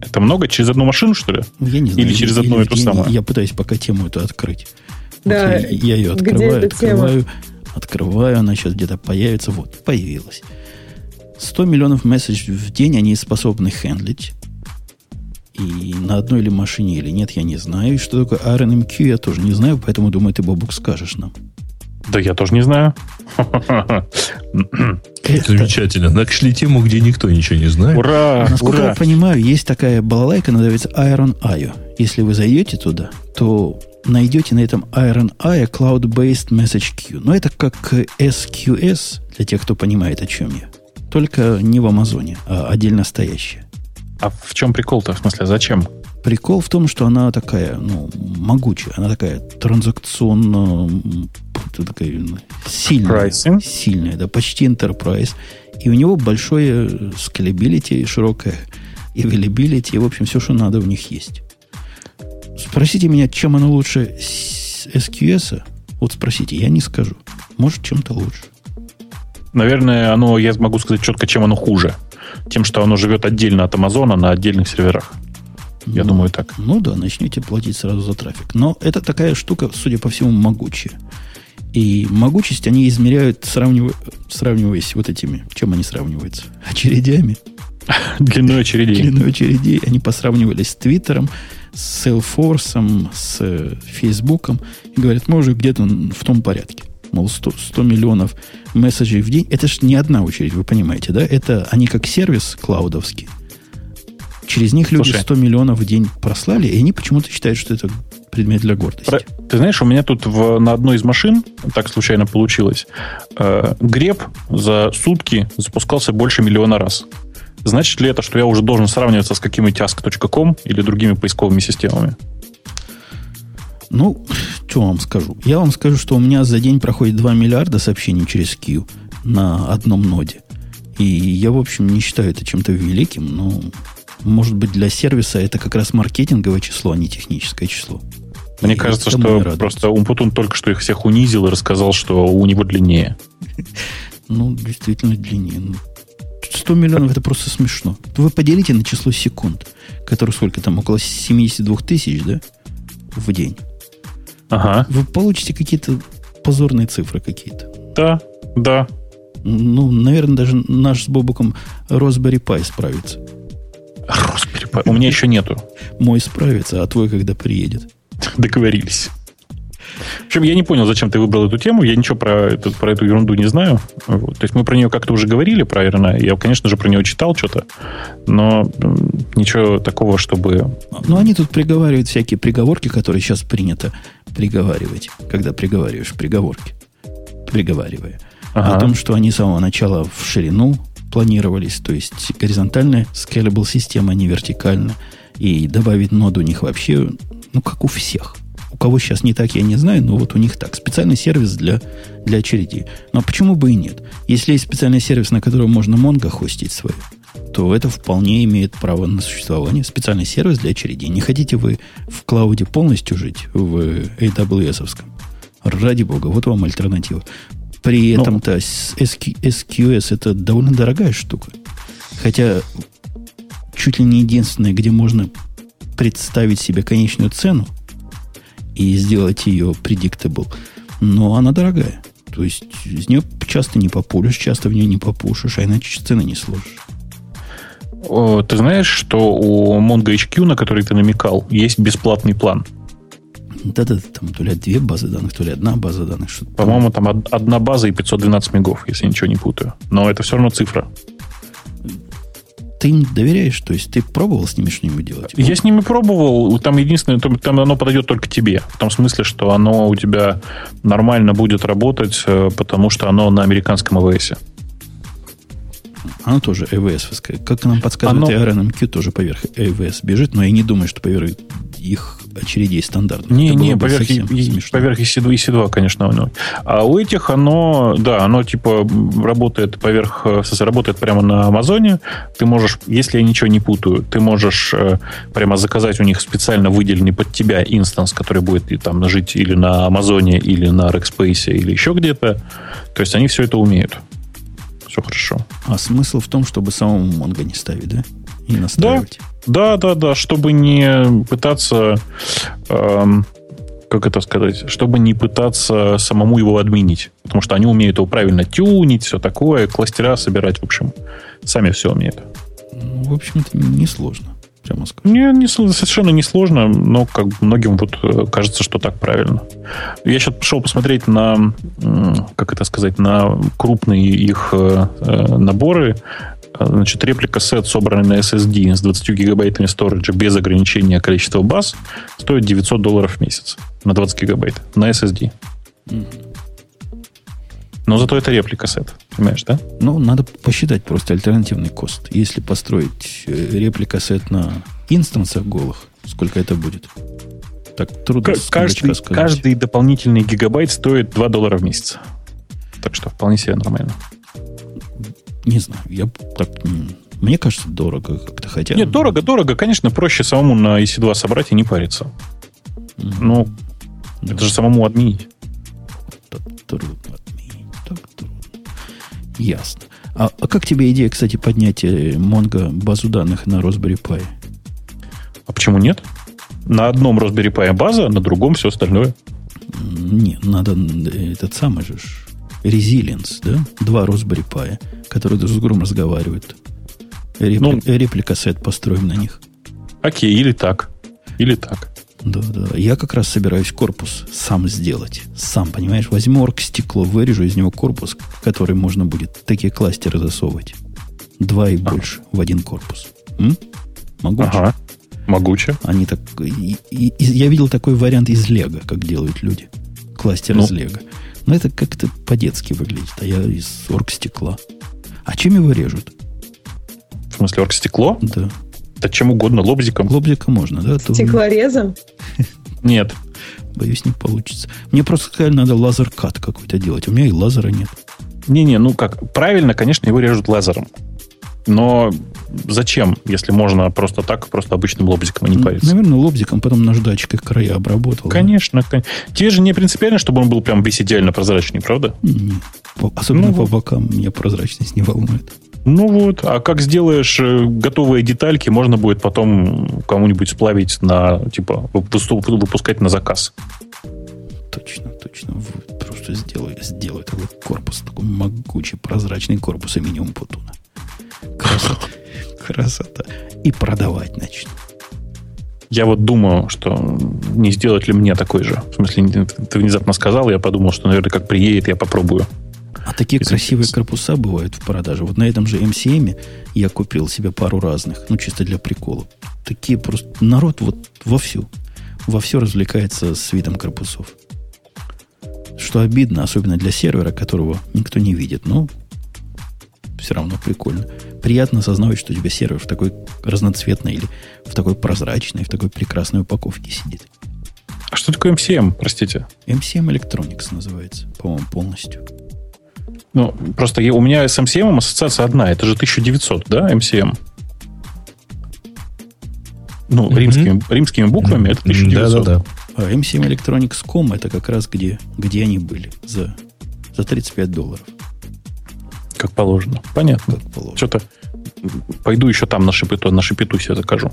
[SPEAKER 2] Это много? Через одну машину, что ли?
[SPEAKER 1] Я не знаю.
[SPEAKER 2] Или через одну эту самую?
[SPEAKER 1] Я пытаюсь пока тему эту открыть.
[SPEAKER 3] Да,
[SPEAKER 1] вот я, я ее открываю, открываю, тема? открываю, она сейчас где-то появится. Вот, появилась. 100 миллионов месседж в день они способны хендлить. И на одной или машине или нет, я не знаю. И что такое RNMQ, я тоже не знаю, поэтому думаю, ты, Бобук, скажешь нам.
[SPEAKER 2] Да я тоже не знаю. [laughs]
[SPEAKER 4] Замечательно. Нашли тему, где никто ничего не знает.
[SPEAKER 1] Ура! Насколько ура. я понимаю, есть такая балалайка, называется Iron IO. Если вы зайдете туда, то найдете на этом Iron IO Cloud-Based Message Queue. Но это как SQS, для тех, кто понимает, о чем я. Только не в Амазоне, а отдельно стоящая.
[SPEAKER 2] А в чем прикол-то? В смысле, зачем?
[SPEAKER 1] Прикол в том, что она такая, ну, могучая, она такая транзакционно такая ну, сильная, Pricing. да, почти enterprise. И у него большое scalability, широкое availability, и, в общем, все, что надо, у них есть. Спросите меня, чем оно лучше SQS? Вот спросите, я не скажу. Может, чем-то лучше.
[SPEAKER 2] Наверное, оно, я могу сказать четко, чем оно хуже. Тем, что оно живет отдельно от Амазона на отдельных серверах. Я ну, думаю так.
[SPEAKER 1] Ну да, начнете платить сразу за трафик. Но это такая штука, судя по всему, могучая. И могучесть они измеряют, сравнивая, сравниваясь вот этими. Чем они сравниваются? Очередями. [laughs]
[SPEAKER 2] Длиной очередей.
[SPEAKER 1] Длиной очередей. Они посравнивались с Твиттером, с Salesforce, с Фейсбуком. И говорят, мы уже где-то в том порядке. Мол, 100, 100 миллионов месседжей в день. Это же не одна очередь, вы понимаете, да? Это они как сервис клаудовский. Через них люди Слушай, 100 миллионов в день прослали, и они почему-то считают, что это предмет для гордости. Про,
[SPEAKER 2] ты знаешь, у меня тут в, на одной из машин, так случайно получилось, э, греб за сутки запускался больше миллиона раз. Значит ли это, что я уже должен сравниваться с каким-нибудь ask.com или другими поисковыми системами?
[SPEAKER 1] Ну, что вам скажу? Я вам скажу, что у меня за день проходит 2 миллиарда сообщений через Q на одном ноде. И я, в общем, не считаю это чем-то великим, но, может быть, для сервиса это как раз маркетинговое число, а не техническое число.
[SPEAKER 2] Мне и кажется, что просто Умпутун только что их всех унизил и рассказал, что у него длиннее. [laughs]
[SPEAKER 1] Ну, действительно длиннее. 100 ну, миллионов это просто смешно. Вы поделите на число секунд, которое сколько там, около 72 тысяч, да, в день.
[SPEAKER 2] Ага.
[SPEAKER 1] Вы получите какие-то позорные цифры какие-то.
[SPEAKER 2] Да, да.
[SPEAKER 1] Ну, наверное, даже наш с Бобуком Raspberry Pi справится.
[SPEAKER 2] Raspberry Pi? У меня еще нету. [laughs]
[SPEAKER 1] Мой справится, а твой когда приедет? [laughs]
[SPEAKER 2] Договорились. В общем, я не понял, зачем ты выбрал эту тему. Я ничего про эту, про эту ерунду не знаю. Вот. То есть мы про нее как-то уже говорили, RNA. Я, конечно же, про нее читал что-то, но ничего такого, чтобы...
[SPEAKER 1] Ну, они тут приговаривают всякие приговорки, которые сейчас принято приговаривать, когда приговариваешь приговорки, приговаривая. Ага. О том, что они с самого начала в ширину планировались, то есть горизонтальная scalable система, а не вертикальная. И добавить ноду у них вообще, ну, как у всех. У кого сейчас не так, я не знаю, но вот у них так. Специальный сервис для, для очередей. Но почему бы и нет? Если есть специальный сервис, на котором можно Mongo хостить свою, то это вполне имеет право на существование. Специальный сервис для очередей. Не хотите вы в клауде полностью жить, в AWS? -овском? Ради бога, вот вам альтернатива. При ну, этом-то SQS это довольно дорогая штука. Хотя чуть ли не единственное, где можно представить себе конечную цену и сделать ее predictable. Но она дорогая. То есть из нее часто не популишь, часто в нее не попушишь, а иначе цены не сложишь.
[SPEAKER 2] Ты знаешь, что у MongoHQ, на который ты намекал, есть бесплатный план?
[SPEAKER 1] Да-да, там то ли две базы данных, то ли одна база данных.
[SPEAKER 2] По-моему, там одна база и 512 мегов, если ничего не путаю. Но это все равно цифра.
[SPEAKER 1] Ты им доверяешь? То есть ты пробовал с ними что-нибудь делать?
[SPEAKER 2] Я с ними пробовал. Там единственное, там оно подойдет только тебе. В том смысле, что оно у тебя нормально будет работать, э, потому что оно на американском АВС.
[SPEAKER 1] Оно тоже AWS. Как нам подсказывает, оно... RNMQ тоже поверх AWS бежит, но я не думаю, что поверх их очередей стандартных.
[SPEAKER 2] Не, не, поверх, и, поверх EC2, EC2, конечно. Оно. А у этих оно, да, оно типа работает поверх, работает прямо на Амазоне. Ты можешь, если я ничего не путаю, ты можешь э, прямо заказать у них специально выделенный под тебя инстанс, который будет и там жить или на Амазоне, или на Rackspace, или еще где-то. То есть они все это умеют. Все хорошо.
[SPEAKER 1] А смысл в том, чтобы самому Mongo не ставить, да? И настраивать.
[SPEAKER 2] Да. Да, да, да, чтобы не пытаться, эм, как это сказать, чтобы не пытаться самому его админить. Потому что они умеют его правильно тюнить, все такое, кластера собирать, в общем, сами все умеют.
[SPEAKER 1] Ну, в общем, это несложно,
[SPEAKER 2] прямо скажем. Не, не, совершенно несложно, но как многим вот э, кажется, что так правильно. Я сейчас пошел посмотреть на, как это сказать, на крупные их э, э, наборы Значит, реплика сет, собранный на SSD с 20 гигабайтами сториджа без ограничения количества баз, стоит 900 долларов в месяц на 20 гигабайт на SSD. Но зато это реплика сет, понимаешь, да?
[SPEAKER 1] Ну, надо посчитать просто альтернативный кост. Если построить э, реплика сет на инстансах голых, сколько это будет?
[SPEAKER 2] Так трудно К- каждый, каждый дополнительный гигабайт стоит 2 доллара в месяц. Так что вполне себе нормально.
[SPEAKER 1] Не знаю, я так... Мне кажется, дорого как-то хотя.
[SPEAKER 2] Нет, дорого, дорого. Конечно, проще самому на EC2 собрать и не париться. Mm-hmm. Ну, да. это же самому.
[SPEAKER 1] Так трудно. Так трудно. Ясно. А, а как тебе идея, кстати, поднятия Mongo базу данных на Raspberry Pi?
[SPEAKER 2] А почему нет? На одном Raspberry Pi база, на другом все остальное.
[SPEAKER 1] Нет, надо э, этот самый же Resilience, да? Два Raspberry Pi, которые друг с другом разговаривают. Репли, ну, реплика сет построим на них.
[SPEAKER 2] Окей, или так. Или так.
[SPEAKER 1] Да, да. Я как раз собираюсь корпус сам сделать. Сам, понимаешь, возьму орг стекло, вырежу из него корпус, который можно будет такие кластеры засовывать. Два и а. больше в один корпус. М?
[SPEAKER 2] Могуче? Ага. Могуче.
[SPEAKER 1] Они так... И, и, и, я видел такой вариант из Лего, как делают люди. Кластер ну, из Лего. Но это как-то по-детски выглядит, а я из оргстекла. А чем его режут?
[SPEAKER 2] В смысле, оргстекло?
[SPEAKER 1] Да.
[SPEAKER 2] Да чем угодно, лобзиком.
[SPEAKER 1] Лобзиком можно, да?
[SPEAKER 3] Стеклорезом? [laughs]
[SPEAKER 2] Нет.
[SPEAKER 1] Боюсь, не получится. Мне просто сказали, надо лазер-кат какой-то делать. У меня и лазера нет.
[SPEAKER 2] Не-не, ну как, правильно, конечно, его режут лазером. Но зачем, если можно просто так, просто обычным лобзиком, а не париться?
[SPEAKER 1] Наверное, лобзиком, потом наждачкой края обработал.
[SPEAKER 2] Конечно. Да? Тебе же не принципиально, чтобы он был прям весь идеально прозрачный, правда?
[SPEAKER 1] Нет. Особенно ну, по бокам меня прозрачность не волнует.
[SPEAKER 2] Ну вот, а как сделаешь э, готовые детальки, можно будет потом кому-нибудь сплавить на, типа, выпускать на заказ.
[SPEAKER 1] Точно, точно. Просто сделай, сделай такой корпус, такой могучий, прозрачный корпус минимум Путуна. Красота. [laughs] Красота. И продавать начну.
[SPEAKER 2] Я вот думаю, что не сделать ли мне такой же. В смысле, ты внезапно сказал, я подумал, что, наверное, как приедет, я попробую.
[SPEAKER 1] А такие красивые корпуса бывают в продаже. Вот на этом же MCM я купил себе пару разных, ну, чисто для прикола. Такие просто... Народ вот вовсю, вовсю развлекается с видом корпусов. Что обидно, особенно для сервера, которого никто не видит. Но все равно прикольно. Приятно осознавать, что у тебя сервер в такой разноцветной или в такой прозрачной, в такой прекрасной упаковке сидит.
[SPEAKER 2] А что такое MCM, простите?
[SPEAKER 1] MCM Electronics называется, по-моему, полностью.
[SPEAKER 2] Ну, просто я, у меня с MCM ассоциация одна. Это же 1900, да, MCM? Ну, mm-hmm. римскими, римскими буквами это 1900. Да-да-да.
[SPEAKER 1] А MCM Electronics.com это как раз где, где они были за, за 35 долларов.
[SPEAKER 2] Как положено. Понятно. Как положено. Что-то пойду еще там на шипету, на шипету себе закажу.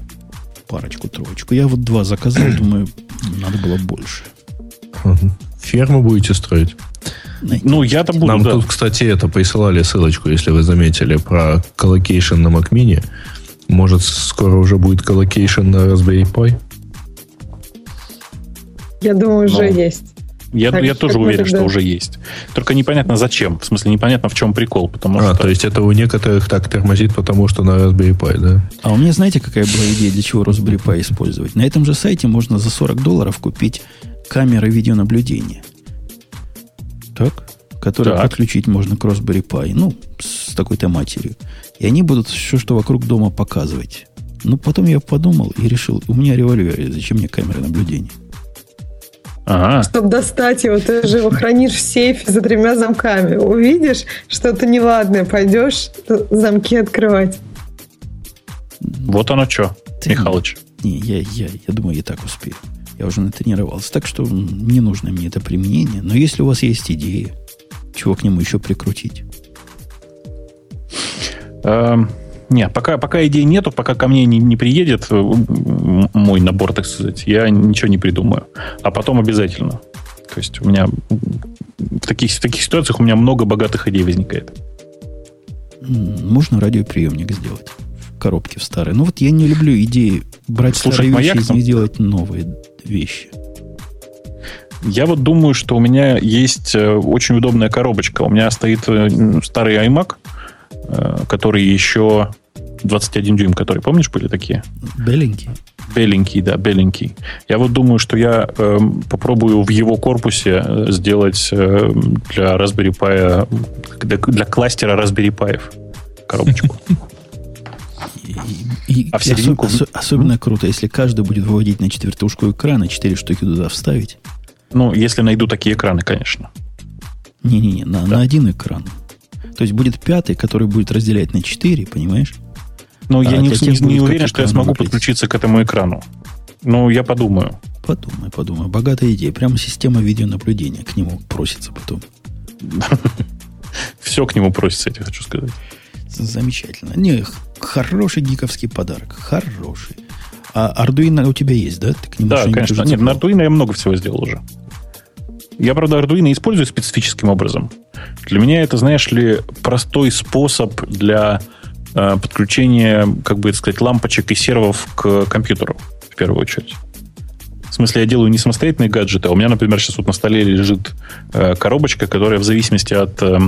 [SPEAKER 1] Парочку, троечку. Я вот два заказал, думаю, надо было больше.
[SPEAKER 4] Ферму будете строить?
[SPEAKER 2] Ну, я-то буду,
[SPEAKER 4] Нам да. тут, кстати, это присылали ссылочку, если вы заметили, про colocation на Mac Mini. Может, скоро уже будет colocation на Raspberry Pi?
[SPEAKER 3] Я думаю, уже Но. есть.
[SPEAKER 2] Я, так, я тоже уверен, что уже есть. Только непонятно зачем. В смысле, непонятно в чем прикол. Потому
[SPEAKER 4] а,
[SPEAKER 2] что...
[SPEAKER 4] то есть это у некоторых так тормозит, потому что на Raspberry Pi, да?
[SPEAKER 1] А у меня, знаете, какая была идея, для чего Raspberry Pi использовать? На этом же сайте можно за 40 долларов купить камеры видеонаблюдения. Так? Которые так. подключить можно к Raspberry Pi. Ну, с такой-то матерью. И они будут все, что вокруг дома показывать. Но потом я подумал и решил, у меня револьвер, зачем мне камеры наблюдения?
[SPEAKER 3] Ага. Чтобы достать его, ты же его хранишь в сейфе за тремя замками. Увидишь что-то неладное, пойдешь замки открывать.
[SPEAKER 2] Вот оно что, Михалыч.
[SPEAKER 1] Не, я, я, я думаю, я так успею. Я уже натренировался. Так что не нужно мне это применение. Но если у вас есть идеи, чего к нему еще прикрутить?
[SPEAKER 2] Эм, не, пока, пока идей нету, пока ко мне не, не приедет э, мой набор, так сказать, я ничего не придумаю. А потом обязательно. То есть у меня в таких, в таких ситуациях у меня много богатых идей возникает.
[SPEAKER 1] Можно радиоприемник сделать в коробке в старой. Ну вот я не люблю идеи брать Слушать старые вещи и из делать новые вещи.
[SPEAKER 2] Я вот думаю, что у меня есть э, очень удобная коробочка. У меня стоит э, старый iMac, который еще 21 дюйм, которые, помнишь, были такие?
[SPEAKER 1] Беленький.
[SPEAKER 2] Беленький, да, беленький. Я вот думаю, что я э, попробую в его корпусе э, сделать э, для Raspberry Pi, для, для кластера Raspberry Pi коробочку. [laughs]
[SPEAKER 1] И, а в серединку... Осо- особенно круто, если каждый будет выводить на четвертушку экрана, четыре штуки туда вставить.
[SPEAKER 2] Ну, если найду такие экраны, конечно.
[SPEAKER 1] Не-не-не, на, да. на один экран. То есть будет пятый, который будет разделять на четыре, понимаешь?
[SPEAKER 2] Но а я не, не, не уверен, что я смогу выглядеть. подключиться к этому экрану. Ну, я подумаю.
[SPEAKER 1] Подумай, подумай. Богатая идея. Прямо система видеонаблюдения к нему просится потом. [laughs]
[SPEAKER 2] Все к нему просится, я хочу сказать.
[SPEAKER 1] Замечательно. Не, хороший гиковский подарок. Хороший. А Arduino у тебя есть, да?
[SPEAKER 2] Ты к нему да, конечно. Нет, на Arduino я много всего сделал уже. Я, правда, Arduino использую специфическим образом. Для меня это, знаешь ли, простой способ для Э, подключение, как бы это сказать, лампочек и сервов к компьютеру, в первую очередь. В смысле, я делаю не самостоятельные гаджеты, а у меня, например, сейчас вот на столе лежит э, коробочка, которая в зависимости от, э,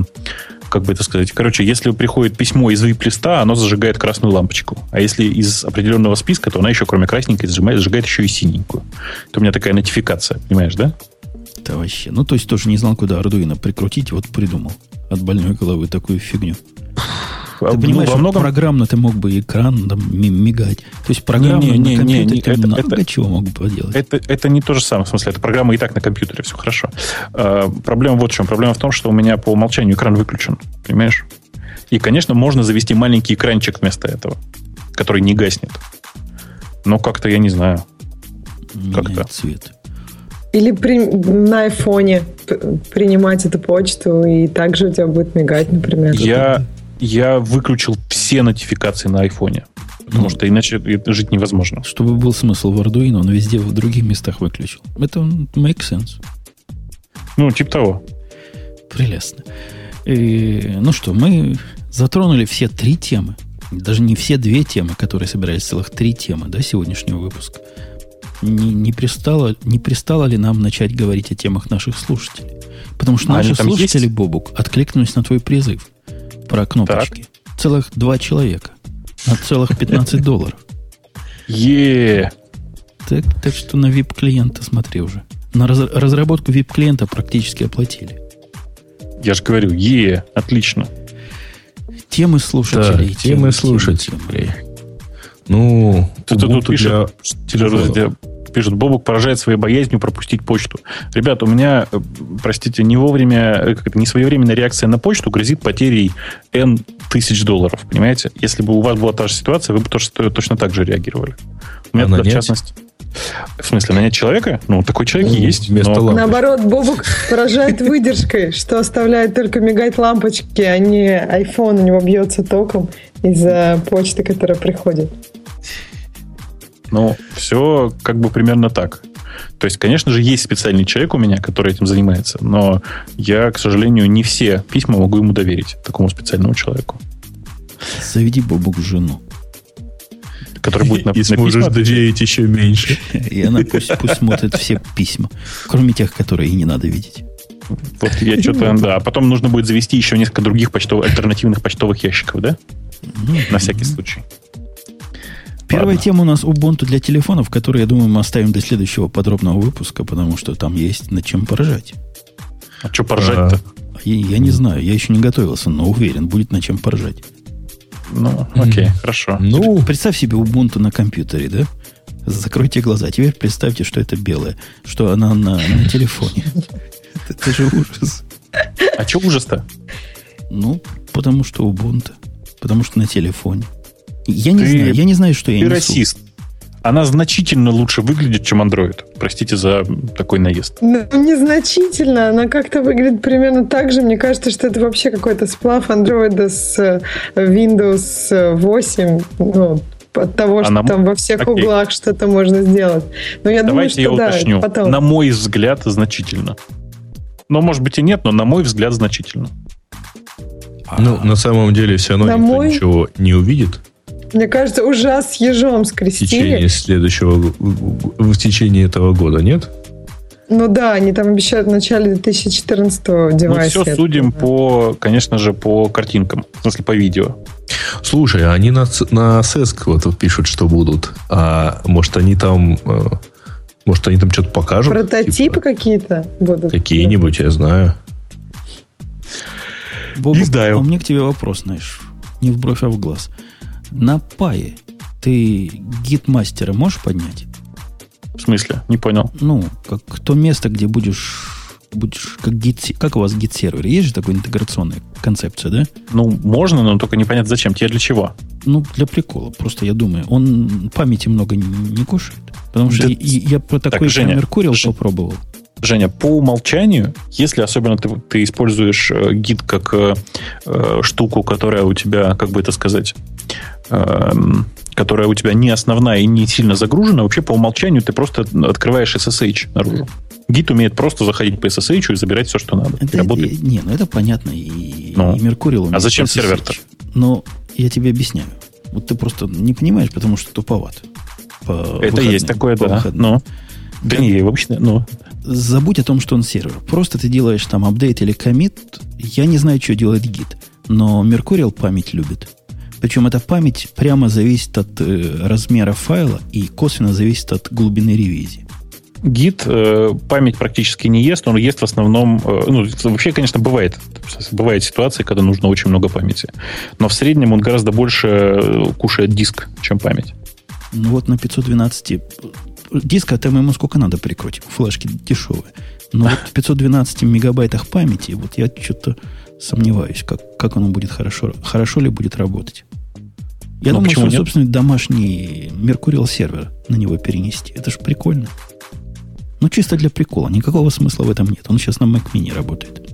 [SPEAKER 2] как бы это сказать, короче, если приходит письмо из VIP-листа, оно зажигает красную лампочку. А если из определенного списка, то она еще, кроме красненькой, зажигает, зажигает еще и синенькую. Это у меня такая нотификация, понимаешь, да?
[SPEAKER 1] Это вообще. Ну, то есть тоже не знал, куда Arduino прикрутить, вот придумал от больной головы такую фигню. Ты ну, понимаешь, во многом... программно ты мог бы экран там, мигать. То есть программно не, не, на компьютере не, не, ты это, много это, чего мог бы поделать.
[SPEAKER 2] Это, это не то же самое. В смысле, это программа и так на компьютере, все хорошо. А, проблема вот в чем. Проблема в том, что у меня по умолчанию экран выключен. Понимаешь? И, конечно, можно завести маленький экранчик вместо этого, который не гаснет. Но как-то я не знаю.
[SPEAKER 1] Как-то. цвет.
[SPEAKER 3] Или при, на айфоне принимать эту почту, и также у тебя будет мигать, например.
[SPEAKER 2] Я, я выключил все нотификации на айфоне. Потому ну, что иначе жить невозможно.
[SPEAKER 1] Чтобы был смысл в Arduino, он везде в других местах выключил. Это make sense.
[SPEAKER 2] Ну, типа того.
[SPEAKER 1] Прелестно. И, ну что, мы затронули все три темы. Даже не все две темы, которые собирались, целых три темы, да, сегодняшнего выпуска. Не, не, пристало, не пристало ли нам начать говорить о темах наших слушателей? Потому что а наши слушатели, есть? Бобук, откликнулись на твой призыв про кнопочки. Так. Целых два человека. На целых 15 [laughs] долларов.
[SPEAKER 2] е
[SPEAKER 1] так, так что на VIP-клиента смотри уже. На раз, разработку VIP-клиента практически оплатили.
[SPEAKER 2] Я же говорю, е отлично.
[SPEAKER 1] Темы слушателей.
[SPEAKER 4] Да, темы, темы слушателей. Темы. Ну,
[SPEAKER 2] тут, тут пишет, для, пишут, Бобук поражает своей боязнью пропустить почту. Ребята, у меня, э, простите, не вовремя, э, как это, не своевременная реакция на почту грозит потерей N тысяч долларов, понимаете? Если бы у вас была та же ситуация, вы бы тоже точно так же реагировали. У меня, а в частности... В смысле, нанять человека? Ну, такой человек ну, есть.
[SPEAKER 3] Вместо но... Наоборот, Бобук поражает выдержкой, что оставляет только мигать лампочки, а не iPhone у него бьется током из-за почты, которая приходит.
[SPEAKER 2] Ну, все как бы примерно так. То есть, конечно же, есть специальный человек у меня, который этим занимается, но я, к сожалению, не все письма могу ему доверить, такому специальному человеку.
[SPEAKER 1] Заведи Бобук жену.
[SPEAKER 2] Который будет на,
[SPEAKER 4] И сможешь доверить еще меньше.
[SPEAKER 1] И она пусть, пусть смотрит все письма, кроме тех, которые и не надо видеть.
[SPEAKER 2] Вот я что-то, да. А потом нужно будет завести еще несколько других почтовых, альтернативных почтовых ящиков, да? Ну, на всякий случай.
[SPEAKER 1] Первая тема у нас Ubuntu для телефонов, которую, я думаю, мы оставим до следующего подробного выпуска, потому что там есть над чем поражать.
[SPEAKER 2] А что поражать-то?
[SPEAKER 1] Я, я не знаю, я еще не готовился, но уверен, будет над чем поражать.
[SPEAKER 2] Ну, окей, mm. хорошо.
[SPEAKER 1] Ну, представь себе Ubuntu на компьютере, да? Закройте глаза. Теперь представьте, что это белое, что она на, на телефоне. Это же ужас.
[SPEAKER 2] А что ужас-то?
[SPEAKER 1] Ну, потому что Ubuntu. Потому что на телефоне. Я не знаю, я не знаю, что я
[SPEAKER 2] несу. расист она значительно лучше выглядит, чем Android. Простите за такой наезд.
[SPEAKER 3] Ну, незначительно. Она как-то выглядит примерно так же. Мне кажется, что это вообще какой-то сплав Android с э, Windows 8. Ну, от того, что Она... там во всех Окей. углах что-то можно сделать. Но я
[SPEAKER 2] Давайте думаю, что я уточню. Да, потом. На мой взгляд, значительно. Но, может быть, и нет, но на мой взгляд, значительно.
[SPEAKER 4] Ну, на самом деле, все равно на никто мой... ничего не увидит.
[SPEAKER 3] Мне кажется, ужас с ежом скрестили.
[SPEAKER 4] В течение следующего, в течение этого года, нет?
[SPEAKER 3] Ну да, они там обещают в начале 2014 девайса.
[SPEAKER 2] Мы все судим по, конечно же, по картинкам, в смысле по видео.
[SPEAKER 4] Слушай, они на, на SESC вот пишут, что будут. А может, они там... Э, может, они там что-то покажут?
[SPEAKER 3] Прототипы типа? какие-то будут.
[SPEAKER 4] Какие-нибудь, я знаю.
[SPEAKER 1] Боб, не знаю. А у меня к тебе вопрос, знаешь. Не в бровь, а в глаз. На пае ты гид мастера можешь поднять?
[SPEAKER 2] В смысле? Не понял.
[SPEAKER 1] Ну, как то место, где будешь будешь как гид, как у вас гид сервер есть же такая интеграционная концепция, да?
[SPEAKER 2] Ну можно, но только непонятно зачем. Тебе для чего?
[SPEAKER 1] Ну для прикола. Просто я думаю, он памяти много не, не кушает, потому что да, я, я про такой так, Женя, Меркурил Ж... попробовал.
[SPEAKER 2] Женя, по умолчанию, если особенно ты, ты используешь э, гид как э, э, штуку, которая у тебя, как бы это сказать, которая у тебя не основная и не сильно загружена, вообще по умолчанию ты просто открываешь SSH наружу. Гид умеет просто заходить по SSH и забирать все, что надо.
[SPEAKER 1] Это, работает. Не, ну это понятно. И, ну, и
[SPEAKER 2] Меркурий умеет. А зачем сервер-то?
[SPEAKER 1] Но я тебе объясняю. Вот ты просто не понимаешь, потому что туповат.
[SPEAKER 2] По это выходным, есть такое, да. Но, да не, обычно, но
[SPEAKER 1] забудь о том, что он сервер. Просто ты делаешь там апдейт или комит. Я не знаю, что делает гид. Но Mercurial память любит. Причем эта память прямо зависит от э, размера файла и косвенно зависит от глубины ревизии.
[SPEAKER 2] Гид э, память практически не ест, он ест в основном... Э, ну, вообще, конечно, бывает. Бывает ситуации, когда нужно очень много памяти. Но в среднем он гораздо больше э, кушает диск, чем память.
[SPEAKER 1] Ну вот на 512 диска там ему сколько надо прикрутить. Флешки дешевые. Но вот в 512 мегабайтах памяти, вот я что-то сомневаюсь, как, как оно будет хорошо, хорошо ли будет работать. Я Но ну, думаю, что, нет? собственно, домашний Mercurial сервер на него перенести. Это же прикольно. Ну, чисто для прикола. Никакого смысла в этом нет. Он сейчас на Mac Mini работает.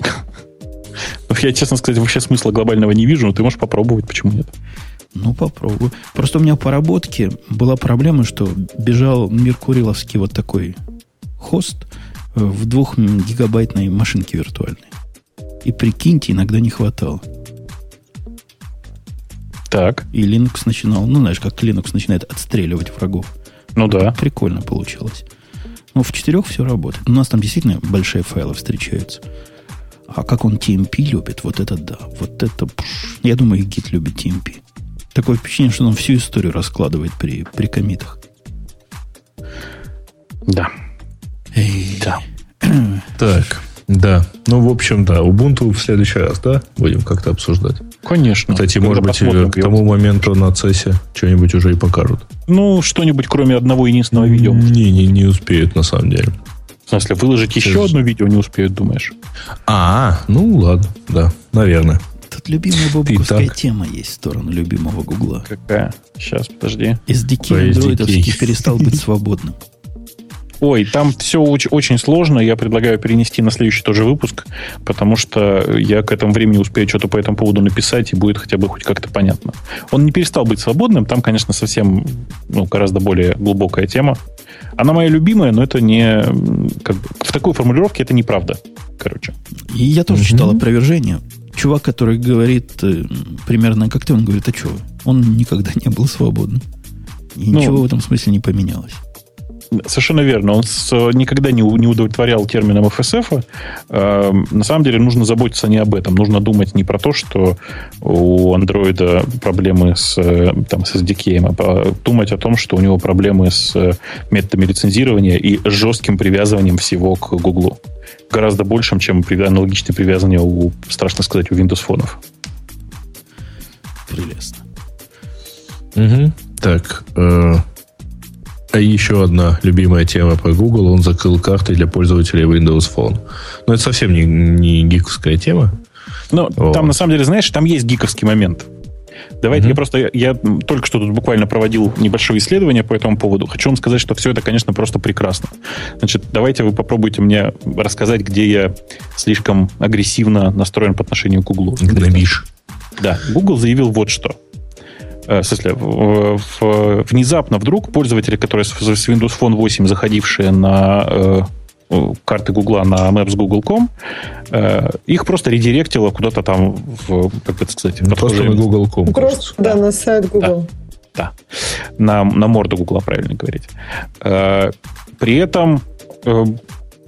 [SPEAKER 1] [laughs]
[SPEAKER 2] Я, честно сказать, вообще смысла глобального не вижу, но ты можешь попробовать, почему нет?
[SPEAKER 1] Ну, попробую. Просто у меня по работке была проблема, что бежал меркуриловский вот такой хост э, в двухгигабайтной машинке виртуальной. И прикиньте, иногда не хватало.
[SPEAKER 2] Так.
[SPEAKER 1] И Linux начинал, ну, знаешь, как Linux начинает отстреливать врагов.
[SPEAKER 2] Ну да.
[SPEAKER 1] Прикольно получилось. Но в четырех все работает. У нас там действительно большие файлы встречаются. А как он TMP любит, вот это да. Вот это... Я думаю, и Git любит TMP. Такое впечатление, что он всю историю раскладывает при, при комитах.
[SPEAKER 2] Да.
[SPEAKER 4] Эй. Да. [clears throat] Так, да. Ну, в общем, да. Ubuntu в следующий раз, да? Будем как-то обсуждать.
[SPEAKER 2] Конечно.
[SPEAKER 4] Кстати, может быть, к тому моменту на CES что-нибудь уже и покажут.
[SPEAKER 2] Ну, что-нибудь, кроме одного единственного видео.
[SPEAKER 4] Не, не, не успеют, на самом деле.
[SPEAKER 2] В смысле, выложить еще одно видео не успеют, думаешь?
[SPEAKER 4] А, ну ладно, да, наверное.
[SPEAKER 1] Тут любимая бобуковская тема есть в сторону любимого Гугла.
[SPEAKER 2] Какая? Сейчас, подожди.
[SPEAKER 1] SDK андроидовский перестал быть свободным.
[SPEAKER 2] Ой, там все очень, очень сложно. Я предлагаю перенести на следующий тоже выпуск, потому что я к этому времени успею что-то по этому поводу написать, и будет хотя бы хоть как-то понятно. Он не перестал быть свободным. Там, конечно, совсем ну, гораздо более глубокая тема. Она моя любимая, но это не... Как бы, в такой формулировке это неправда. Короче.
[SPEAKER 1] И я тоже mm-hmm. читал опровержение чувак, который говорит э, примерно как ты, он говорит, а что? Он никогда не был свободным. И ну, ничего в этом смысле не поменялось.
[SPEAKER 2] Совершенно верно. Он с, никогда не, не удовлетворял термином FSF. Э, на самом деле нужно заботиться не об этом. Нужно думать не про то, что у андроида проблемы с, э, там, с SDK, а думать о том, что у него проблемы с э, методами лицензирования и жестким привязыванием всего к Гуглу гораздо большим, чем аналогичное привязывание у, страшно сказать, у Windows фонов.
[SPEAKER 4] Угу. Так, э, а еще одна любимая тема про Google. Он закрыл карты для пользователей Windows Phone. Но это совсем не, не гиковская тема.
[SPEAKER 2] Ну, там на самом деле, знаешь, там есть гиковский момент. Давайте mm-hmm. я просто, я, я только что тут буквально проводил небольшое исследование по этому поводу. Хочу вам сказать, что все это, конечно, просто прекрасно. Значит, давайте вы попробуйте мне рассказать, где я слишком агрессивно настроен по отношению к Google.
[SPEAKER 4] Гнобишь.
[SPEAKER 2] Да, Google заявил вот что. Э, в смысле, в, в, внезапно вдруг пользователи, которые с, с Windows Phone 8 заходившие на э, карты Гугла на maps.google.com, э, их просто редиректило куда-то там в, как это сказать,
[SPEAKER 4] ну, просто на google.com.
[SPEAKER 3] Просто, да, на сайт Google.
[SPEAKER 2] Да, да. На, на морду Гугла, правильно говорить. Э, при этом э,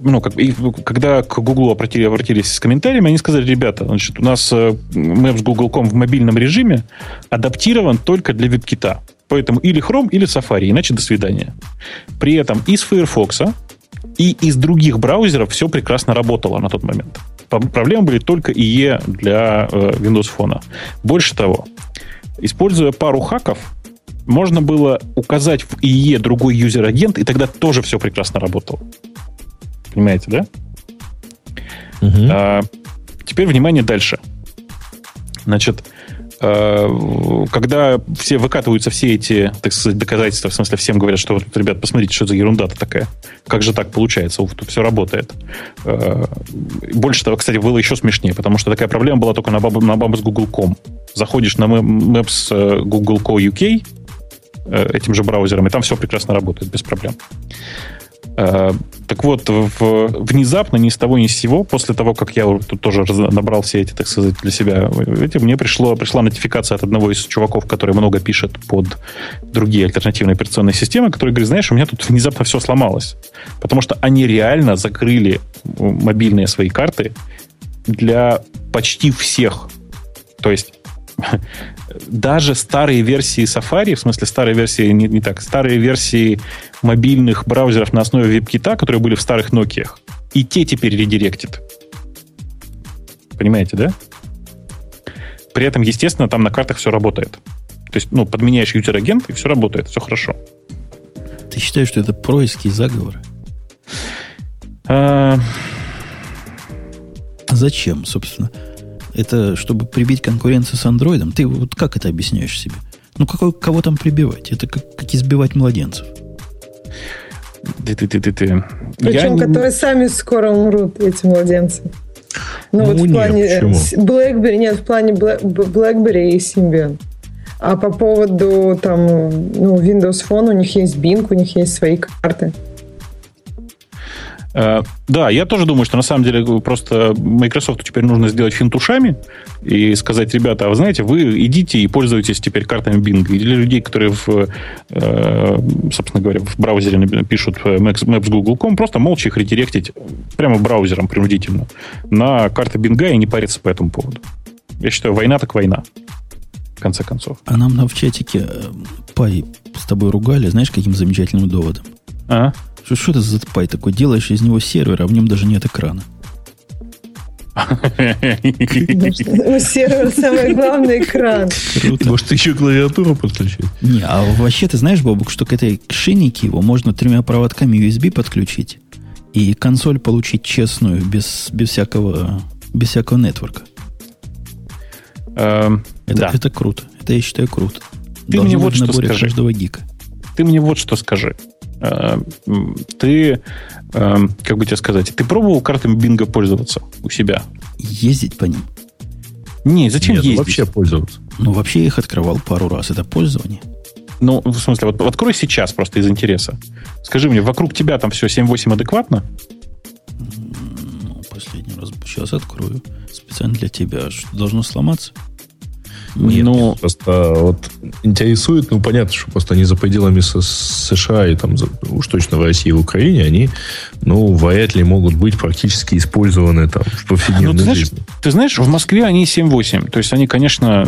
[SPEAKER 2] ну, как, и, когда к Google обратили, обратились с комментариями, они сказали, ребята, значит, у нас Maps Google.com в мобильном режиме адаптирован только для WebKit. Поэтому или Chrome, или Safari, иначе до свидания. При этом из Firefox и из других браузеров все прекрасно работало на тот момент. Проблемы были только IE для э, Windows Phone. Больше того, используя пару хаков, можно было указать в IE другой юзер-агент, и тогда тоже все прекрасно работало. Понимаете, да? Угу. А, теперь внимание дальше. Значит, Э, когда все выкатываются все эти, так сказать, доказательства, в смысле, всем говорят, что, ребят, посмотрите, что за ерунда-то такая. Как же так получается? Ух, тут все работает. Э, больше того, кстати, было еще смешнее, потому что такая проблема была только на, баб, на бабу с Google.com. Заходишь на Maps э, Google.co UK этим же браузером, и там все прекрасно работает, без проблем. Э, так вот, в, внезапно, ни с того, ни с сего, после того, как я тут тоже набрал все эти, так сказать, для себя, эти, мне пришло, пришла нотификация от одного из чуваков, который много пишет под другие альтернативные операционные системы, который говорит, знаешь, у меня тут внезапно все сломалось. Потому что они реально закрыли мобильные свои карты для почти всех. То есть [laughs] даже старые версии Safari, в смысле старые версии, не, не так, старые версии мобильных браузеров на основе WebKit, которые были в старых Nokia, и те теперь редиректит. Понимаете, да? При этом, естественно, там на картах все работает. То есть, ну, подменяешь юзер-агент, и все работает, все хорошо.
[SPEAKER 1] Ты считаешь, что это происки заговоры?
[SPEAKER 2] А...
[SPEAKER 1] Зачем, собственно? Это чтобы прибить конкуренцию с андроидом? Ты вот как это объясняешь себе? Ну, какой, кого там прибивать? Это как, как избивать младенцев.
[SPEAKER 2] Ты, ты, ты, ты, ты.
[SPEAKER 3] Причем, Я... которые сами скоро умрут, эти младенцы. Ну, ну вот нет, в плане э, почему? BlackBerry, нет, в плане BlackBerry и Symbian. А по поводу там, ну, Windows Phone, у них есть Bing, у них есть свои карты.
[SPEAKER 2] Э, да, я тоже думаю, что на самом деле просто Microsoft теперь нужно сделать финт ушами и сказать, ребята, а вы знаете, вы идите и пользуйтесь теперь картами Bing. И для людей, которые, в, э, собственно говоря, в браузере пишут Maps, Google.com, просто молча их редиректить прямо браузером принудительно на карты Bing и не париться по этому поводу. Я считаю, война так война. В конце концов.
[SPEAKER 1] А нам на в чатике э, Пай с тобой ругали, знаешь, каким замечательным доводом?
[SPEAKER 2] А?
[SPEAKER 1] Что это за пай такой? Делаешь из него сервер, а в нем даже нет экрана.
[SPEAKER 3] Сервер самый главный экран.
[SPEAKER 4] Круто. Может, еще клавиатуру подключить?
[SPEAKER 1] Не, а вообще ты знаешь, Бобук, что к этой шиннике его можно тремя проводками USB подключить и консоль получить честную, без, без всякого без всякого нетворка.
[SPEAKER 2] Эм,
[SPEAKER 1] это, да. это круто. Это я считаю круто.
[SPEAKER 2] Ты Должно мне вот что скажи.
[SPEAKER 1] каждого гика.
[SPEAKER 2] Ты мне вот что скажи. Э, ты, э, как бы тебе сказать, ты пробовал картами Бинга пользоваться у себя?
[SPEAKER 1] Ездить по ним?
[SPEAKER 2] Не, зачем Нет, ну, ездить?
[SPEAKER 4] вообще пользоваться.
[SPEAKER 1] Ну, вообще я их открывал пару раз. Это пользование.
[SPEAKER 2] Ну, в смысле, вот открой сейчас просто из интереса. Скажи мне, вокруг тебя там все 7-8 адекватно?
[SPEAKER 1] Ну, последний раз сейчас открою. Специально для тебя. Что, должно сломаться?
[SPEAKER 4] Нет, ну, просто вот интересует, ну, понятно, что просто они за пределами США и там, уж точно в России и в Украине, они, ну, вряд ли могут быть практически использованы там в повседневной ну,
[SPEAKER 2] ты знаешь,
[SPEAKER 4] жизни.
[SPEAKER 2] Ты знаешь, в Москве они 7-8. То есть они, конечно,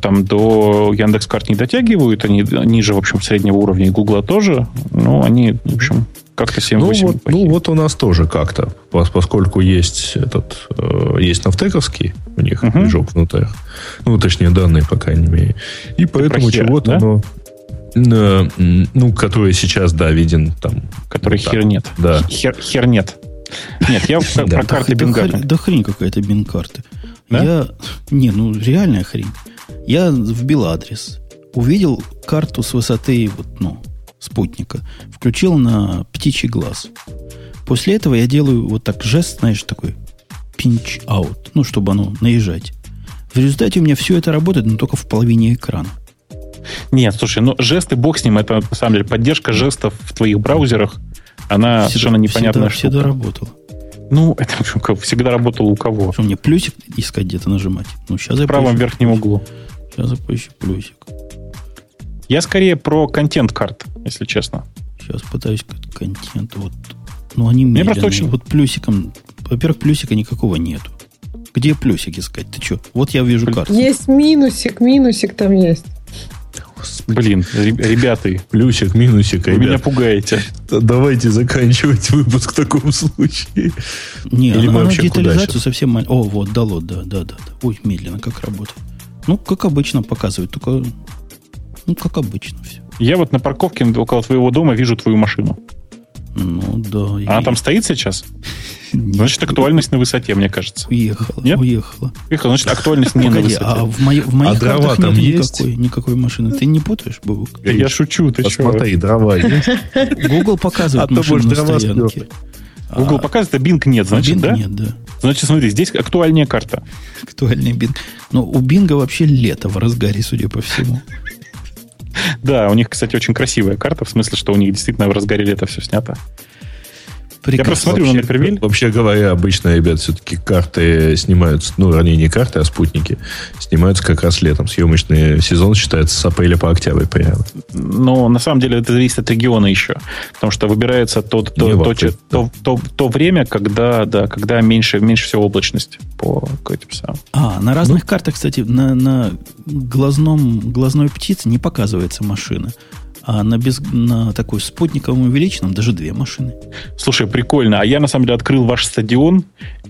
[SPEAKER 2] там до Яндекс.Карт не дотягивают, они ниже, в общем, среднего уровня и Гугла тоже, но они, в общем, как-то 7-8.
[SPEAKER 4] Ну вот, ну, вот у нас тоже как-то, поскольку есть этот, э, есть нафтековский, у них uh-huh. движок внутрь. Ну, точнее, данные, по крайней мере. И поэтому чего-то, да? но... Ну, который сейчас, да, виден там.
[SPEAKER 2] Который вот хер нет.
[SPEAKER 4] Да.
[SPEAKER 2] Хер, хер нет. Нет, я [laughs] про карты бингарты.
[SPEAKER 1] Да хрень какая-то бинкарты. Я... Не, ну реальная хрень. Я вбил адрес, увидел карту с высоты вот, ну, спутника, включил на птичий глаз. После этого я делаю вот так жест, знаешь, такой pinch out, ну, чтобы оно наезжать. В результате у меня все это работает, но только в половине экрана.
[SPEAKER 2] Нет, слушай, ну жесты, бог с ним, это на самом деле поддержка жестов в твоих браузерах, она всегда, совершенно непонятная
[SPEAKER 1] всегда, штука. Всегда работала.
[SPEAKER 2] Ну, это [laughs] всегда работало у кого?
[SPEAKER 1] Что, мне плюсик искать где-то нажимать? Ну, сейчас
[SPEAKER 2] я В правом верхнем углу.
[SPEAKER 1] Сейчас я поищу плюсик.
[SPEAKER 2] Я скорее про контент-карт, если честно.
[SPEAKER 1] Сейчас пытаюсь контент. Вот. Ну, они Мне просто очень... Вот плюсиком... Во-первых, плюсика никакого нету. Где плюсик искать? Ты что? Вот я вижу карту.
[SPEAKER 3] Есть минусик, минусик там есть.
[SPEAKER 2] Блин, ребята.
[SPEAKER 4] Плюсик, минусик.
[SPEAKER 2] Вы ребят. меня пугаете.
[SPEAKER 4] Давайте заканчивать выпуск в таком случае.
[SPEAKER 1] Не, Или она, вообще детализацию совсем маленькую. О, вот, дало, да, да, да, да. Ой, медленно, как работает. Ну, как обычно показывает, только ну, как обычно все.
[SPEAKER 2] Я вот на парковке около твоего дома вижу твою машину.
[SPEAKER 1] Ну, да.
[SPEAKER 2] Она и... там стоит сейчас? Значит, актуальность на высоте, мне кажется.
[SPEAKER 1] Уехала. Нет? Уехала.
[SPEAKER 2] Уехала, значит, актуальность не на высоте.
[SPEAKER 1] А в, мои, в моих а дрова там нет есть? Никакой, никакой машины. Ты не путаешь, Бубук?
[SPEAKER 2] Я, я шучу, ты
[SPEAKER 4] Посмотри, что? дрова есть? [laughs]
[SPEAKER 1] Google показывает а машину на стоянке.
[SPEAKER 2] Google а, показывает, а Bing нет, значит, Bing да?
[SPEAKER 1] нет, да.
[SPEAKER 2] Значит, смотри, здесь актуальнее карта.
[SPEAKER 1] Актуальный Bing. Но у Бинга вообще лето в разгаре, судя по всему.
[SPEAKER 2] Да, у них, кстати, очень красивая карта, в смысле, что у них действительно в разгаре лета все снято.
[SPEAKER 4] Прекрасно. Я просто смотрю вообще, на Напервиль. Вообще говоря, обычно, ребят, все-таки карты снимаются, ну, ранее не карты, а спутники, снимаются как раз летом. Съемочный сезон считается с апреля по октябрь примерно.
[SPEAKER 2] Но на самом деле это зависит от региона еще. Потому что выбирается то, то, то, то, то, то, то время, когда, да, когда меньше, меньше всего облачность по этим самым.
[SPEAKER 1] А, на разных ну, картах, кстати, на, на глазном, глазной птице не показывается машина. А на, без, на такой спутниковом увеличенном даже две машины.
[SPEAKER 2] Слушай, прикольно. А я, на самом деле, открыл ваш стадион,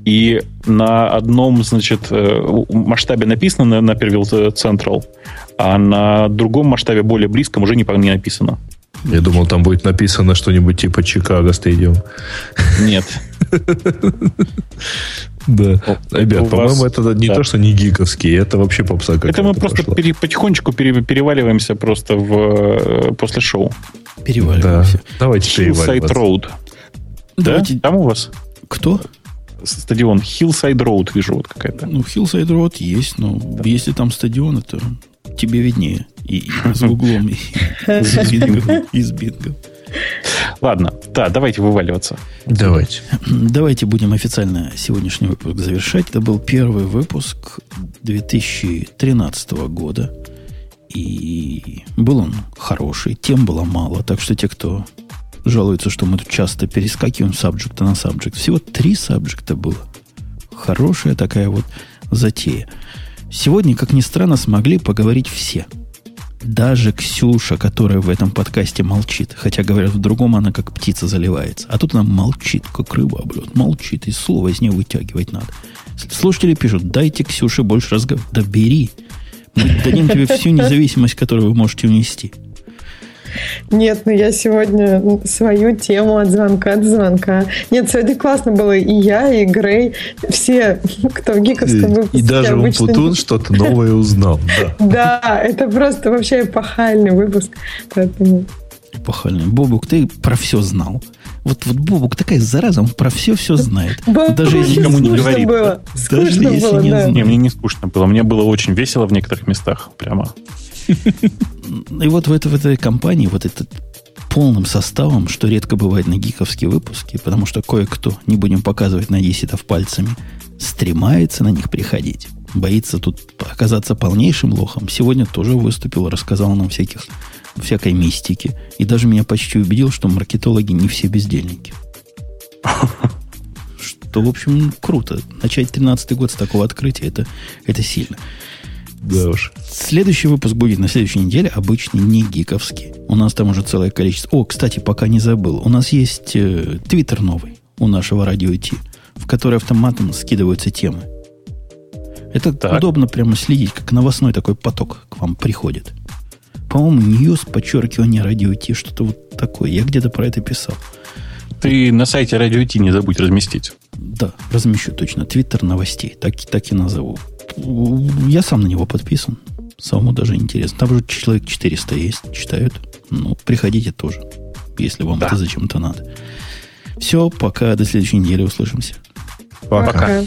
[SPEAKER 2] и на одном, значит, э, масштабе написано на, на Первил Централ, а на другом масштабе, более близком, уже не, не написано.
[SPEAKER 4] Я думал, там будет написано что-нибудь типа Чикаго стадион.
[SPEAKER 2] Нет. [laughs]
[SPEAKER 4] Да. Ребят, по-моему, это не то, что не гиковский, это вообще попса
[SPEAKER 2] Это мы просто потихонечку переваливаемся просто в э, после шоу.
[SPEAKER 1] Переваливаемся.
[SPEAKER 4] Давайте
[SPEAKER 2] Hillside Road. Да? Там у вас?
[SPEAKER 1] Кто?
[SPEAKER 2] Стадион Hillside Road, вижу, вот какая-то.
[SPEAKER 1] Ну, Hillside Road есть, но если там стадион, это тебе виднее. И, и с [laughs] углом, и, и с [laughs] бингом.
[SPEAKER 2] Ладно, да, давайте вываливаться.
[SPEAKER 4] Давайте.
[SPEAKER 1] Давайте будем официально сегодняшний выпуск завершать. Это был первый выпуск 2013 года. И был он хороший, тем было мало. Так что те, кто жалуются, что мы тут часто перескакиваем с сабжекта на сабжект, всего три сабжекта было. Хорошая такая вот затея. Сегодня, как ни странно, смогли поговорить все – даже Ксюша, которая в этом подкасте молчит, хотя, говорят, в другом она как птица заливается. А тут она молчит, как рыба, блядь, молчит, и слово из нее вытягивать надо. Слушатели пишут, дайте Ксюше больше разговаривать. Да бери. Мы дадим тебе всю независимость, которую вы можете унести.
[SPEAKER 3] Нет, ну я сегодня свою тему от звонка до звонка. Нет, сегодня классно было. И я, и Грей, все, кто в гиковском выпуске.
[SPEAKER 4] И даже обычно... Умпутун что-то новое узнал.
[SPEAKER 3] Да. [laughs] да, это просто вообще эпохальный выпуск. Поэтому...
[SPEAKER 1] Эпохальный. Бобук, ты про все знал. Вот, вот Бобук такая зараза, он про все-все знает.
[SPEAKER 3] Бобук Даже если никому не говорит. Было.
[SPEAKER 1] Даже скучно если было, не да.
[SPEAKER 2] знает. Не, мне не скучно было. Мне было очень весело в некоторых местах. Прямо.
[SPEAKER 1] И вот в, это, в этой компании, вот этот полным составом, что редко бывает на гиковские выпуски, потому что кое-кто, не будем показывать на десятов пальцами, стремается на них приходить. Боится тут оказаться полнейшим лохом. Сегодня тоже выступил, рассказал нам всяких, всякой мистики. И даже меня почти убедил, что маркетологи не все бездельники. Что, в общем, круто. Начать 13 год с такого открытия, это, это сильно.
[SPEAKER 4] Да уж.
[SPEAKER 1] Следующий выпуск будет на следующей неделе, обычный, не гиковский. У нас там уже целое количество. О, кстати, пока не забыл. У нас есть э, твиттер новый у нашего радио Ти, в который автоматом скидываются темы. Это так. удобно прямо следить, как новостной такой поток к вам приходит. по-моему, News, подчеркивание радио Ти, что-то вот такое. Я где-то про это писал.
[SPEAKER 2] Ты на сайте радио Ти не забудь разместить.
[SPEAKER 1] Да, размещу точно. Твиттер новостей. Так, так и назову. Я сам на него подписан. Самому даже интересно. Там уже человек 400 есть, читают. Ну, приходите тоже, если вам да. это зачем-то надо. Все, пока до следующей недели услышимся.
[SPEAKER 2] Пока. пока.